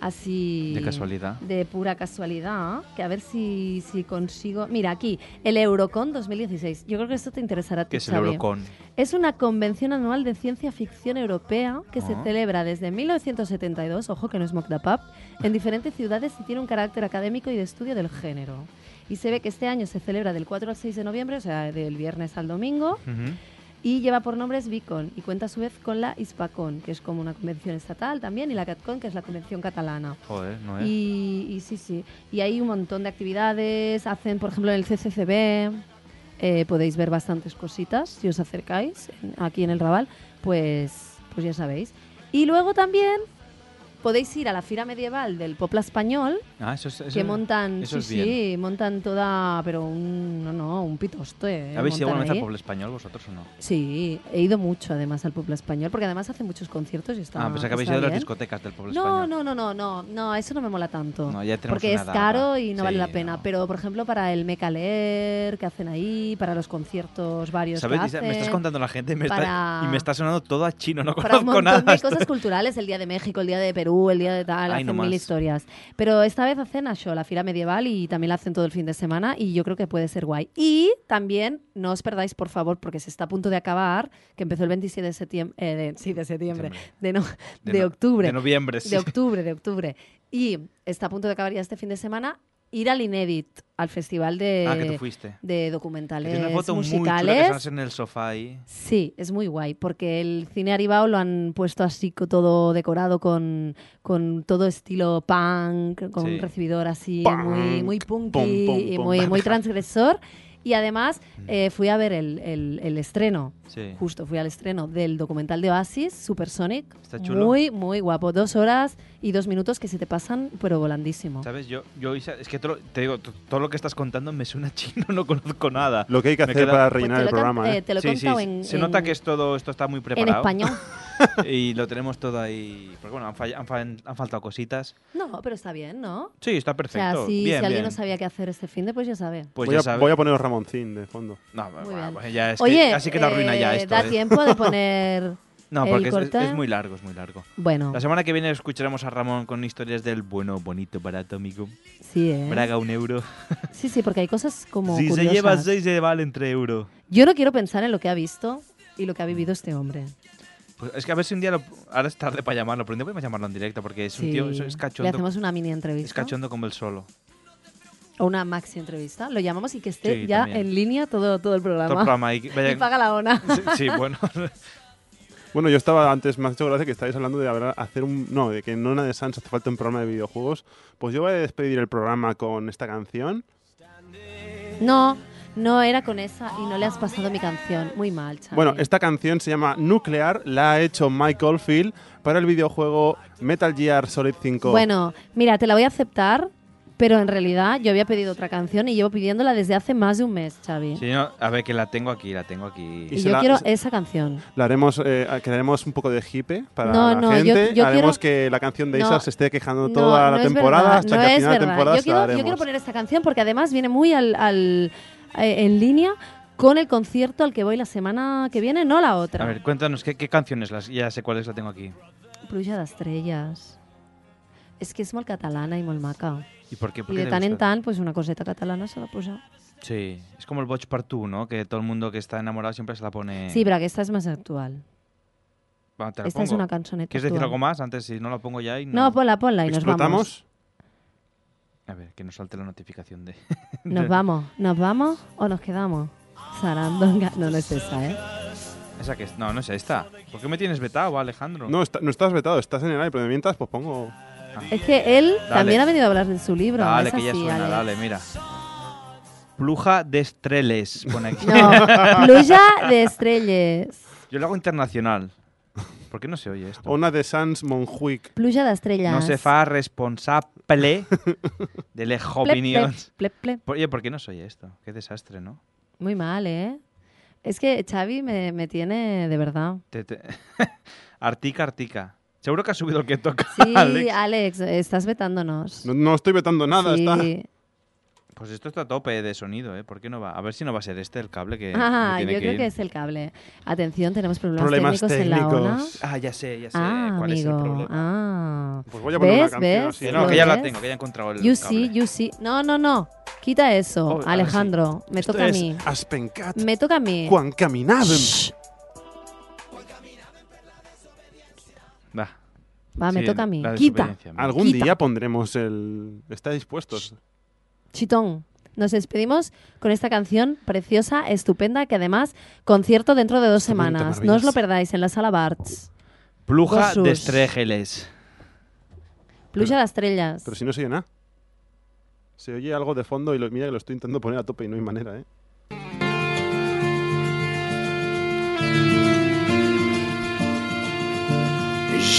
así De casualidad. de pura casualidad, que a ver si, si consigo. Mira, aquí, el Eurocon 2016. Yo creo que esto te interesará a ti, ¿Qué es el Xavi. Eurocon? Es una convención anual de ciencia ficción europea que se Ah. celebra desde 1972, ojo que no es Pub, en diferentes ciudades y tiene un carácter académico y de estudio del género. Y se ve que este año se celebra del 4 al 6 de noviembre, o sea, del viernes al domingo. Y lleva por nombres Vicon y cuenta a su vez con la Hispacon, que es como una convención estatal también, y la CatCon, que es la convención catalana. Joder, no es. Y, y sí, sí. Y hay un montón de actividades. Hacen, por ejemplo, en el CCCB, eh, podéis ver bastantes cositas si os acercáis en- aquí en el Raval, pues, pues ya sabéis. Y luego también podéis ir a la Fira Medieval del Popla Español, Ah, eso es. Eso, que montan, eso sí, es bien. sí, montan toda, pero un, no, no, un pitoste. eh, ¿Habéis ido alguna vez al pueblo español vosotros o no? Sí, he ido mucho además al Popla Español, porque además hace muchos conciertos y está ah, pensé que habéis ido a las discotecas del pueblo No, español. no, no, no, no, no, eso no me mola tanto. No, ya tenemos porque es caro y no Sí, vale la pena. Pero, por ejemplo, para el Mecaler que hacen ahí, para los conciertos varios ¿Sabes? que Isa, hacen, Me estás contando la gente y me, para- está, y me está sonando todo a chino, no para un conozco montón nada. de cosas <laughs> culturales, el Día de México, el Día de Perú, el Día de tal, Ay, no hacen mil historias. Pero esta vez hacen a show, la Fira Medieval, y también la hacen todo el fin de semana, y yo creo que puede ser guay. Y también, no os perdáis, por favor, porque se está a punto de acabar, que empezó el 27 de septiembre, eh, de- sí, de septiembre, de, no- De de octubre. de noviembre, sí. De octubre, de octubre. Y está a punto de acabar ya este fin de semana, ir al Inédit, al festival de, Ah, que tú fuiste. de documentales una foto muy chula musicales. que en el sofá ahí. Sí, es muy guay, porque el cine Aribao lo han puesto así todo decorado con, con todo estilo punk, con Sí. un recibidor así Punk, muy, muy punky pum, pum, y muy <laughs> transgresor. Y además eh, fui a ver el, el- el estreno, Sí. justo fui al estreno del documental de Oasis, Supersonic. Está chulo. Muy, muy guapo. Dos horas y dos minutos que se te pasan, pero volandísimo. ¿Sabes? Yo, yo Isa, es que todo, lo- te digo, to- todo lo que estás contando me suena <laughs> chino, no conozco nada. Lo que hay que Me hacer queda- para rellenar Pues te el programa. eh, ¿eh? te lo he Sí, sí, en- Se nota en- que es todo, esto está muy preparado. español. <laughs> y lo tenemos todo ahí. Porque bueno, han, fall- han fall- han faltado cositas. No, pero está bien, ¿no? Sí, está O perfecto. sea, si, bien, si alguien bien. no sabía qué hacer este fin de, pues ya sabe. Pues voy, ya a, sabe. voy a poner Ramoncín de fondo. No, Muy bueno, bien. pues ya es que- Oye, así que la arruina ya eh, esto. ¿da ¿eh? tiempo de poner <laughs> No, porque es, corte? es muy largo, es muy largo. Bueno. La semana que viene escucharemos a Ramón con historias del bueno, bonito, barato, amigo. Sí, ¿eh? Braga, un euro. <laughs> Sí, sí, porque hay cosas como si se curiosas. lleva seis, se vale entre euro. Yo no quiero pensar en lo que ha visto y lo que ha vivido este hombre. Pues es que a ver si un día lo, ahora es tarde para llamarlo, pero un día podemos llamarlo en directo porque es un tío, es, es Le cachondo. hacemos una mini Es entrevista. cachondo como el solo. O una maxi entrevista. Lo llamamos y que esté Sí, ya también. en línea todo, todo el programa. Todo el programa y que <laughs> vaya- Y paga la ONA. Sí, sí, bueno. <laughs> Bueno, yo estaba antes, me ha hecho gracia que estáis hablando de hablar- hacer un. No, de que en una de Sans hace falta un programa de videojuegos. Pues yo voy a despedir el programa con esta canción. No, no era con esa y no le has pasado mi canción. Muy mal, Xavi. Bueno, esta canción se llama Nuclear, la ha hecho Mike Oldfield para el videojuego Metal Gear Solid 5. Bueno, mira, te la voy a aceptar, pero en realidad yo había pedido otra canción y llevo pidiéndola desde hace más de un mes, Xavi. Sí, no, a ver, que la tengo aquí, la tengo aquí. Y yo quiero esa canción. La haremos, eh, crearemos un poco de hipe para No, la no, yo- gente. yo haremos quiero- que la canción de No, Isa se esté quejando toda no la es temporada hasta no que al es final de temporada yo se la quiero, yo quiero poner esta canción porque además viene muy al, al- eh, en línea con el concierto al que voy la semana que viene, no la otra. A ver, cuéntanos, ¿qué, qué canciones? Las, ya sé cuáles la tengo aquí. Pluja d'estrelles. És que és molt catalana i molt maca. ¿Y por qué? ¿Por I de tant en tant, pues una coseta catalana se la posa. Sí, es como el Botch Part 2, ¿no? Que todo el mundo que está enamorado siempre se la pone... Sí, però aquesta és més actual. Va, te la esta es pongo. una cançoneta ¿Quieres decir actual. algo más antes? Si no la pongo ya y No, no... ponla, ponla y nos vamos. A ver, que nos salte la notificación de... <laughs> Nos vamos, nos vamos o nos quedamos. Sarandonga. No, no es esa, ¿eh? Esa que es... No, no es esta. ¿Por qué me tienes vetado, Alejandro? No, está- no estás vetado, estás en el aire, pero mientras pues pongo... Es que él Dale. también ha venido a hablar de su libro. Dale, es que ya así, suena, Alex. dale, mira. Pluja de estreles, pone aquí. No, <laughs> pluja de estrelles. Yo lo hago internacional. ¿Por qué no se oye esto? Una de Sans Monjuic. Pluja d'estrelles. No se fa responsable de las opinions. plep, plep. Oye, ¿por qué no se oye esto? Qué desastre, ¿no? Muy mal, ¿eh? Es que Xavi me, me tiene de verdad. Te- te- <laughs> Artica, Artica. Seguro que ha subido el que toca. Sí, <laughs> Alex. Alex, estás vetándonos. No, no estoy vetando nada, Sí. está... Pues esto está a tope de sonido, ¿eh? ¿Por qué no va? A ver si no va a ser este el cable que. Ah, que yo tiene creo ir. que es el cable. Atención, tenemos problemas, Problemas técnicos, en la ONA. técnicos. Ah, ya sé, ya sé Ah, cuál es el amigo. problema. Ah. Pues voy a poner una ¿Ves? canción ¿Ves? Que no, ¿Lo que ya la ves? tengo, que ya he encontrado el You cable. see, you see. No, no, no. Quita eso, Oh, Alejandro. Me Esto toca a es mí. Aspencat. Me toca a mí. Quan caminàvem. Va, me Sí, toca a mí. Quita. Algún Quita. día pondremos el... ¿Estáis dispuestos? Chitón. Nos despedimos con esta canción preciosa, estupenda, que además concierto dentro de dos semanas. No os lo perdáis en la sala Barts. Pluja de estregeles. Pluja de estrellas. Pero si no se oye nada. Se oye algo de fondo y lo, mira que lo estoy intentando poner a tope y no hay manera, ¿eh?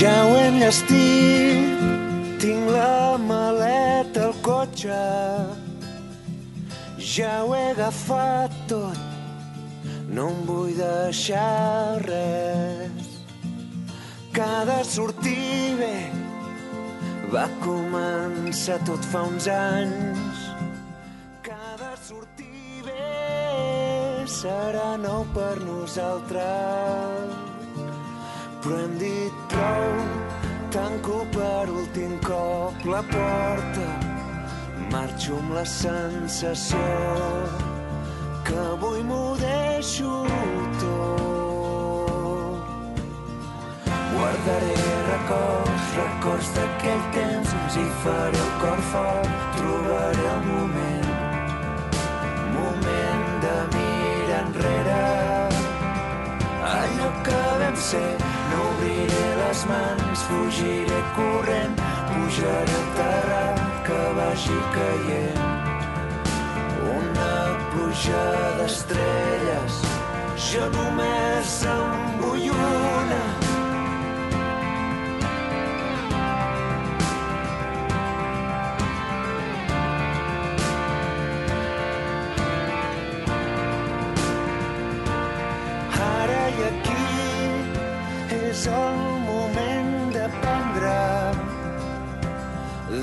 Ja ho enllestit, tinc la maleta al cotxe. Ja ho he agafat tot, no em vull deixar res. Cada sortir bé va començar tot fa uns anys. Cada sortir bé serà nou per nosaltres però hem dit prou, tanco per últim cop la porta, marxo amb la sensació que avui m'ho deixo tot. Guardaré records, records d'aquell temps i faré el cor fort, trobaré el moment, moment de mirar enrere allò que vam ser. Les mans, fugiré corrent, pujaré al terrat que vagi caient. Una pluja d'estrelles, jo només en vull una. Ara i aquí és el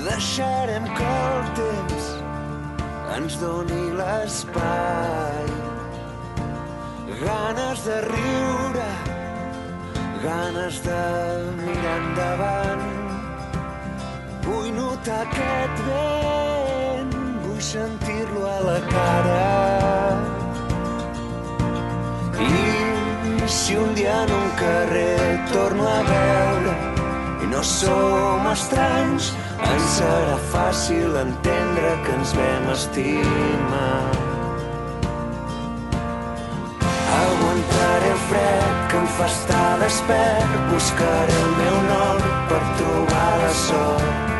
Deixarem que el temps ens doni l'espai. Ganes de riure, ganes de mirar endavant. Vull notar aquest vent, vull sentir-lo a la cara. I si un dia en un carrer torno a veure i no som estranys, ens serà fàcil entendre que ens vam estimar. Aguantaré el fred que em fa estar despert, buscaré el meu nom per trobar la sort.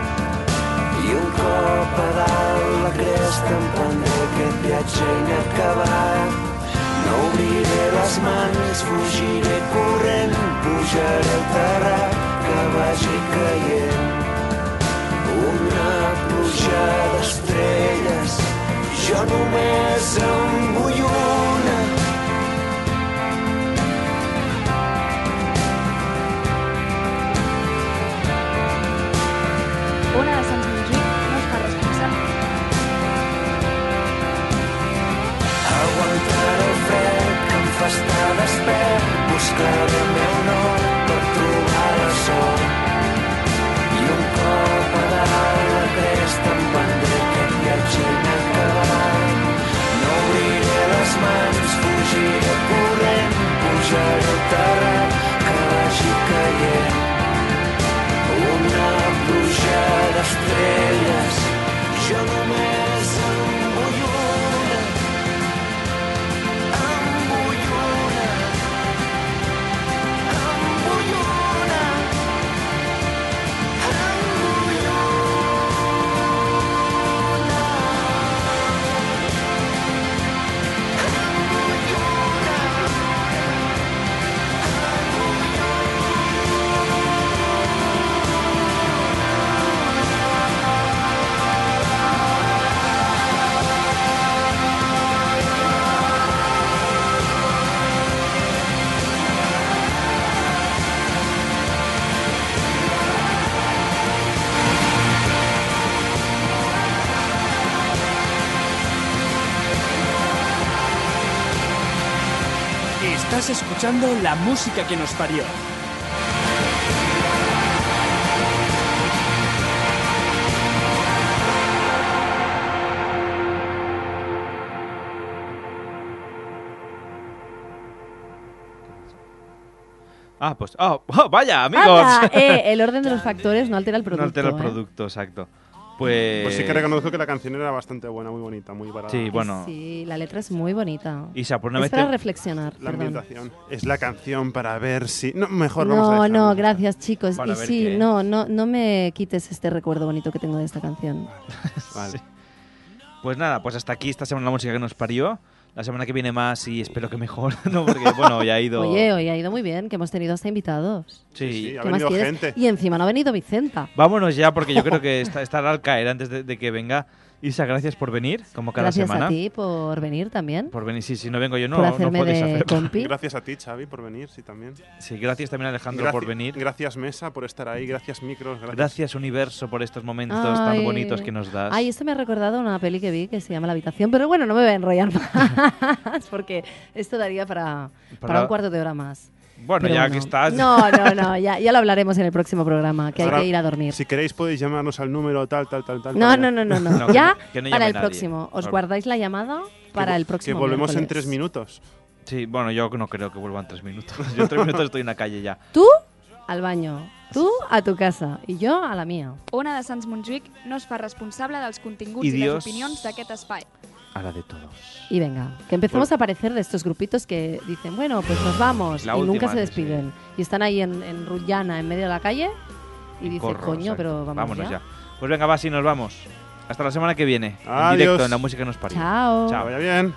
I un cop a dalt la cresta emprendré aquest viatge inacabat. No obriré les mans, fugiré corrent, pujaré el terrat que vagi caient. Una pluja d'estrelles, jo només en vull una. Escuchando la música que nos parió. Ah, pues. ¡Oh! oh, vaya, amigos! Anda, eh, el orden de los <laughs> factores no altera el producto. No altera el ¿eh? producto, exacto. Pues. Pues sí que reconozco que la canción era bastante buena, muy bonita, muy barata. Sí, bueno. Sí, la letra es muy bonita. Isa, por una es vez para te- reflexionar. La perdón. ambientación es la canción para ver si... No, mejor vamos a No, dejarlo. no, gracias chicos. Para y sí, qué. no, no, no me quites este recuerdo bonito que tengo de esta canción. Vale. <laughs> Pues nada, pues hasta aquí esta semana la música que nos parió. La semana que viene más y espero que mejor, <laughs> ¿no? Porque, bueno, ya ha <laughs> ido... Oye, hoy ha ido muy bien, que hemos tenido hasta invitados. Sí, Sí, ha ¿Qué más venido quieres? gente. Y encima no ha venido Vicenta. Vámonos ya, porque yo creo que <laughs> está- estará al caer antes de, de que venga. Isa, gracias por venir, como cada Gracias semana. a ti por venir también. Por venir, sí, si no vengo yo no, Por no hacerme podéis de hacerlo. compi. <laughs> Gracias a ti, Xavi, por venir, sí, también. Sí, gracias también Alejandro por venir. Gracias, Mesa, por estar ahí. Gracias, Micros. Gracias. Gracias, universo, por estos momentos Ay. tan bonitos que nos das. Ay, esto me ha recordado una peli que vi que se llama La Habitación, pero bueno, no me voy a enrollar <laughs> más, porque esto daría para, para, Para- un cuarto de hora más. Bueno, Pero ya que estás. No, no, no, ya, ya lo hablaremos en el próximo programa, que hay Ahora, que ir a dormir. Si queréis podéis llamarnos al número tal, tal, tal, tal. No, para- no, no, no, no. No, que ya no- que no para el nadie. próximo. Os guardáis la llamada para vo- el próximo. Que volvemos en miércoles. tres minutos. Sí, bueno, yo no creo que vuelvan tres minutos. <laughs> Yo en tres minutos estoy en la calle ya. Tú al baño, tú a tu casa y yo a la mía. Ona de Sants Montjuïc no es fa responsable dels continguts I i, les opinions d'aquest espai. A la de todos. Y venga, que empecemos a aparecer de estos grupitos que dicen, bueno, pues nos vamos La y última nunca se despiden. Y están ahí en, en Rullana, en medio de la calle, y dicen, Corro, coño, exacto. pero vamos Vámonos ya. ya. Pues venga, va, sí, nos vamos. Hasta la semana que viene. En directo en la música que nos parió. Chao. Chao. Vaya bien.